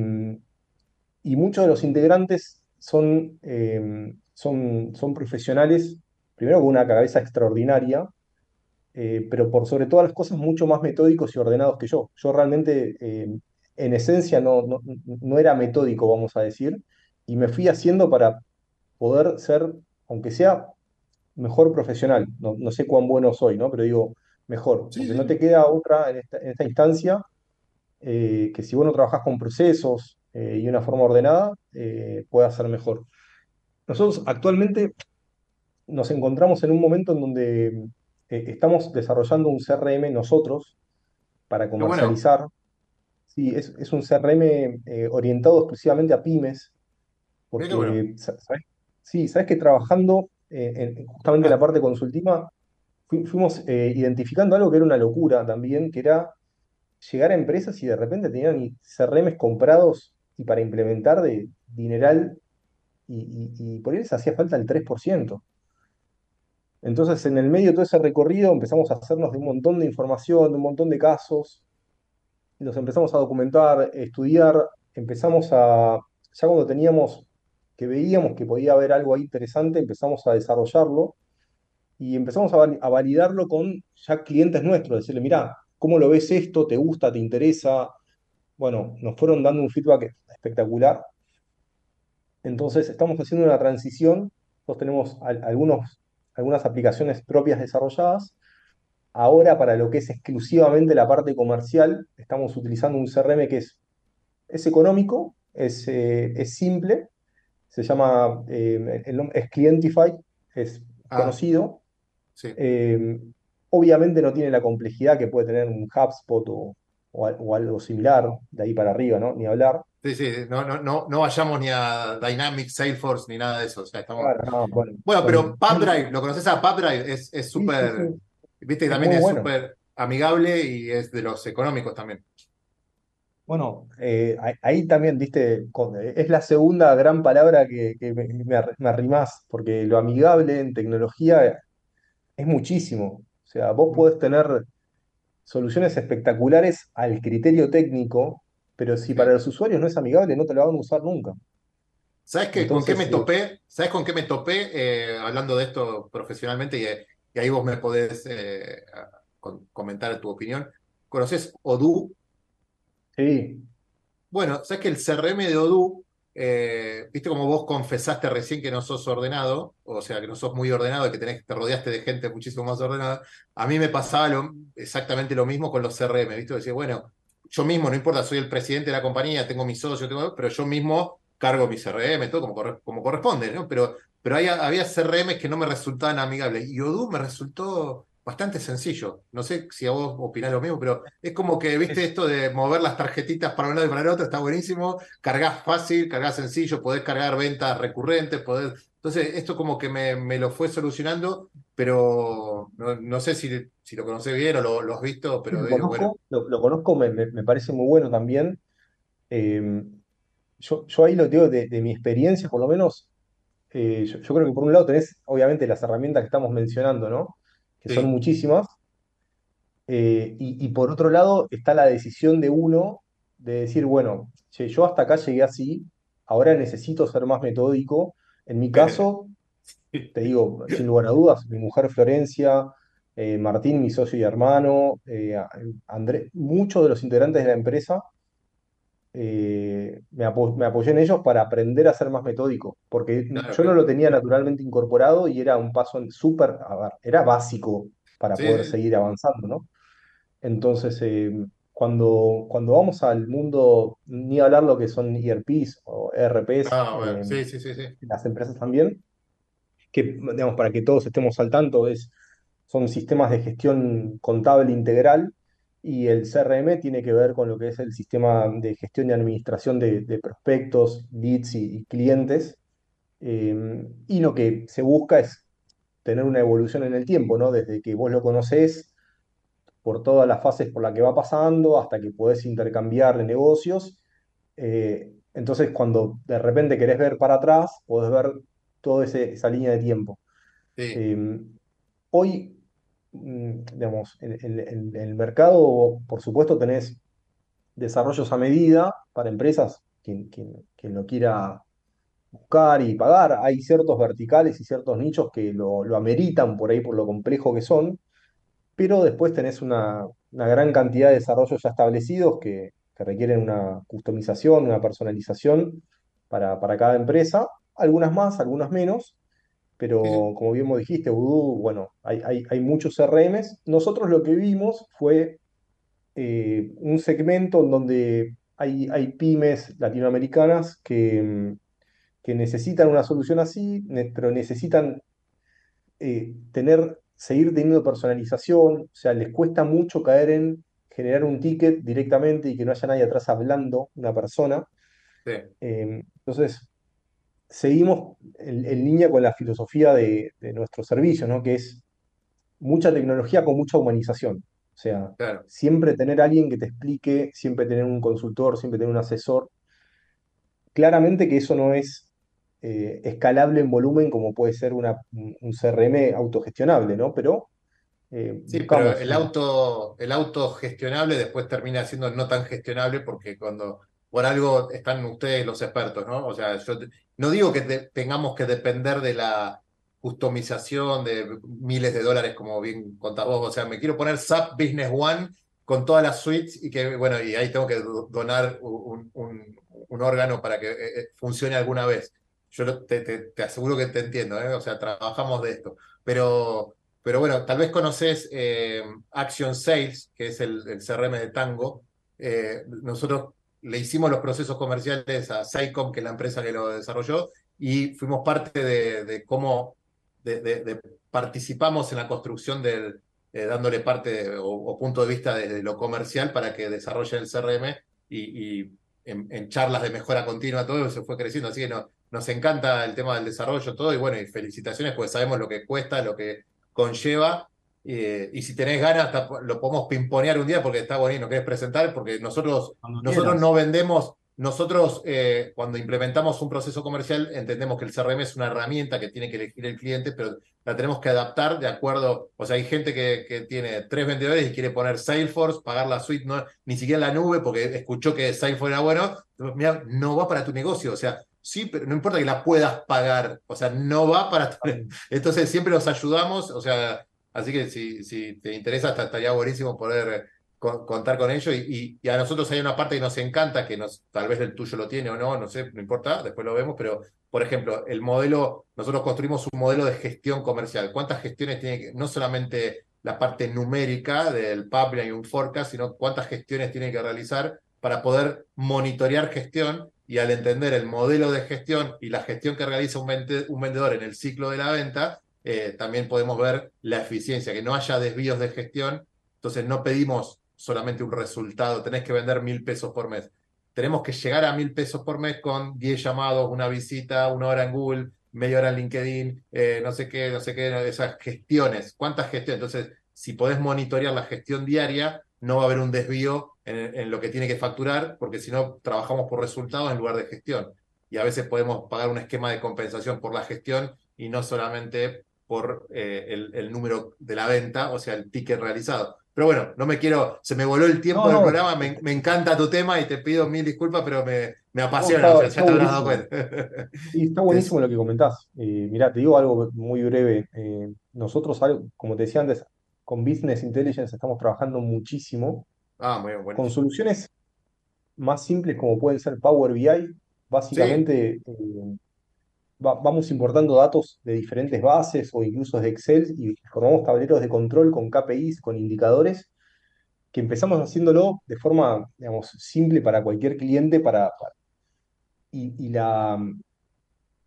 y muchos de los integrantes son, eh, son, son profesionales, primero con una cabeza extraordinaria, eh, pero por sobre todas las cosas mucho más metódicos y ordenados que yo. Yo realmente, en esencia, no, no, era metódico, vamos a decir, y me fui haciendo para poder ser, aunque sea mejor profesional. No, sé cuán bueno soy, ¿no? Pero digo, mejor. porque no te queda otra en esta, en esta instancia que si vos no trabajás con procesos, eh, y una forma ordenada eh, pueda ser mejor. Nosotros actualmente nos encontramos en un momento en donde eh, estamos desarrollando un CRM nosotros para comercializar. Sí, es, un CRM orientado exclusivamente a pymes. Porque, ¿sabes? Sí, sabes que trabajando justamente en la parte consultiva, fuimos identificando algo que era una locura también, que era llegar a empresas y de repente tenían CRMs comprados y para implementar de dineral y, por ahí les hacía falta el 3%. Entonces, en el medio de todo ese recorrido empezamos a hacernos de un montón de información, de un montón de casos, los empezamos a documentar, estudiar, empezamos a, ya cuando teníamos que veíamos que podía haber algo ahí interesante, empezamos a desarrollarlo y empezamos a, val- a validarlo con ya clientes nuestros, decirle, mira, ¿cómo lo ves esto? ¿Te gusta? ¿Te interesa? Bueno, nos fueron dando un feedback espectacular. Entonces, estamos haciendo una transición. Nosotros tenemos al- algunos, algunas aplicaciones propias desarrolladas. Ahora, para lo que es exclusivamente la parte comercial, estamos utilizando un CRM que es, es económico, es, eh, es simple, se llama, eh, el nom- es Clientify, es Ah. conocido. Sí. Eh, obviamente no tiene la complejidad que puede tener un HubSpot o, o al- o algo similar, de ahí para arriba, ¿no? Ni hablar. Sí, sí, no, no, no, no vayamos ni a Dynamics, Salesforce, ni nada de eso. O sea, estamos... Claro, no, bueno, Bueno, pero PubDrive, ¿lo conoces a PubDrive? Es súper. Viste, también es bueno. súper amigable y es de los económicos también. Bueno, eh, ahí, también, viste, con- eh, es la segunda gran palabra que, que me, me ar- me arrimás, porque lo amigable en tecnología es muchísimo. O sea, vos podés tener soluciones espectaculares al criterio técnico, pero si para los usuarios no es amigable, no te lo van a usar nunca. ¿Sabes qué, con qué me eh, topé? ¿Sabes con qué me topé eh, hablando de esto profesionalmente? Y, ahí vos me podés eh, con- comentar tu opinión. ¿Conoces Odoo? Sí, Bueno, sabes que el CRM de Odoo, eh, viste como vos confesaste recién que no sos ordenado, o sea, que no sos muy ordenado y que tenés, te rodeaste de gente muchísimo más ordenada. A mí me pasaba lo- exactamente lo mismo con los CRM, ¿viste? Decía, bueno, yo mismo, no importa, soy el presidente de la compañía, tengo mi socio, tengo, pero yo mismo cargo mi CRM, todo como, corre- como corresponde, ¿no? Pero, pero hay- había CRM que no me resultaban amigables y Odoo me resultó bastante sencillo. No sé si a vos opinás lo mismo, pero es como que, viste, esto de mover las tarjetitas para un lado y para el otro está buenísimo. Cargas fácil, cargas sencillo, podés cargar ventas recurrentes, podés. Entonces, esto como que me, me lo fue solucionando, pero no, no sé si, si lo conocés bien o lo, lo has visto, pero lo digo, conozco, bueno, lo, lo conozco, me, me- me parece muy bueno también. Eh, yo, yo ahí lo digo de, de mi experiencia, por lo menos, eh, yo, yo creo que por un lado tenés, obviamente, las herramientas que estamos mencionando, ¿no? Que son muchísimas. Eh, y, y por otro lado está la decisión de uno de decir, bueno, che, yo hasta acá llegué así, ahora necesito ser más metódico. En mi caso, te digo, sin lugar a dudas, mi mujer Florencia, eh, Martín, mi socio y hermano, Andrés, muchos de los integrantes de la empresa, eh, me apo- me apoyé en ellos para aprender a ser más metódico, porque Claro, yo no lo tenía naturalmente incorporado y era un paso súper, a ver, era básico para Sí, poder seguir avanzando, ¿no? Entonces, eh, cuando, cuando vamos al mundo, ni hablar lo que son ERPs o ERPs, Ah, bueno, eh, sí, sí. las empresas también, que, digamos, para que todos estemos al tanto, es, son sistemas de gestión contable integral y el CRM tiene que ver con lo que es el sistema de gestión y administración de, de prospectos, leads y, y clientes. Eh, y lo que se busca es tener una evolución en el tiempo, ¿no? Desde que vos lo conocés, por todas las fases por las que va pasando, hasta que podés intercambiar de negocios. Eh, entonces, cuando de repente querés ver para atrás, podés ver toda esa línea de tiempo. Sí. Eh, hoy, digamos, en, en- en- en el mercado, por supuesto, tenés desarrollos a medida para empresas, quien, quien- quien lo quiera buscar y pagar. Hay ciertos verticales y ciertos nichos que lo, lo ameritan por ahí por lo complejo que son, pero después tenés una, una gran cantidad de desarrollos ya establecidos que, que requieren una customización, una personalización para, para cada empresa, algunas más, algunas menos, pero como bien vos dijiste, Voodoo, bueno, hay, hay, hay muchos CRMs. Nosotros lo que vimos fue eh, un segmento en donde hay, hay pymes latinoamericanas que, mm, que necesitan una solución así, pero necesitan eh, tener, seguir teniendo personalización, o sea, les cuesta mucho caer en generar un ticket directamente y que no haya nadie atrás hablando, una persona. Sí. Eh, entonces, seguimos en, en línea con la filosofía de, de nuestro servicio, ¿no? Que es mucha tecnología con mucha humanización. O sea, Claro. siempre tener a alguien que te explique, siempre tener un consultor, siempre tener un asesor. Claramente que eso no es eh, escalable en volumen como puede ser una, un CRM autogestionable, ¿no? Pero eh, Sí, pero el auto, el auto gestionable después termina siendo no tan gestionable porque cuando por algo están ustedes los expertos, ¿no? O sea, yo no digo que tengamos que depender de la customización de miles de dólares, como bien contás vos. O sea, me quiero poner SAP Business One con todas las suites y que, bueno, y ahí tengo que donar un, órgano para que eh, eh, funcione alguna vez. Yo te, aseguro que te entiendo, ¿eh? O sea, trabajamos de esto. Pero, pero bueno, tal vez conoces eh, Action Sales, que es el, CRM de Tango. nosotros le hicimos los procesos comerciales a Saicom, que es la empresa que lo desarrolló, y fuimos parte de, cómo participamos en la construcción del, eh, dándole parte o, punto de vista de, lo comercial para que desarrolle el CRM y, en, charlas de mejora continua todo eso fue creciendo. Así que nos encanta el tema del desarrollo, todo, y bueno, y felicitaciones porque sabemos lo que cuesta, lo que conlleva eh, y si tenés ganas, lo podemos pimponear un día porque está bonito, no querés presentar, porque nosotros, nosotros no vendemos, nosotros eh, cuando implementamos un proceso comercial entendemos que el CRM es una herramienta que tiene que elegir el cliente, pero la tenemos que adaptar de acuerdo, o sea, hay gente que, que tiene tres vendedores y quiere poner Salesforce, pagar la suite, no, ni siquiera la nube, porque escuchó que Salesforce era bueno, mira, no va para tu negocio, o sea, sí, pero no importa que la puedas pagar, o sea, no va para tu... Entonces siempre los ayudamos, o sea, Así que si, te interesa, estaría buenísimo poder contar con ello. Y, a nosotros hay una parte que nos encanta, que tal vez el tuyo lo tiene o no, no sé, no importa, después lo vemos, pero por ejemplo, el modelo, nosotros construimos un modelo de gestión comercial. ¿Cuántas gestiones tiene que, no solamente la parte numérica del pipeline y un forecast, sino cuántas gestiones tiene que realizar para poder monitorear gestión y al entender el modelo de gestión y la gestión que realiza un vendedor en el ciclo de la venta, eh, también podemos ver la eficiencia, que no haya desvíos de gestión. Entonces no pedimos solamente un resultado, tenés que vender mil pesos por mes. Tenemos que llegar a mil pesos por mes con 10 llamados, una visita, una hora en Google, media hora en LinkedIn, eh, no sé qué, no sé qué, esas gestiones. ¿Cuántas gestiones? Entonces, si podés monitorear la gestión diaria, no va a haber un desvío en, en lo que tiene que facturar, porque si no, trabajamos por resultados en lugar de gestión. Y a veces podemos pagar un esquema de compensación por la gestión y no solamente por eh, el, número de la venta, o sea, el ticket realizado. Pero bueno, no me quiero, se me voló el tiempo del programa, me, encanta tu tema y te pido mil disculpas, pero me, me apasiona, o sea, ya te habrás dado cuenta. está buenísimo lo que comentás. Eh, mirá, te digo algo muy breve. Eh, nosotros, como te decía antes, con Business Intelligence estamos trabajando muchísimo ah, muy bueno. con soluciones más simples como pueden ser Power BI. Básicamente, vamos importando datos de diferentes bases o incluso de Excel y formamos tableros de control con KPIs, con indicadores, que empezamos haciéndolo de forma, digamos, simple para cualquier cliente para, y, la,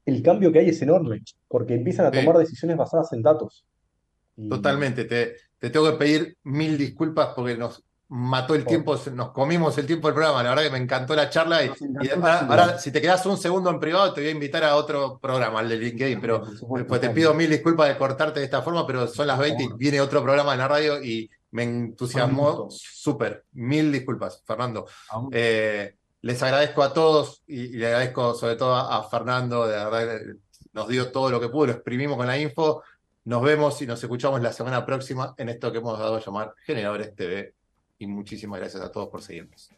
el cambio que hay es enorme, porque empiezan a tomar decisiones basadas en datos. Totalmente, te, te tengo que pedir mil disculpas porque nos mató el tiempo, nos comimos el tiempo del programa. La verdad que me encantó la charla. Y, ahora, si te quedas un segundo en privado, te voy a invitar a otro programa, al de LinkedIn. Pero pues te pido mil disculpas de cortarte de esta forma, pero son las 20 y viene otro programa en la radio y me entusiasmó súper. Mil disculpas, Fernando. Eh, les agradezco a todos y, le agradezco sobre todo a, Fernando. De verdad, nos dio todo lo que pudo, lo exprimimos con la info. Nos vemos y nos escuchamos la semana próxima en esto que hemos dado a llamar Generadores TV y muchísimas gracias a todos por seguirnos.